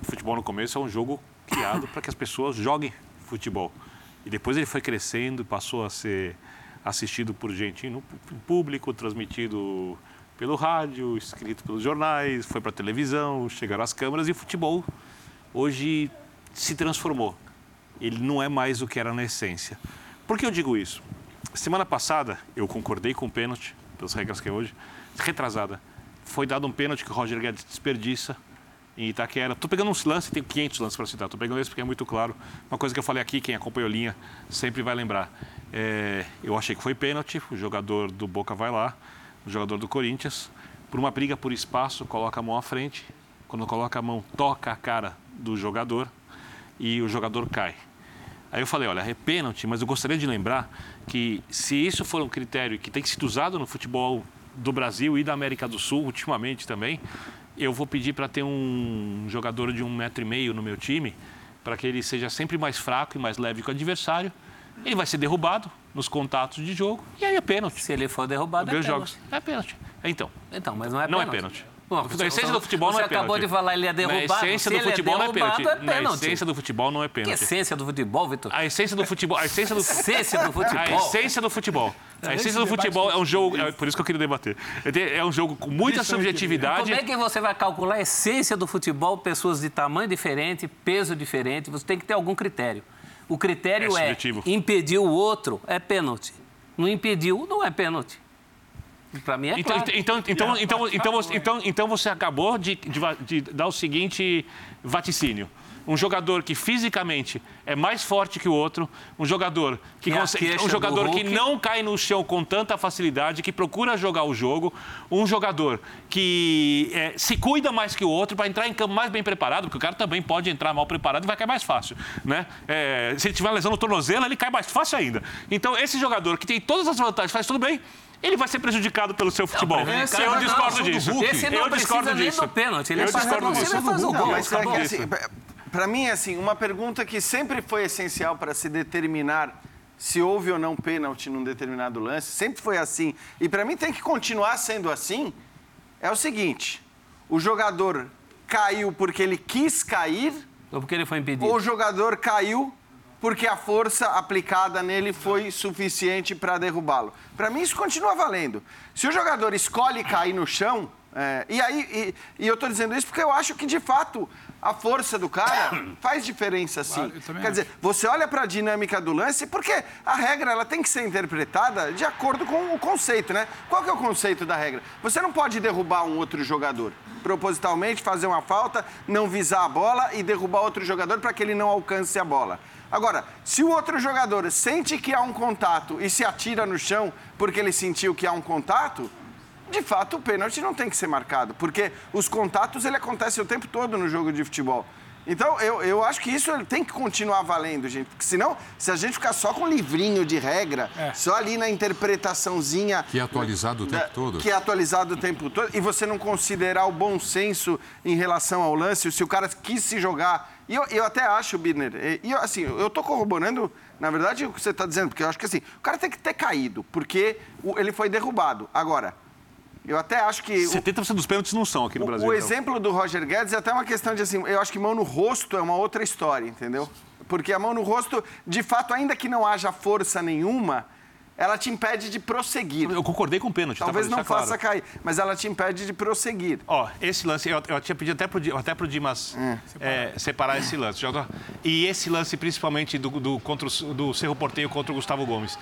O futebol no começo é um jogo criado para que as pessoas joguem futebol. E depois ele foi crescendo, passou a ser assistido por gente no público, transmitido pelo rádio, escrito pelos jornais, foi para a televisão, chegaram as câmeras e o futebol hoje se transformou. Ele não é mais o que era na essência. Por que eu digo isso? Semana passada eu concordei com o pênalti, pelas regras que é hoje, retrasada. Foi dado um pênalti que o Roger Guedes desperdiça em Itaquera. Estou pegando uns lances, tenho 500 lances para citar. Estou pegando esse porque é muito claro. Uma coisa que eu falei aqui, quem acompanhou a linha sempre vai lembrar. É, eu achei que foi pênalti, o jogador do Boca vai lá, o jogador do Corinthians, por uma briga por espaço, coloca a mão à frente. Quando coloca a mão, toca a cara do jogador e o jogador cai. Aí eu falei, olha, é pênalti, mas eu gostaria de lembrar que se isso for um critério que tem sido usado no futebol do Brasil e da América do Sul ultimamente também, eu vou pedir para ter um jogador de um metro e meio no meu time, para que ele seja sempre mais fraco e mais leve que o adversário. Ele vai ser derrubado nos contatos de jogo e aí é pênalti. Se ele for derrubado, é pênalti. Jogos, é pênalti. Então. Então, mas não é não pênalti. Não é pênalti. Bom, a essência do futebol não é pênalti. Você acabou de falar, ele é derrubado. Na essência do é futebol é não é pênalti. É pênalti. Na essência do futebol não é pênalti. Que essência do futebol, Vitor? A essência do futebol. A essência do, essência do futebol. A essência do futebol. A essência do futebol é um jogo. É por isso que eu queria debater. É um jogo com muita subjetividade. Como é que você vai calcular a essência do futebol, pessoas de tamanho diferente, peso diferente? Você tem que ter algum critério. O critério é, é impedir o outro, é pênalti. Não impediu, não é pênalti. Para mim é então, claro. Então, então, então, então, você, então, então você acabou de, de, de dar o seguinte vaticínio um jogador que fisicamente é mais forte que o outro, um jogador que, consegue, um jogador que não cai no chão com tanta facilidade, que procura jogar o jogo, um jogador que é, se cuida mais que o outro para entrar em campo mais bem preparado, porque o cara também pode entrar mal preparado e vai cair mais fácil, né? É, se ele tiver lesão no tornozelo, ele cai mais fácil ainda. Então esse jogador que tem todas as vantagens, faz tudo bem, ele vai ser prejudicado pelo seu futebol. Não, esse eu discordo disso. Esse não eu discordo disso. Nem do pênalti. Ele eu discordo disso. Ele faz o gol. mas é que, assim, para mim, assim, uma pergunta que sempre foi essencial para se determinar se houve ou não pênalti num determinado lance, sempre foi assim. E para mim tem que continuar sendo assim. É o seguinte: o jogador caiu porque ele quis cair. Ou porque ele foi impedido. Ou o jogador caiu porque a força aplicada nele foi suficiente para derrubá-lo. Para mim, isso continua valendo. Se o jogador escolhe cair no chão, é, e aí, e, e eu estou dizendo isso porque eu acho que, de fato, a força do cara faz diferença, sim. Quer dizer, você olha para a dinâmica do lance, porque a regra ela tem que ser interpretada de acordo com o conceito, né? Qual que é o conceito da regra? Você não pode derrubar um outro jogador propositalmente, fazer uma falta, não visar a bola e derrubar outro jogador para que ele não alcance a bola. Agora, se o outro jogador sente que há um contato e se atira no chão porque ele sentiu que há um contato, de fato o pênalti não tem que ser marcado, porque os contatos ele acontece o tempo todo no jogo de futebol. Então, eu, eu acho que isso tem que continuar valendo, gente. Porque senão, se a gente ficar só com um livrinho de regra, é. só ali na interpretaçãozinha. Que é atualizado o tempo da, todo. Que é atualizado o tempo todo, e você não considerar o bom senso em relação ao lance, se o cara quis se jogar. E eu, eu até acho, Birner, e eu, assim, eu tô corroborando, na verdade, o que você está dizendo, porque eu acho que assim, o cara tem que ter caído, porque ele foi derrubado. Agora eu até acho que. 70% dos pênaltis não são aqui no o, Brasil. O então. exemplo do Roger Guedes é até uma questão de assim, eu acho que mão no rosto é uma outra história, entendeu? Porque a mão no rosto, de fato, ainda que não haja força nenhuma, ela te impede de prosseguir. Eu concordei com o pênalti. Tá, Talvez tá, não faça claro. cair, mas ela te impede de prosseguir. Ó, esse lance, eu, eu tinha pedido até pro, até pro Dimas é. É, separar esse lance. E esse lance, principalmente do, do, contra o, do Cerro Porteio contra o Gustavo Gomes.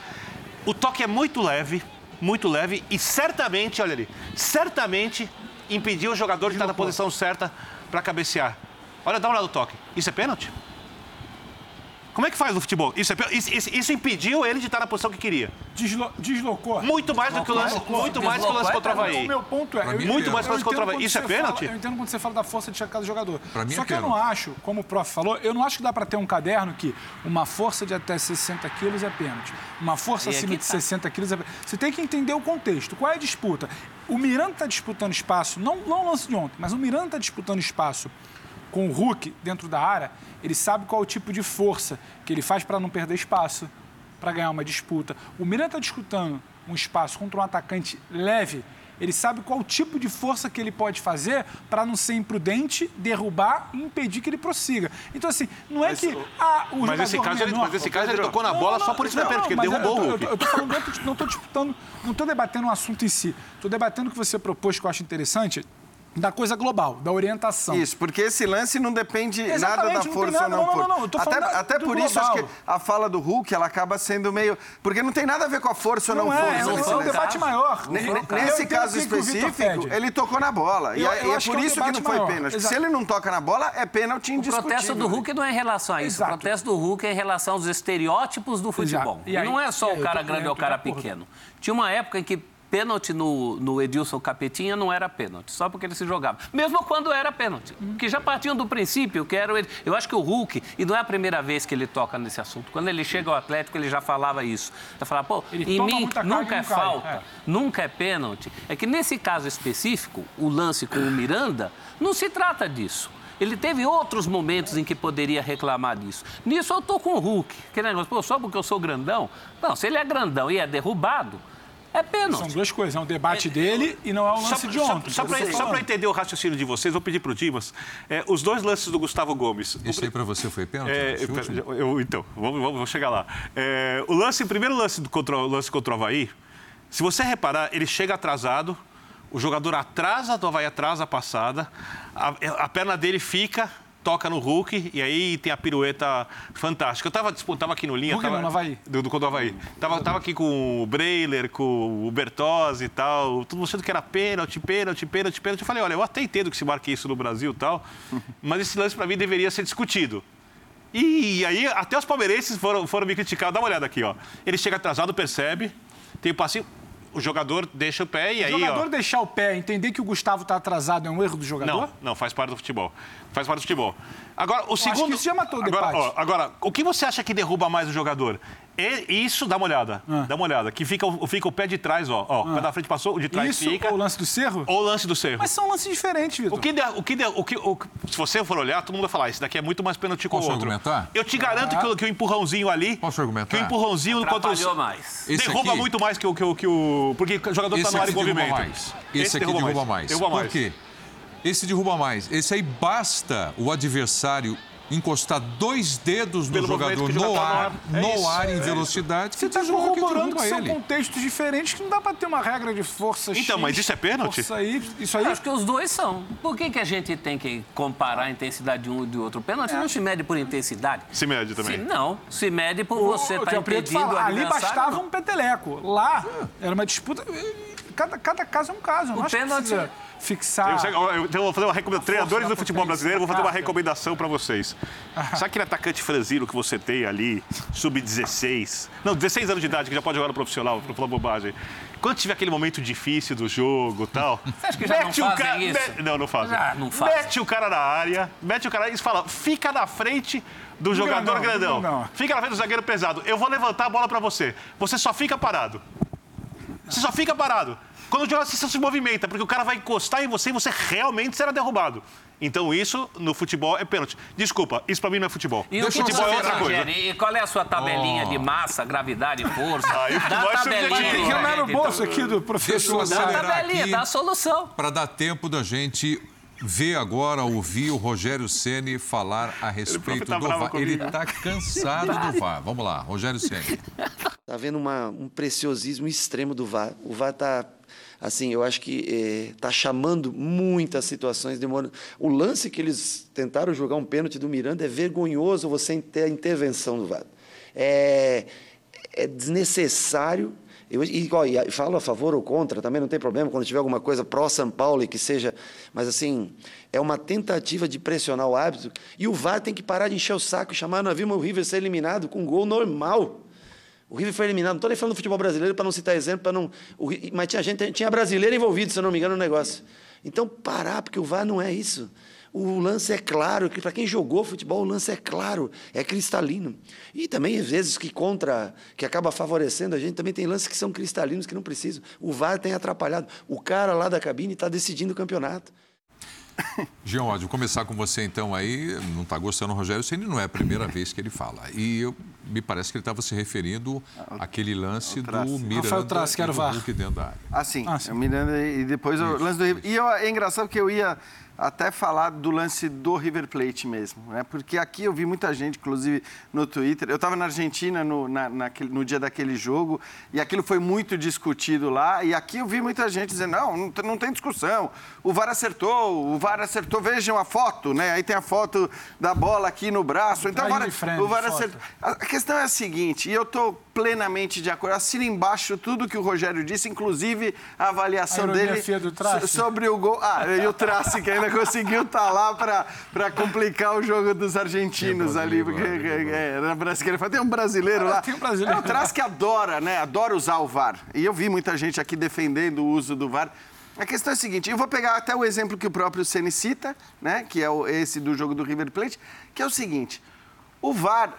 O toque é muito leve, muito leve e certamente, olha ali, certamente impediu o jogador de estar na posição certa para cabecear. Olha, dá uma olhada no toque. Isso é pênalti? Como é que faz no futebol? Isso, é, isso, isso, impediu ele de estar na posição que queria. Deslo, deslocou. Muito mais do que o lance, muito mais do que o lance contra o Havaí. O meu ponto é... Eu, muito mais do que o lance contra o Havaí. Isso é pênalti? Fala, eu entendo quando você fala da força de do jogador. Pra mim Só é que eu não acho, como o prof falou, eu não acho que dá para ter um caderno que uma força de até 60 quilos é pênalti. Uma força e acima de tá. 60 quilos é pênalti. Você tem que entender o contexto. Qual é a disputa? O Miranda está disputando espaço, não, não o lance de ontem, mas o Miranda está disputando espaço com o Hulk dentro da área, ele sabe qual é o tipo de força que ele faz para não perder espaço, para ganhar uma disputa. O Miranda está disputando um espaço contra um atacante leve, ele sabe qual o tipo de força que ele pode fazer para não ser imprudente, derrubar e impedir que ele prossiga. Então, assim, não é mas, que. Ah, o mas, esse caso, menor, ele, mas nesse caso ele tocou na bola não, só por isso não, pênalti, porque ele derrubou o Hulk. Eu estou falando, não estou disputando, não estou debatendo um assunto em si. Estou debatendo o que você propôs, que eu acho interessante, da coisa global, da orientação. Isso, porque esse lance não depende Exatamente, nada da força nada, ou não, não, não, não, Até, até por global. isso acho que a fala do Hulk ela acaba sendo meio. Porque não tem nada a ver com a força ou não, é, força. Não, é um debate maior. Nesse caso específico, ele tocou na bola. Eu, e, é por isso que não foi pênalti. Se ele não toca na bola, é pênalti indiscutível. O protesto do Hulk não é em relação a isso. O protesto do Hulk é em relação aos estereótipos do futebol. E não é só o cara grande ou o cara pequeno. Tinha uma época em que pênalti no, no Edilson Capetinha não era pênalti, só porque ele se jogava. Mesmo quando era pênalti, que já partiam do princípio que era o Eu acho que o Hulk, e não é a primeira vez que ele toca nesse assunto, quando ele chega ao Atlético, ele já falava isso. Ele falava, pô, ele em mim nunca é falta, é. nunca é pênalti. É que nesse caso específico, o lance com o Miranda, não se trata disso. Ele teve outros momentos em que poderia reclamar disso. Nisso eu tô com o Hulk. Que negócio, pô, só porque eu sou grandão? Não, se ele é grandão e é derrubado, é pênalti. São duas coisas, é um debate é, dele e não é um lance só, de ontem. Só, só para entender o raciocínio de vocês, vou pedir para o Dimas, é, os dois lances do Gustavo Gomes. Isso aí para você foi pênalti? É, eu, eu, então, vamos, vamos, chegar lá. É, o lance, o primeiro lance contra, o lance contra o Havaí, se você reparar, ele chega atrasado, o jogador atrasa do Havaí, atrasa a passada, a, a perna dele fica toca no Hulk e aí tem a pirueta fantástica. Eu tava, tava aqui no linha. Hulk tava, não, no Havaí. Do, do, do Havaí. Tava, tava aqui com o Breiler, com o Bertozzi e tal. Todo mundo achando que era pênalti, pênalti, pênalti, pênalti. Eu falei, olha, eu até entendo que se marque isso no Brasil e tal, mas esse lance para mim deveria ser discutido. E aí, até os palmeirenses foram, foram me criticar. Dá uma olhada aqui, ó. Ele chega atrasado, percebe, tem o passinho o jogador deixa o pé e o aí. O jogador ó... deixar o pé, entender que o Gustavo está atrasado é um erro do jogador? Não, não, faz parte do futebol. Faz parte do futebol. Agora, o Eu segundo. Acho que isso já matou o agora, ó, agora, o que você acha que derruba mais o jogador? E isso, dá uma olhada. Ah. Dá uma olhada. Que fica, fica o pé de trás, ó. ó ah. O pé da frente passou, o de trás isso, fica. Ou o lance do cerro? Ou o lance do cerro. Mas são lances diferentes, Vitor. O que, o que, o que, o, se você for olhar, todo mundo vai falar, esse daqui é muito mais pênalti que o outro. Posso argumentar? Eu te garanto ah. que, o, que o empurrãozinho ali. Posso argumentar? Que o empurrãozinho contra o. mais. Esse derruba aqui... muito mais que o, que, o, que o. Porque o jogador está no ar em movimento. Mais. Esse, esse aqui derruba, derruba mais. mais. Derruba mais. Por quê? Esse derruba mais. Esse aí basta o adversário encostar dois dedos no jogador no ar, no, ar, é no ar em é velocidade. Você está corroborando que são ele. contextos diferentes que não dá para ter uma regra de força Então, X, mas isso é pênalti? Isso aí, isso aí... Acho que os dois são. Por que, que a gente tem que comparar a intensidade de um e do outro? Pênalti é. não se mede por intensidade. Se mede também. Se, não, se mede por você estar tá impedindo falar, Ali bastava um peteleco. Lá era uma disputa... Cada, cada caso é um caso. O pênalti... Precisa fixar. Eu, eu, eu vou fazer uma recomendação. Treinadores do futebol brasileiro, vou fazer uma recomendação para vocês. Sabe aquele atacante franzino que você tem ali, sub-16? Não, 16 anos de idade, que já pode jogar no profissional, para falar bobagem. Quando tiver aquele momento difícil do jogo tal. Você acha que já mete não fazem cara, isso? Me... Não, não fazem. Já não fazem. Mete o cara na área, mete o cara e fala, fica na frente do jogador grandão. grandão. Fica na frente do zagueiro pesado. Eu vou levantar a bola para você. Você só fica parado. Você só fica parado. Quando o jogador se movimenta, porque o cara vai encostar em você e você realmente será derrubado. Então isso no futebol é pênalti. Desculpa, isso para mim não é futebol. E o futebol é outra coisa. E qual é a sua tabelinha oh. de massa, gravidade e força? Ah, dá a tabelinha. Tem que andar no bolso aqui do professor. Dá a tabelinha, dá a solução. Para dar tempo da gente ver agora, ouvir o Rogério Ceni falar a respeito tá do VAR. Ele está cansado do VAR. Vamos lá, Rogério Ceni. Está havendo uma, um preciosismo extremo do VAR. O VAR está assim, eu acho que está eh, chamando muitas situações. Demora... O lance que eles tentaram jogar um pênalti do Miranda é vergonhoso você ter a intervenção do VAR. É, é desnecessário Eu, e, e falo a favor ou contra, também não tem problema, quando tiver alguma coisa pró-São Paulo e que seja. Mas, assim, é uma tentativa de pressionar o árbitro. E o VAR tem que parar de encher o saco e chamar. Nós vimos o River ser eliminado com um gol normal. O River foi eliminado. Não estou nem falando do futebol brasileiro para não citar exemplo, para não. O, mas tinha gente, tinha brasileiro envolvido, se eu não me engano, no negócio. Então, parar, porque o VAR não é isso. O lance é claro, que para quem jogou futebol, o lance é claro, é cristalino. E também, às vezes, que contra, que acaba favorecendo a gente, também tem lances que são cristalinos que não precisam. O VAR tem atrapalhado. O cara lá da cabine está decidindo o campeonato. Jean, vou começar com você então aí, não está gostando do Rogério Ceni, não é a primeira vez que ele fala. E eu, me parece que ele estava se referindo àquele lance do Miranda Rafael Trace, quero VAR. dentro da área. Ah, sim. Ah, sim. O Miranda e depois isso, o lance do E eu, é engraçado que eu ia até falar do lance do River Plate mesmo, né? Porque aqui eu vi muita gente, inclusive no Twitter. Eu estava na Argentina no, na, naquele, no dia daquele jogo e aquilo foi muito discutido lá. E aqui eu vi muita gente dizendo: não, não, não tem discussão. O VAR acertou, o VAR acertou. Vejam a foto, né? Aí tem a foto da bola aqui no braço. Então, agora, o VAR acertou. A questão é a seguinte, e eu estou plenamente de acordo. Assina embaixo tudo que o Rogério disse, inclusive a avaliação a dele sobre o gol. Ah, e o Trace, que ainda conseguiu estar tá lá para complicar o jogo dos argentinos ali. Porque é, era brasileiro. Tem um brasileiro ah, lá. Tem um brasileiro. É o Trace que adora, né? Adora usar o VAR. E eu vi muita gente aqui defendendo o uso do VAR. A questão é a seguinte, eu vou pegar até o exemplo que o próprio Ceni cita, né, que é esse do jogo do River Plate, que é o seguinte: o VAR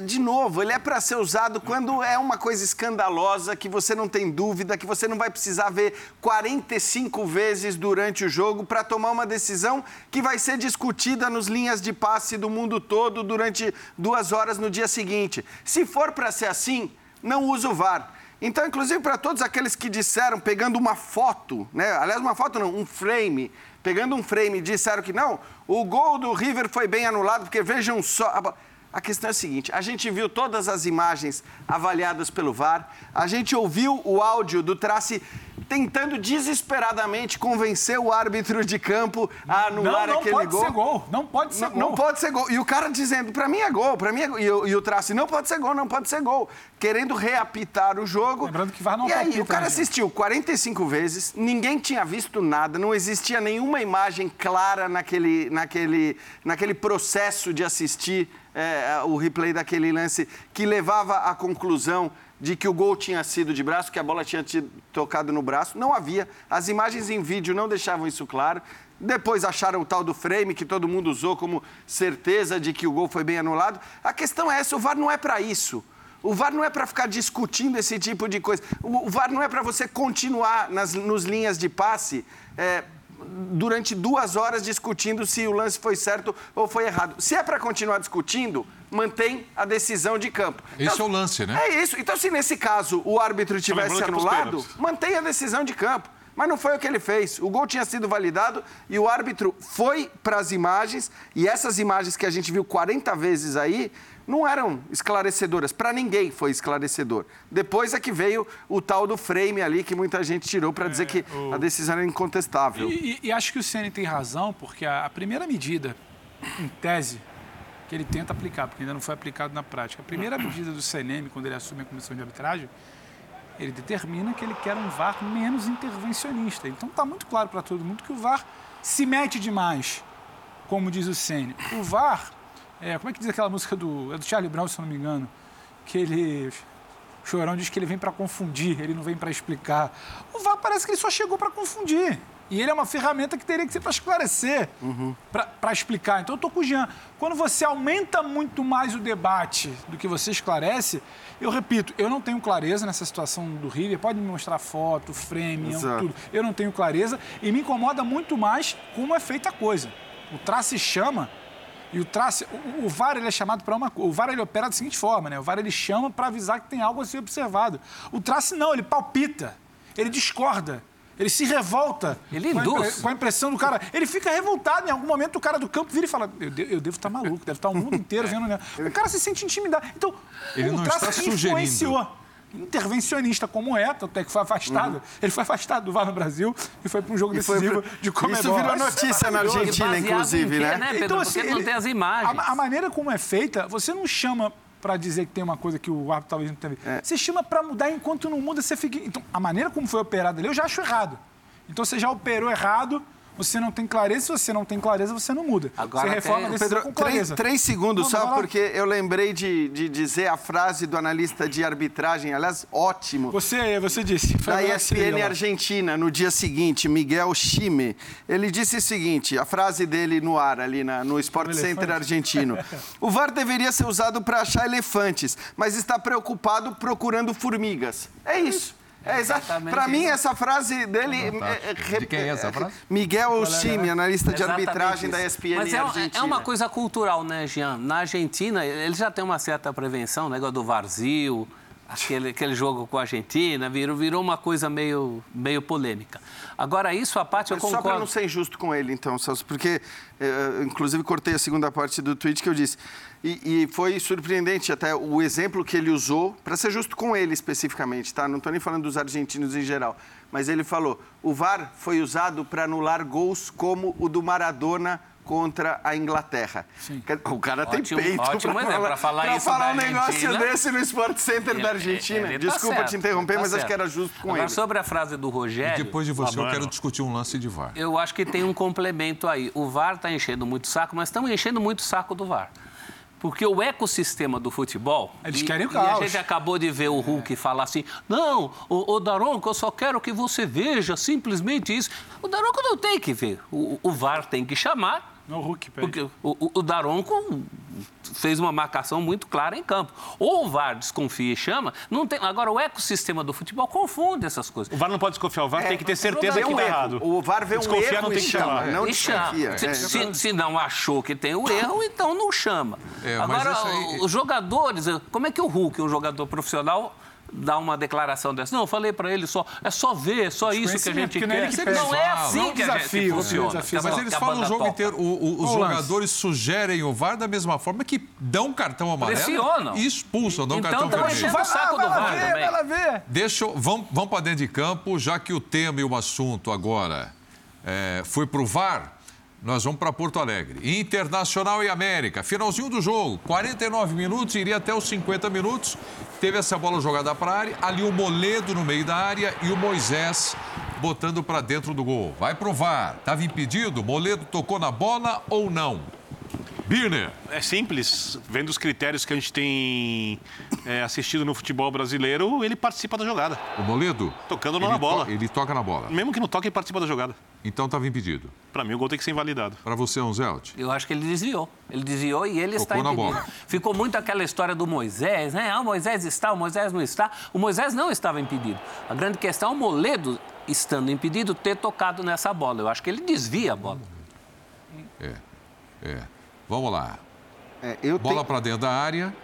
de novo, ele é para ser usado quando é uma coisa escandalosa, que você não tem dúvida, que você não vai precisar ver 45 vezes durante o jogo para tomar uma decisão que vai ser discutida nos linhas de passe do mundo todo durante duas horas no dia seguinte. Se for para ser assim, não use o VAR. Então, inclusive para todos aqueles que disseram, pegando uma foto, né? aliás, uma foto não, um frame, pegando um frame disseram que não, o gol do River foi bem anulado, porque vejam só. A questão é a seguinte: a gente viu todas as imagens avaliadas pelo VAR, a gente ouviu o áudio do Trace tentando desesperadamente convencer o árbitro de campo a anular não, não aquele gol. Não pode ser gol, não pode ser não, gol. Não pode ser gol. E o cara dizendo, para mim é gol, para mim é gol. E, e, o Trace, não pode ser gol, não pode ser gol. Querendo reapitar o jogo. Lembrando que VAR não E aí, o cara assistiu 45 vezes, ninguém tinha visto nada, não existia nenhuma imagem clara naquele, naquele, naquele processo de assistir é, o replay daquele lance que levava à conclusão de que o gol tinha sido de braço, que a bola tinha tocado no braço. Não havia. As imagens em vídeo não deixavam isso claro. Depois acharam o tal do frame, que todo mundo usou como certeza de que o gol foi bem anulado. A questão é essa: o VAR não é para isso. O VAR não é para ficar discutindo esse tipo de coisa. O, VAR não é para você continuar nas nos linhas de passe. É, durante duas horas discutindo se o lance foi certo ou foi errado. Se é para continuar discutindo, mantém a decisão de campo. Esse então, é o lance, né? É isso. Então, se nesse caso o árbitro tivesse anulado, mantém a decisão de campo. Mas não foi o que ele fez. O gol tinha sido validado e o árbitro foi para as imagens, e essas imagens que a gente viu 40 vezes aí, não eram esclarecedoras. Para ninguém foi esclarecedor. Depois é que veio o tal do frame ali que muita gente tirou para dizer é, que o... a decisão era incontestável. E, e, e, acho que o Ceni tem razão, porque a, a, primeira medida, em tese, que ele tenta aplicar, porque ainda não foi aplicado na prática, a primeira medida do CNM, quando ele assume a comissão de arbitragem, ele determina que ele quer um VAR menos intervencionista. Então está muito claro para todo mundo que o VAR se mete demais, como diz o Ceni. O VAR é, como é que diz aquela música do, é do Charlie Brown, se eu não me engano? Que ele. O Chorão diz que ele vem para confundir, ele não vem para explicar. O VAR parece que ele só chegou para confundir. E ele é uma ferramenta que teria que ser para esclarecer, uhum. para explicar. Então, eu estou com o Jean. Quando você aumenta muito mais o debate do que você esclarece, eu repito, eu não tenho clareza nessa situação do River. Pode me mostrar foto, frame, tudo. Eu não tenho clareza. E me incomoda muito mais como é feita a coisa. O traço chama e o trace, o, o VAR ele é chamado para uma coisa. O VAR ele opera da seguinte forma, né? O VAR ele chama para avisar que tem algo a ser observado. O trace não, ele palpita, ele discorda. Ele se revolta ele com, a com a impressão do cara. Ele fica revoltado. Em algum momento o cara do campo vira e fala: Eu, de... eu devo estar maluco, deve estar o mundo inteiro vendo. Né? O cara se sente intimidado. Então, ele o não está influenciou. Intervencionista como é, tanto é que foi afastado. Uhum. Ele foi afastado do VAR no Brasil e foi para um jogo e decisivo de Comebol. Isso virou notícia na Argentina, inclusive, né? né Pedro? Então, assim, Porque não tem as imagens. A, a, maneira como é feita, você não chama para dizer que tem uma coisa que o árbitro talvez não tenha visto. É. Você chama para mudar enquanto não muda, você fica. Então, a maneira como foi operado ali, eu já acho errado. Então você já operou errado, você não tem clareza, se você não tem clareza, você não muda. Agora você reforma tem... Pedro, com clareza. Três, três segundos não, só, porque eu lembrei de, de dizer a frase do analista de arbitragem, aliás, ótimo. Você, você disse. Da ESPN Argentina, no dia seguinte, Miguel Chime. Ele disse o seguinte, a frase dele no ar, ali na, no Sport Center argentino. O VAR deveria ser usado para achar elefantes, mas está preocupado procurando formigas. É isso. É exatamente. Para mim, essa frase dele. É, de quem é essa frase? Miguel Chime, analista de arbitragem da ESPN Mas é, Argentina. é uma coisa cultural, né, Jean? Na Argentina, ele já tem uma certa prevenção, negócio né, do Varzio, aquele, aquele jogo com a Argentina, virou, virou uma coisa meio, meio polêmica. Agora, isso a parte eu concordo. Só para não ser injusto com ele, então, Celso, porque, eh, inclusive, cortei a segunda parte do tweet que eu disse. E, e, foi surpreendente até o exemplo que ele usou, para ser justo com ele especificamente, tá? Não estou nem falando dos argentinos em geral, mas ele falou: o VAR foi usado para anular gols como o do Maradona contra a Inglaterra. Sim. O cara ótimo, tem peito para falar, falar, isso falar um negócio desse no Sport Center ele, da Argentina. Tá Desculpa certo, te interromper, tá mas certo. acho que era justo com Agora, ele. sobre a frase do Rogério... E depois de você, eu quero discutir um lance de VAR. Eu acho que tem um complemento aí. O VAR está enchendo muito saco, mas estamos enchendo muito saco do VAR. Porque o ecossistema do futebol. Eles querem o caos. E a gente acabou de ver o Hulk falar assim: não, o, o Daronco, eu só quero que você veja simplesmente isso. O Daronco não tem que ver. O, o VAR tem que chamar no Hulk, Porque o, o, o Daronco fez uma marcação muito clara em campo. Ou o VAR desconfia e chama, não tem. Agora, o ecossistema do futebol confunde essas coisas. O VAR não pode desconfiar, o VAR é, tem que ter certeza que está errado. O VAR vê um desconfiar, erro não tem que chamar. Não e chama. Se, se, se, não achou que tem o erro, então não chama. É, Agora, aí... os jogadores, como é que o Hulk, um jogador profissional, dar uma declaração dessa. Não, eu falei para ele só, é só ver, é só isso que a gente quer. Não, não é assim não, que desafio, a gente funciona. Desafio, mas eles falam o jogo inteiro, o, o, os jogadores sugerem o VAR da mesma forma que dão cartão amarelo Pressionam. e expulsam, dão então, cartão vermelho. Então, o saco do VAR ver, também. Vai ver. Deixa, vamos, vamos para dentro de campo, já que o tema e o assunto agora é, foi para o VAR. Nós vamos para Porto Alegre. Internacional e América. Finalzinho do jogo. 49 minutos, iria até os 50 minutos. Teve essa bola jogada para a área. Ali o Moledo no meio da área e o Moisés botando para dentro do gol. Vai provar. Estava impedido? Moledo tocou na bola ou não? Birner. É simples. Vendo os critérios que a gente tem é, assistido no futebol brasileiro, ele participa da jogada. O Moledo? Tocando na bola. ele toca na bola. Mesmo que não toque, ele participa da jogada. Então estava impedido. Para mim, o gol tem que ser invalidado. Para você, Anzelt? Eu acho que ele desviou. Ele desviou e ele Tocou está impedido. Na bola. Ficou muito aquela história do Moisés, né? Ah, o Moisés está, o Moisés não está. O Moisés não estava impedido. A grande questão é o Moledo, estando impedido, ter tocado nessa bola. Eu acho que ele desvia a bola. É, é. Vamos lá. É, bola tenho... para dentro da área.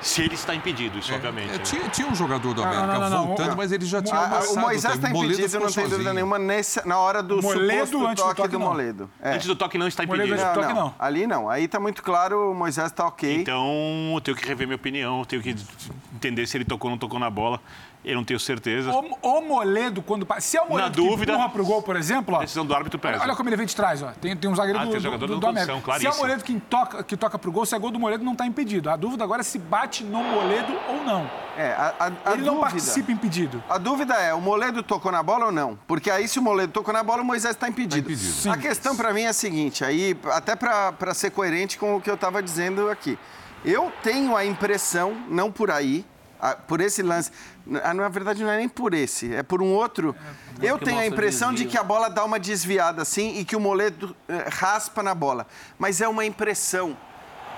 Se ele está impedido, isso, é, obviamente. É, né? tinha, tinha, um jogador do América não, não, não, voltando, mas ele já tinha ah, O Moisés está impedido, não tem dúvida nenhuma, nesse, na hora do Moledo, suposto toque, do, toque do Moledo. É. Antes do toque não está impedido. Moledo, toque, não, Ali não. Aí está muito claro, o Moisés está ok. Então, eu tenho que rever minha opinião, tenho que entender se ele tocou ou não tocou na bola. Eu não tenho certeza. O, o Moledo, quando. Se é o Moledo Na dúvida, que empurra pro gol, por exemplo. Ó, decisão do árbitro pesa. Olha, como ele vem de trás, ó. Tem, tem um zagueiro ah, do, do, do, do América. Se é o Moledo que toca, que toca pro gol, se é gol do Moledo, não está impedido. A dúvida agora é se bate no Moledo ou não. É, a, a, a ele dúvida, não participa impedido. A dúvida é, o Moledo tocou na bola ou não? Porque aí, se o Moledo tocou na bola, o Moisés está impedido. Tá impedido. A questão para mim é a seguinte, aí, até para ser coerente com o que eu estava dizendo aqui. Eu tenho a impressão, não por aí, por esse lance. Na verdade, não é nem por esse, é por um outro. É, eu tenho a impressão de que a bola dá uma desviada assim e que o Moledo eh, raspa na bola. Mas é uma impressão.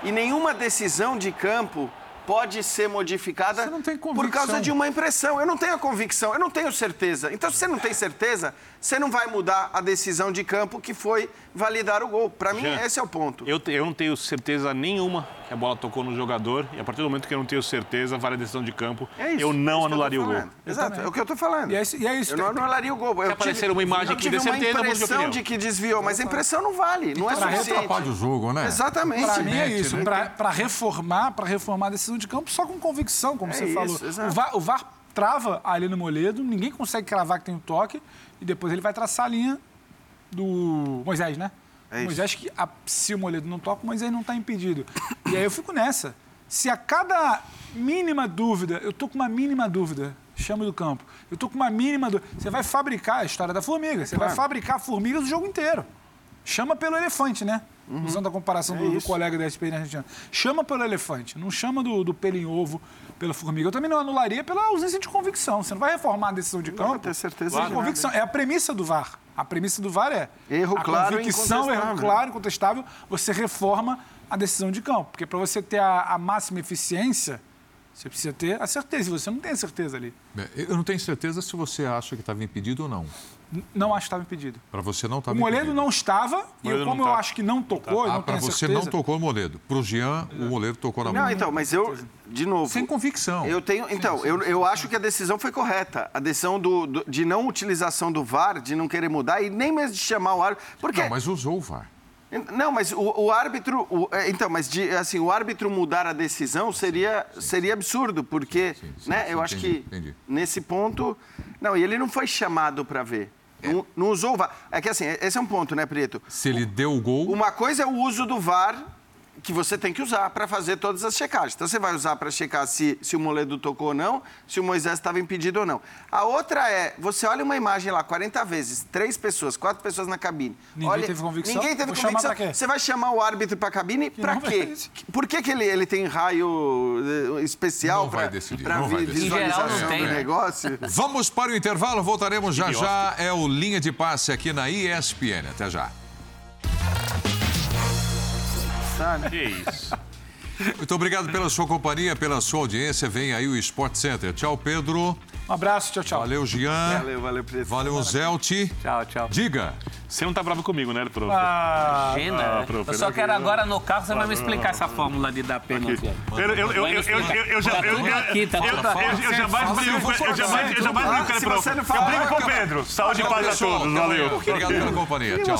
E nenhuma decisão de campo pode ser modificada por causa de uma impressão. Eu não tenho a convicção, eu não tenho certeza. Então, se você não tem certeza, você não vai mudar a decisão de campo que foi validar o gol. Para mim, esse é o ponto. Eu, eu não tenho certeza nenhuma que a bola tocou no jogador e a partir do momento que eu não tenho certeza, vale a decisão de campo, é isso, eu não anularia o gol. Exato, é o que eu estou falando. E é, e é isso. Eu não anularia o gol. Se aparecer uma imagem que dê certeza, uma impressão de, que desviou, mas a impressão não vale, não é suficiente. Para o jogo, né? Exatamente. Para mim é isso. Né? Para reformar, para reformar a decisão de campo só com convicção, como é você isso, falou. O VAR, o VAR trava ali no Moledo, ninguém consegue cravar que tem o um toque e depois ele vai traçar a linha do Moisés, né? É Moisés que a, se o Moledo não toca, o Moisés não está impedido. E aí eu fico nessa. Se a cada mínima dúvida, eu tô com uma mínima dúvida, chama do campo. Eu tô com uma mínima dúvida. Você vai fabricar a história da formiga. Você vai fabricar formigas o jogo inteiro. Chama pelo elefante, né? Uhum. Usando a comparação é do, do, colega da SPN argentina. Chama pelo elefante, não chama do, do pelo em ovo pela formiga. Eu também não anularia pela ausência de convicção. Você não vai reformar a decisão de campo. Não ter certeza claro. de convicção. É a premissa do VAR. A premissa do VAR é erro a claro convicção, erro claro, incontestável. Você reforma a decisão de campo. Porque para você ter a, a máxima eficiência, você precisa ter a certeza. E você não tem a certeza ali. Eu não tenho certeza se você acha que estava impedido ou não. Não acho que estava impedido. Para você não estava O Moledo não estava, e eu, como eu acho que não tocou, tá. ah, Para você certeza. não tocou o Moledo. Para o Jean, o Moledo tocou na mão. Não, então, mas eu, de novo... Sem convicção. Eu tenho... Então, sim, sim, eu, eu acho que a decisão foi correta. A decisão do, do, de não utilização do VAR, de não querer mudar, e nem mesmo de chamar o árbitro... Porque... Não, mas usou o VAR. Não, mas o, o árbitro. O, é, então, mas de, assim, o árbitro mudar a decisão seria, seria absurdo, porque sim, sim, né, sim, eu acho entendi, que entendi. nesse ponto. Não, e ele não foi chamado para ver. É. Não, não, usou o VAR. É que assim, esse é um ponto, né, Preto? Se ele deu o gol. Uma coisa é o uso do VAR que você tem que usar para fazer todas as checagens. Então, você vai usar para checar se, se o Moledo tocou ou não, se o Moisés estava impedido ou não. A outra é, você olha uma imagem lá 40 vezes, três pessoas, quatro pessoas na cabine. Ninguém olha, teve convicção? Ninguém teve Vou convicção. Você vai chamar o árbitro para a cabine para quê? Por que, que ele, ele tem raio eh, especial para visualização tem, do né? negócio? Vamos para o intervalo, voltaremos já já. É o Linha de Passe aqui na ESPN. Até já. Que isso. Muito obrigado pela sua companhia, pela sua audiência. Vem aí o Sport Center. Tchau, Pedro. Um abraço, tchau, tchau. Valeu, Gian. Valeu, valeu, Pedro. Valeu, Zelti. Tchau, tchau. Diga. Você não tá bravo comigo, né, prof? Ah, Imagina. Ah, prof, eu só quero agora no carro, você vai me explicar essa fórmula de dar pênalti. Eu, eu, eu, eu, eu, eu, já... Eu, aqui, tá eu, jamais brigo, eu jamais, eu jamais brigo com ele, prof. Eu brigo com o Pedro. Saúde e paz a todos. Valeu. Obrigado pela companhia. Tchau.